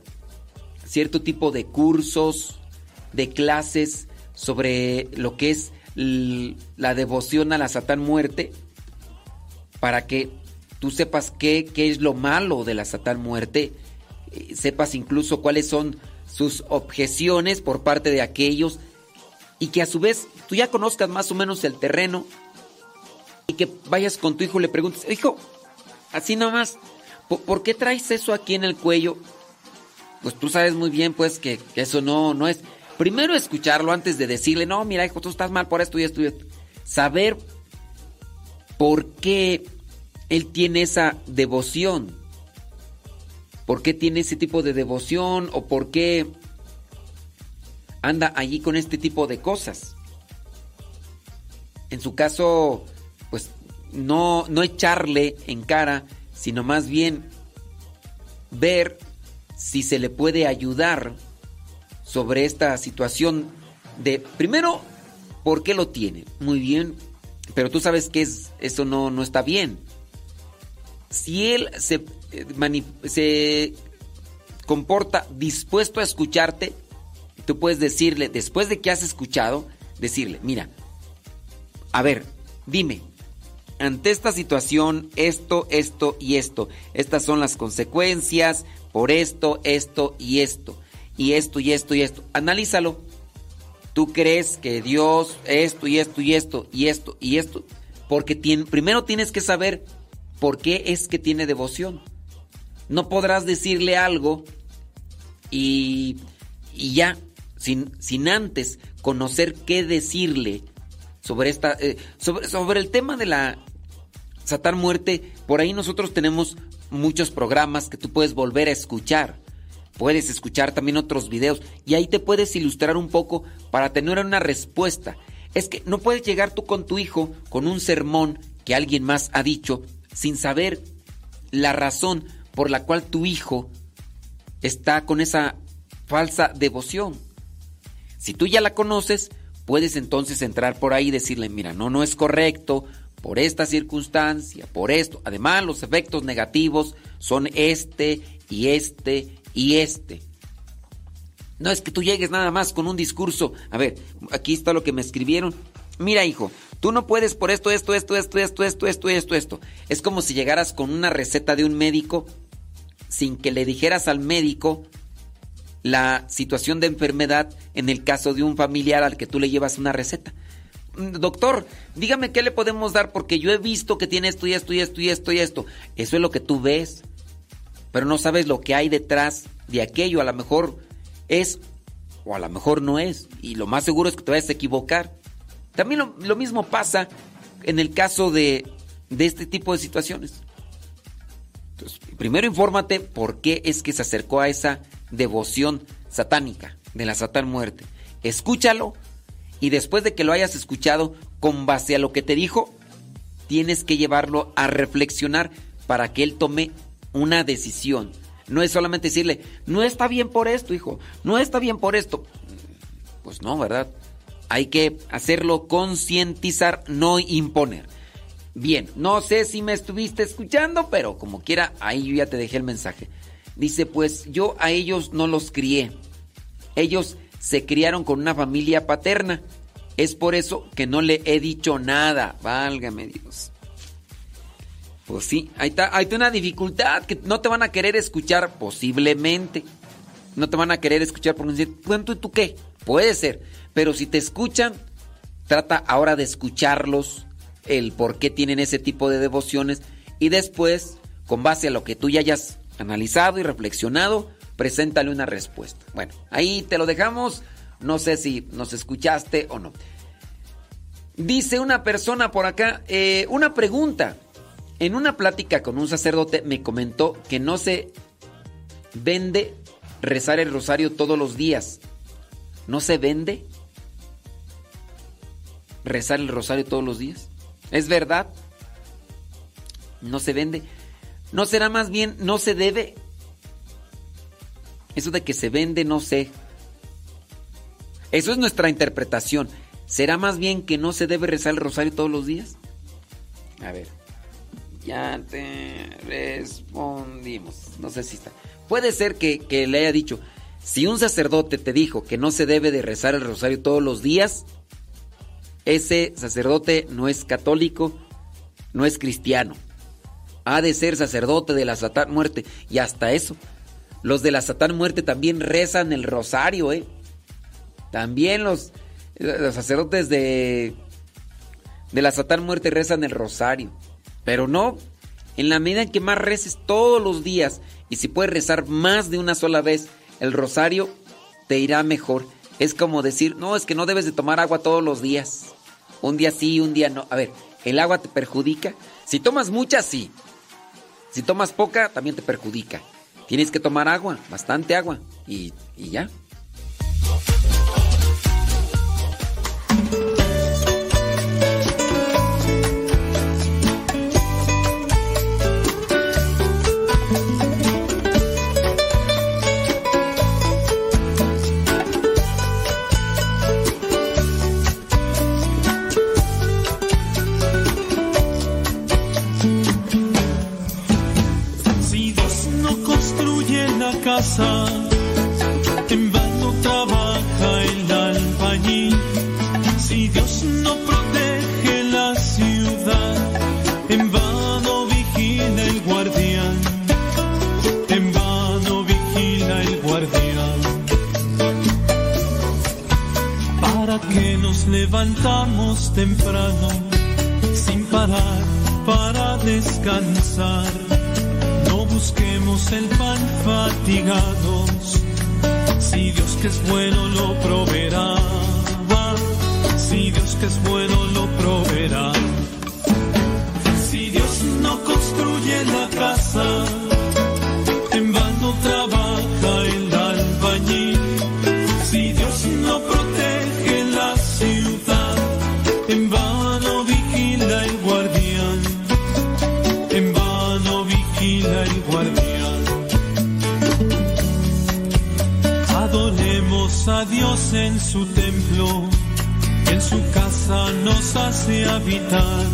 cierto tipo de cursos, de clases sobre lo que es la devoción a la Satán muerte, para que tú sepas qué, qué es lo malo de la Satán muerte, eh, sepas incluso cuáles son sus objeciones por parte de aquellos y que a su vez tú ya conozcas más o menos el terreno y que vayas con tu hijo y le preguntes, hijo, así nomás, ¿por, qué traes eso aquí en el cuello? Pues tú sabes muy bien pues que, eso no, no es. Primero escucharlo antes de decirle, no, mira hijo, tú estás mal por esto y esto y esto. Saber por qué él tiene esa devoción por qué tiene ese tipo de devoción o por qué anda allí con este tipo de cosas. En su caso, pues no, no echarle en cara, sino más bien ver si se le puede ayudar sobre esta situación de, primero, ¿por qué lo tiene? Muy bien, pero tú sabes que es, eso no, no está bien. Si él se se comporta dispuesto a escucharte, tú puedes decirle, después de que has escuchado, decirle, mira, a ver, dime, ante esta situación, esto, esto y esto, estas son las consecuencias por esto, esto y esto, y esto y esto y esto, analízalo. ¿Tú crees que Dios esto y esto y esto y esto y esto? Porque primero tienes que saber por qué es que tiene devoción no podrás decirle algo y, ya, sin, sin, antes conocer qué decirle sobre esta eh, sobre, sobre el tema de la Satán muerte, por ahí nosotros tenemos muchos programas que tú puedes volver a escuchar. Puedes escuchar también otros videos y ahí te puedes ilustrar un poco para tener una respuesta. Es que no puedes llegar tú con tu hijo con un sermón que alguien más ha dicho sin saber la razón por la cual tu hijo está con esa falsa devoción. Si tú ya la conoces, puedes entonces entrar por ahí y decirle, mira, no, no es correcto, por esta circunstancia, por esto. Además, los efectos negativos son este y este y este. No es que tú llegues nada más con un discurso. A ver, aquí está lo que me escribieron. Mira, hijo, tú no puedes por esto, esto, esto, esto, esto, esto, esto, esto, esto. Es como si llegaras con una receta de un médico sin que le dijeras al médico la situación de enfermedad en el caso de un familiar al que tú le llevas una receta. Mm, doctor, dígame qué le podemos dar porque yo he visto que tiene esto y esto y esto y esto y esto. Eso es lo que tú ves, pero no sabes lo que hay detrás de aquello. A lo mejor es o a lo mejor no es. Y lo más seguro es que te vayas a equivocar. También lo, mismo pasa en el caso de, de este tipo de situaciones primero infórmate por qué es que se acercó a esa devoción satánica de la Satán muerte. Escúchalo y después de que lo hayas escuchado, con base a lo que te dijo, tienes que llevarlo a reflexionar para que él tome una decisión. No es solamente decirle, no está bien por esto, hijo, no está bien por esto. Pues no, ¿verdad? Hay que hacerlo concientizar, no imponer. Bien, no sé si me estuviste escuchando, pero como quiera, ahí yo ya te dejé el mensaje. Dice, pues yo a ellos no los crié. Ellos se criaron con una familia paterna. Es por eso que no le he dicho nada. Válgame Dios. Pues sí, ahí está, hay una dificultad que no te van a querer escuchar posiblemente. No te van a querer escuchar por decir, ¿tú, ¿tú qué? Puede ser, pero si te escuchan, trata ahora de escucharlos, el por qué tienen ese tipo de devociones y después, con base a lo que tú ya hayas analizado y reflexionado, preséntale una respuesta. Bueno, ahí te lo dejamos. No sé si nos escuchaste o no. Dice una persona por acá, eh, una pregunta. En una plática con un sacerdote me comentó que no se vende rezar el rosario todos los días. ¿No se vende rezar el rosario todos los días? ¿Es verdad? No se vende. ¿No será más bien no se debe? Eso de que se vende, no sé. Eso es nuestra interpretación. ¿Será más bien que no se debe rezar el rosario todos los días? A ver. Ya te respondimos. No sé si está. Puede ser que, que, le haya dicho, si un sacerdote te dijo que no se debe de rezar el rosario todos los días, ese sacerdote no es católico, no es cristiano. Ha de ser sacerdote de la Satán Muerte. Y hasta eso. Los de la Satán Muerte también rezan el rosario, ¿eh? También los, los sacerdotes de, de la Satán Muerte rezan el rosario. Pero no, en la medida en que más reces todos los días y si puedes rezar más de una sola vez el rosario, te irá mejor. Es como decir, no, es que no debes de tomar agua todos los días. Un día sí, un día no. A ver, ¿el agua te perjudica? Si tomas mucha, sí. Si tomas poca, también te perjudica. Tienes que tomar agua, bastante agua. Y, y ya. Levantamos temprano, sin parar para descansar? busquemos el pan fatigados. Si Dios que es bueno lo proveerá. Si Dios que es bueno lo proveerá. Si Dios no construye la casa, en vano trabaja a Dios en su templo, en su casa nos hace habitar.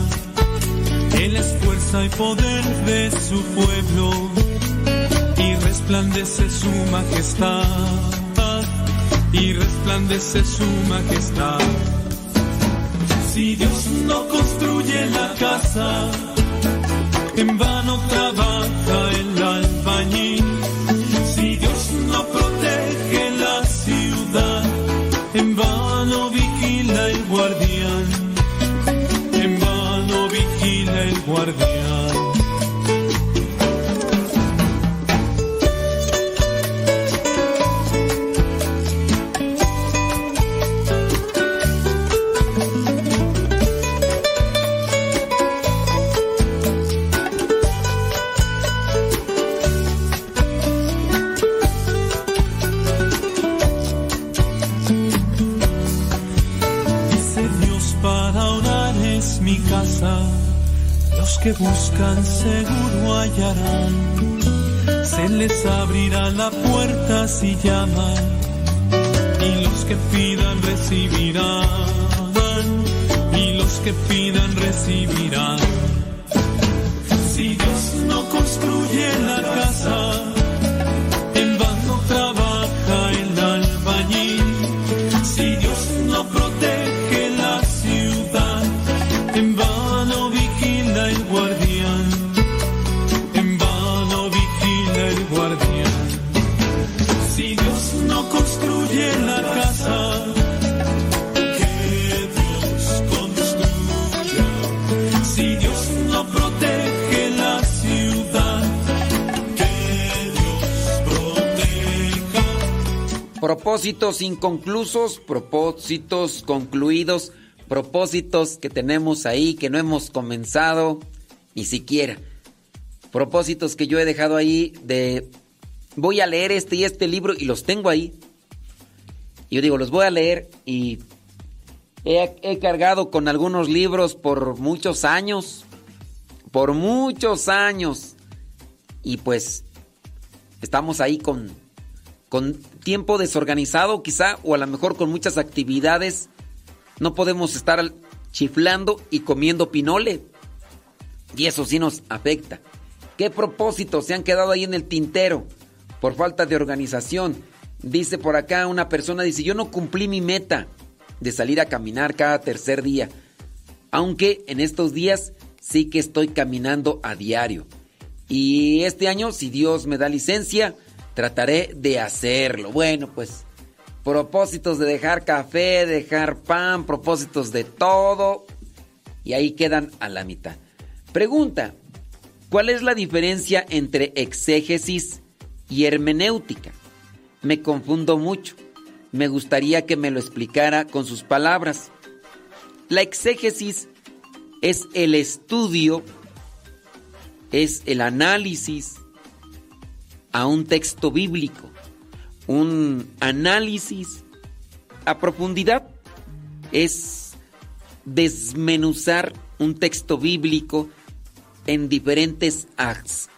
Él es fuerza y poder de su pueblo y resplandece su majestad. Y resplandece su majestad. Si Dios no construye la casa, en vano trabaja el albañil. Si Dios no protege la ciudad, en vano vigila el guardián. En vano vigila el guardián. Los que buscan seguro hallarán, se les abrirá la puerta si llaman, y los que pidan recibirán, y los que pidan recibirán. Si Dios no construye la casa, Propósitos inconclusos, propósitos concluidos, propósitos que tenemos ahí que no hemos comenzado ni siquiera. Propósitos que yo he dejado ahí de voy a leer este y este libro y los tengo ahí. Yo digo, los voy a leer y he, he cargado con algunos libros por muchos años, por muchos años. Y pues estamos ahí con, con tiempo desorganizado quizá o a lo mejor con muchas actividades. No podemos estar chiflando y comiendo pinole. Y eso sí nos afecta. ¿Qué propósitos se han quedado ahí en el tintero? Por falta de organización. Dice por acá una persona, dice, yo no cumplí mi meta de salir a caminar cada tercer día. Aunque en estos días sí que estoy caminando a diario. Y este año, si Dios me da licencia, trataré de hacerlo. Bueno, pues propósitos de dejar café, dejar pan, propósitos de todo. Y ahí quedan a la mitad. Pregunta, ¿cuál es la diferencia entre exégesis y hermenéutica? Me confundo mucho. Me gustaría que me lo explicara con sus palabras. La exégesis es el estudio, es el análisis a un texto bíblico, un análisis a profundidad, es desmenuzar un texto bíblico en diferentes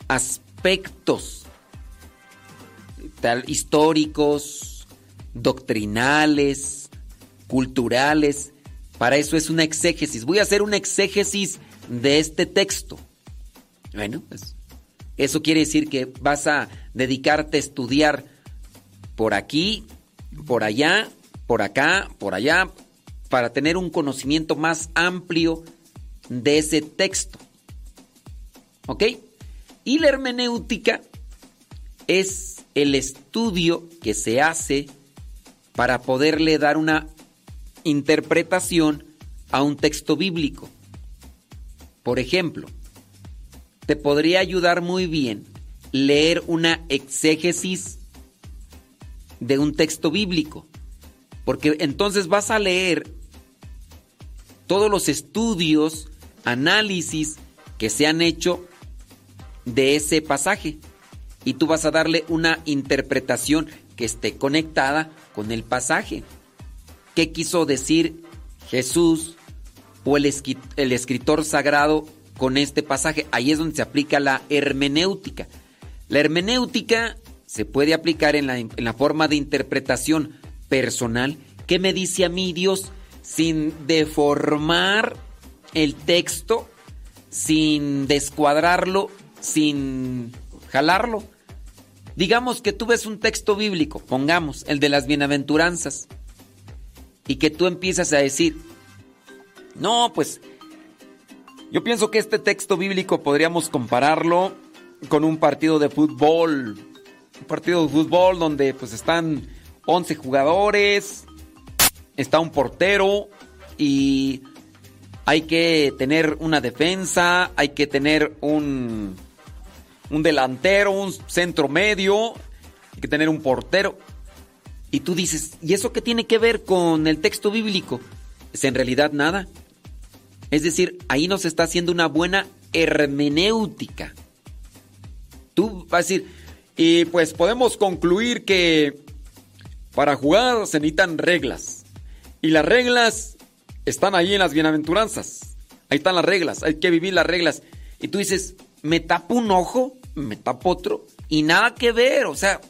aspectos históricos, doctrinales, culturales. Para eso es una exégesis. Voy a hacer una exégesis de este texto. Bueno, pues eso quiere decir que vas a dedicarte a estudiar por aquí, por allá, por acá, por allá, para tener un conocimiento más amplio de ese texto. ¿Ok? Y la hermenéutica es el estudio que se hace para poderle dar una interpretación a un texto bíblico. Por ejemplo, te podría ayudar muy bien leer una exégesis de un texto bíblico, porque entonces vas a leer todos los estudios, análisis que se han hecho de ese pasaje y tú vas a darle una interpretación que esté conectada con el pasaje. ¿Qué quiso decir Jesús o el, escritor sagrado con este pasaje? Ahí es donde se aplica la hermenéutica. La hermenéutica se puede aplicar en la, en la forma de interpretación personal. ¿Qué me dice a mí Dios sin deformar el texto, sin descuadrarlo, sin jalarlo? Digamos que tú ves un texto bíblico, pongamos el de las bienaventuranzas, y que tú empiezas a decir, no, pues yo pienso que este texto bíblico podríamos compararlo con un partido de fútbol, un partido de fútbol donde pues están 11 jugadores, está un portero y hay que tener una defensa, hay que tener un un delantero, un centro medio, hay que tener un portero. Y tú dices, ¿y eso qué tiene que ver con el texto bíblico? Es en realidad nada. Es decir, ahí nos está haciendo una buena hermenéutica. Tú vas a decir, y pues podemos concluir que para jugar se necesitan reglas. Y las reglas están ahí en las bienaventuranzas. Ahí están las reglas, hay que vivir las reglas. Y tú dices, me tapo un ojo, me tapo otro y nada que ver, o sea,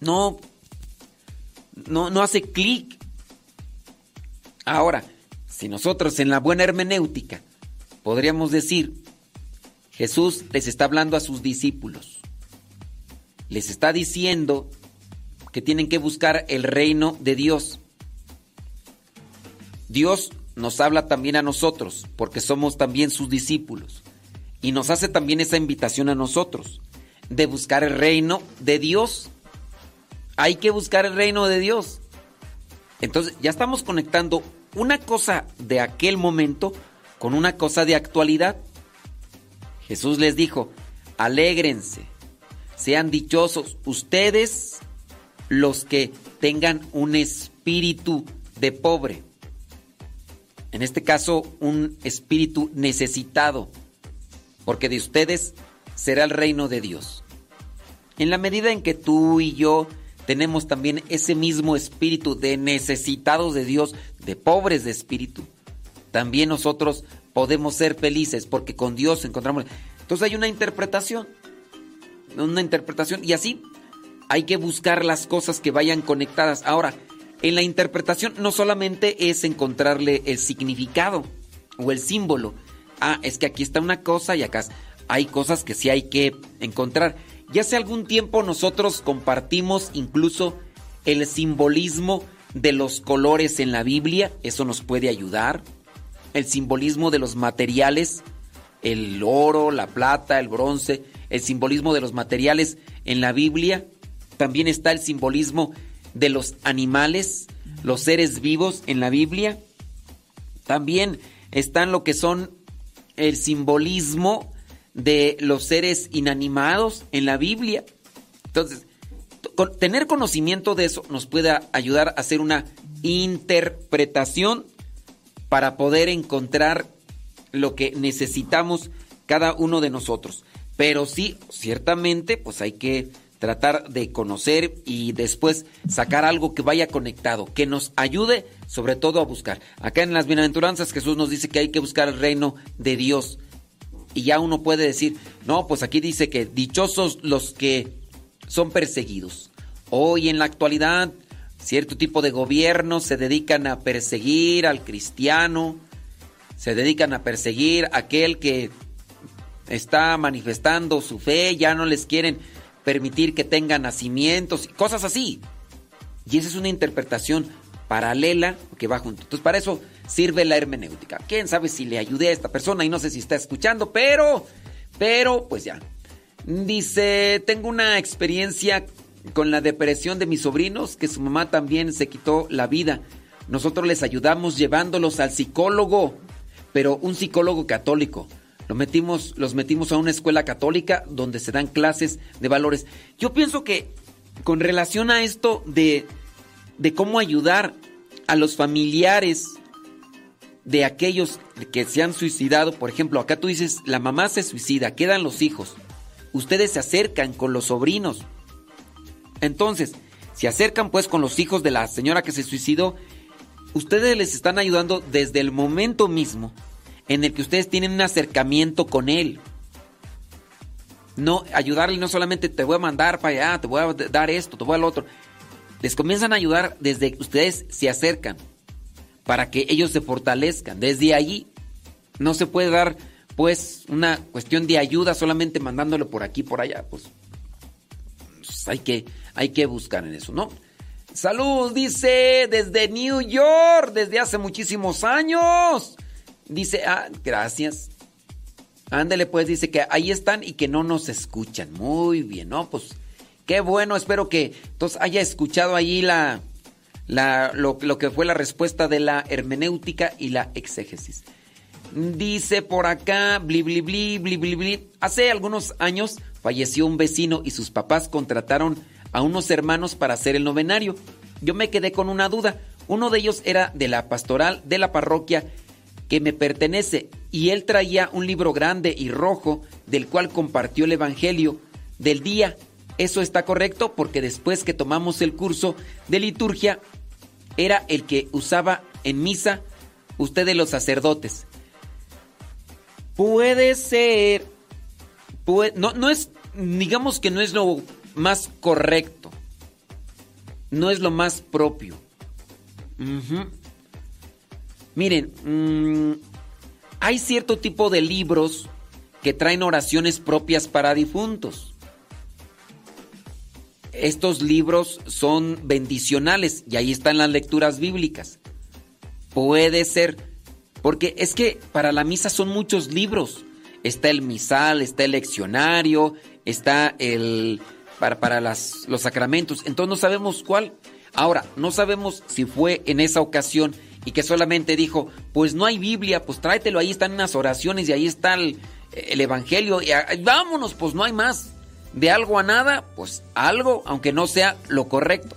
no, no, no hace clic. Ahora, si nosotros en la buena hermenéutica podríamos decir, Jesús les está hablando a sus discípulos, les está diciendo que tienen que buscar el reino de Dios. Dios nos habla también a nosotros, porque somos también sus discípulos. Y nos hace también esa invitación a nosotros de buscar el reino de Dios. Hay que buscar el reino de Dios. Entonces ya estamos conectando una cosa de aquel momento con una cosa de actualidad. Jesús les dijo, alégrense, sean dichosos ustedes los que tengan un espíritu de pobre. En este caso, un espíritu necesitado, porque de ustedes será el reino de Dios. En la medida en que tú y yo tenemos también ese mismo espíritu de necesitados de Dios, de pobres de espíritu, también nosotros podemos ser felices porque con Dios encontramos... Entonces hay una interpretación, una interpretación y así hay que buscar las cosas que vayan conectadas. Ahora, en la interpretación no solamente es encontrarle el significado o el símbolo. Ah, es que aquí está una cosa y acá hay cosas que sí hay que encontrar. Ya hace algún tiempo nosotros compartimos incluso el simbolismo de los colores en la Biblia, eso nos puede ayudar. El simbolismo de los materiales, el oro, la plata, el bronce, el simbolismo de los materiales en la Biblia. También está el simbolismo de los animales, los seres vivos en la Biblia. También están lo que son el simbolismo de los seres inanimados en la Biblia. Entonces, tener conocimiento de eso nos puede ayudar a hacer una interpretación para poder encontrar lo que necesitamos cada uno de nosotros. Pero sí, ciertamente, pues hay que tratar de conocer y después sacar algo que vaya conectado, que nos ayude sobre todo a buscar. Acá en las bienaventuranzas Jesús nos dice que hay que buscar el reino de Dios y ya uno puede decir, no, pues aquí dice que dichosos los que son perseguidos. Hoy en la actualidad, cierto tipo de gobiernos se dedican a perseguir al cristiano, se dedican a perseguir a aquel que está manifestando su fe, ya no les quieren permitir que tengan nacimientos, cosas así. Y esa es una interpretación paralela que va junto. Entonces, para eso sirve la hermenéutica. Quién sabe si le ayudé a esta persona y no sé si está escuchando, pero, pero, pues ya. Dice, tengo una experiencia con la depresión de mis sobrinos, que su mamá también se quitó la vida. Nosotros les ayudamos llevándolos al psicólogo, pero un psicólogo católico. Lo metimos, los metimos a una escuela católica donde se dan clases de valores. Yo pienso que con relación a esto de, de cómo ayudar a los familiares de aquellos que se han suicidado, por ejemplo, acá tú dices, la mamá se suicida, quedan los hijos, ustedes se acercan con los sobrinos. Entonces, se acercan pues con los hijos de la señora que se suicidó, ustedes les están ayudando desde el momento mismo en el que ustedes tienen un acercamiento con él. No, ayudarle no solamente te voy a mandar para allá, te voy a dar esto, te voy al otro. Les comienzan a ayudar desde que ustedes se acercan para que ellos se fortalezcan. Desde allí no se puede dar pues una cuestión de ayuda solamente mandándolo por aquí por allá, pues, pues, hay que hay que buscar en eso, ¿no? Salud, dice desde New York, desde hace muchísimos años. Dice, ah, gracias. Ándele pues, dice que ahí están y que no nos escuchan. Muy bien, ¿no? Pues qué bueno, espero que entonces haya escuchado ahí la, lo, que fue la respuesta de la hermenéutica y la exégesis. Dice por acá, bli, bli, bli, bli, bli, bli. Hace algunos años falleció un vecino y sus papás contrataron a unos hermanos para hacer el novenario. Yo me quedé con una duda. Uno de ellos era de la pastoral de la parroquia que me pertenece y él traía un libro grande y rojo del cual compartió el Evangelio del día. Eso está correcto porque después que tomamos el curso de liturgia era el que usaba en misa ustedes los sacerdotes. Puede ser, no, no es, digamos que no es lo más correcto, no es lo más propio. Miren, mm, hay cierto tipo de libros que traen oraciones propias para difuntos estos libros son bendicionales y ahí están las lecturas bíblicas. Puede ser, porque es que para la misa son muchos libros. Está el misal, está el leccionario, está el para, para las, los sacramentos. Entonces no sabemos cuál. Ahora, no sabemos si fue en esa ocasión y que solamente dijo, pues no hay Biblia, pues tráetelo, ahí están unas oraciones y ahí está el, el Evangelio. Y, vámonos, pues no hay más de algo a nada, pues algo, aunque no sea lo correcto.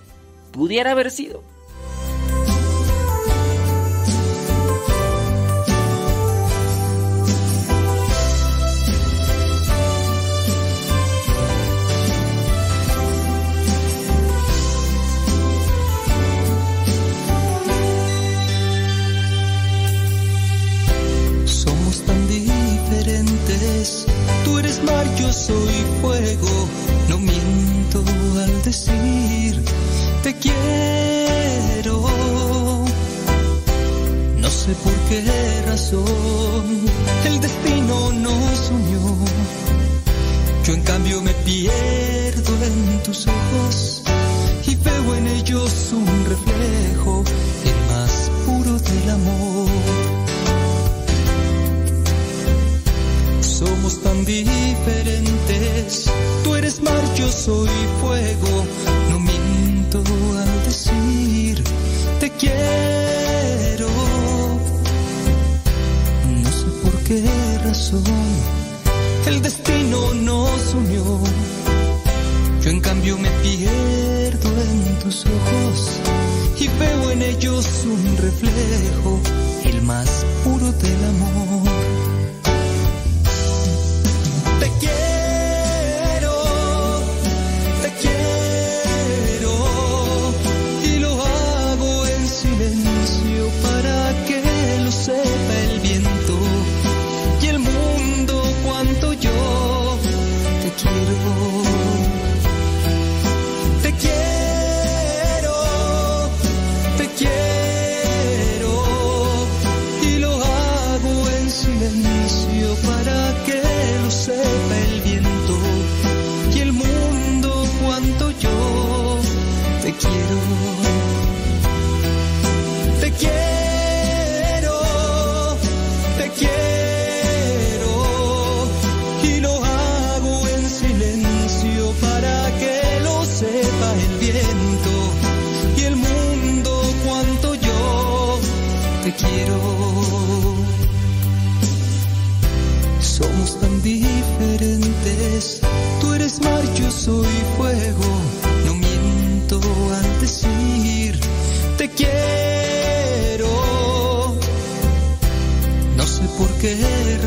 pudiera haber sido. Tú eres mar, yo soy fuego. No miento al decir te quiero. No sé por qué razón el destino nos unió. Yo en cambio me pierdo en tus ojos y veo en ellos un reflejo, razón el destino nos unió. Yo en cambio me pierdo en tus ojos y veo en ellos un reflejo, el más puro del amor.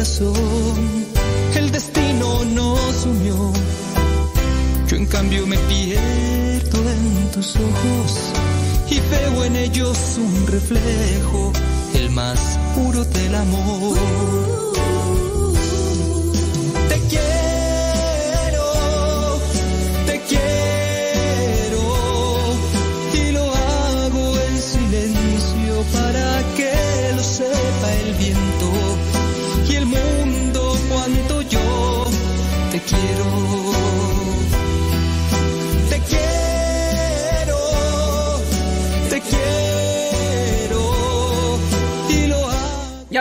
El destino nos unió. Yo en cambio me pierdo en tus ojos y veo en ellos un reflejo, el más puro del amor.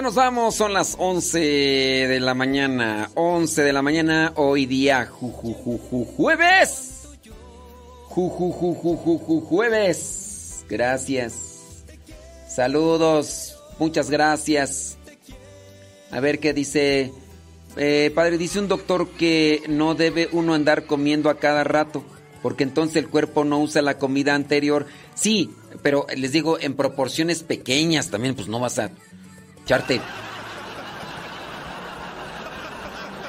Nos vamos, son las 11 de la mañana. 11 de la mañana, hoy día ju, ju, ju, ju, jueves. Ju, ju, ju, ju, ju, ju, jueves. Gracias. Saludos, muchas gracias. A ver qué dice. Eh, padre, dice un doctor que no debe uno andar comiendo a cada rato, porque entonces el cuerpo no usa la comida anterior. Sí, pero les digo, en proporciones pequeñas también, pues no vas a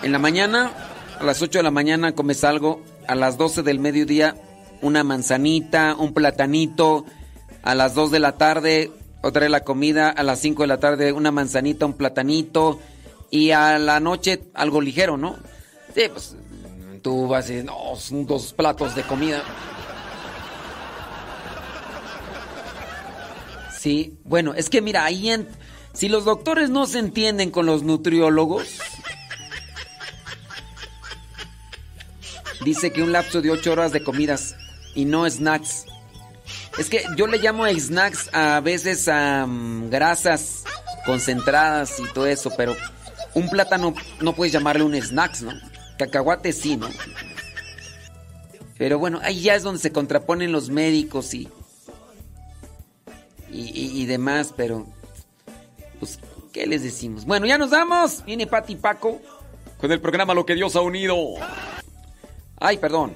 En la mañana, a las 8 de la mañana comes algo, a las 12 del mediodía una manzanita, un platanito, a las 2 de la tarde otra vez la comida, a las 5 de la tarde una manzanita, un platanito. Y a la noche algo ligero, ¿no? Sí, pues tú vas y no, son dos platos de comida. Sí, bueno, es que mira, ahí en, si los doctores no se entienden con los nutriólogos, dice que un lapso de 8 horas de comidas y no snacks. Es que yo le llamo snacks a veces a mm, grasas concentradas y todo eso, pero un plátano no puedes llamarle un snacks, ¿no? Cacahuate sí, ¿no? Pero bueno, ahí ya es donde se contraponen los médicos y, y- y demás, pero pues, ¿qué les decimos? Bueno, ya nos vamos. Viene Pati Paco con el programa Lo que Dios ha unido. Ay, perdón.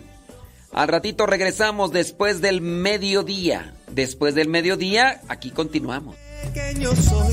Al ratito regresamos después del mediodía. Después del mediodía, aquí continuamos. Soy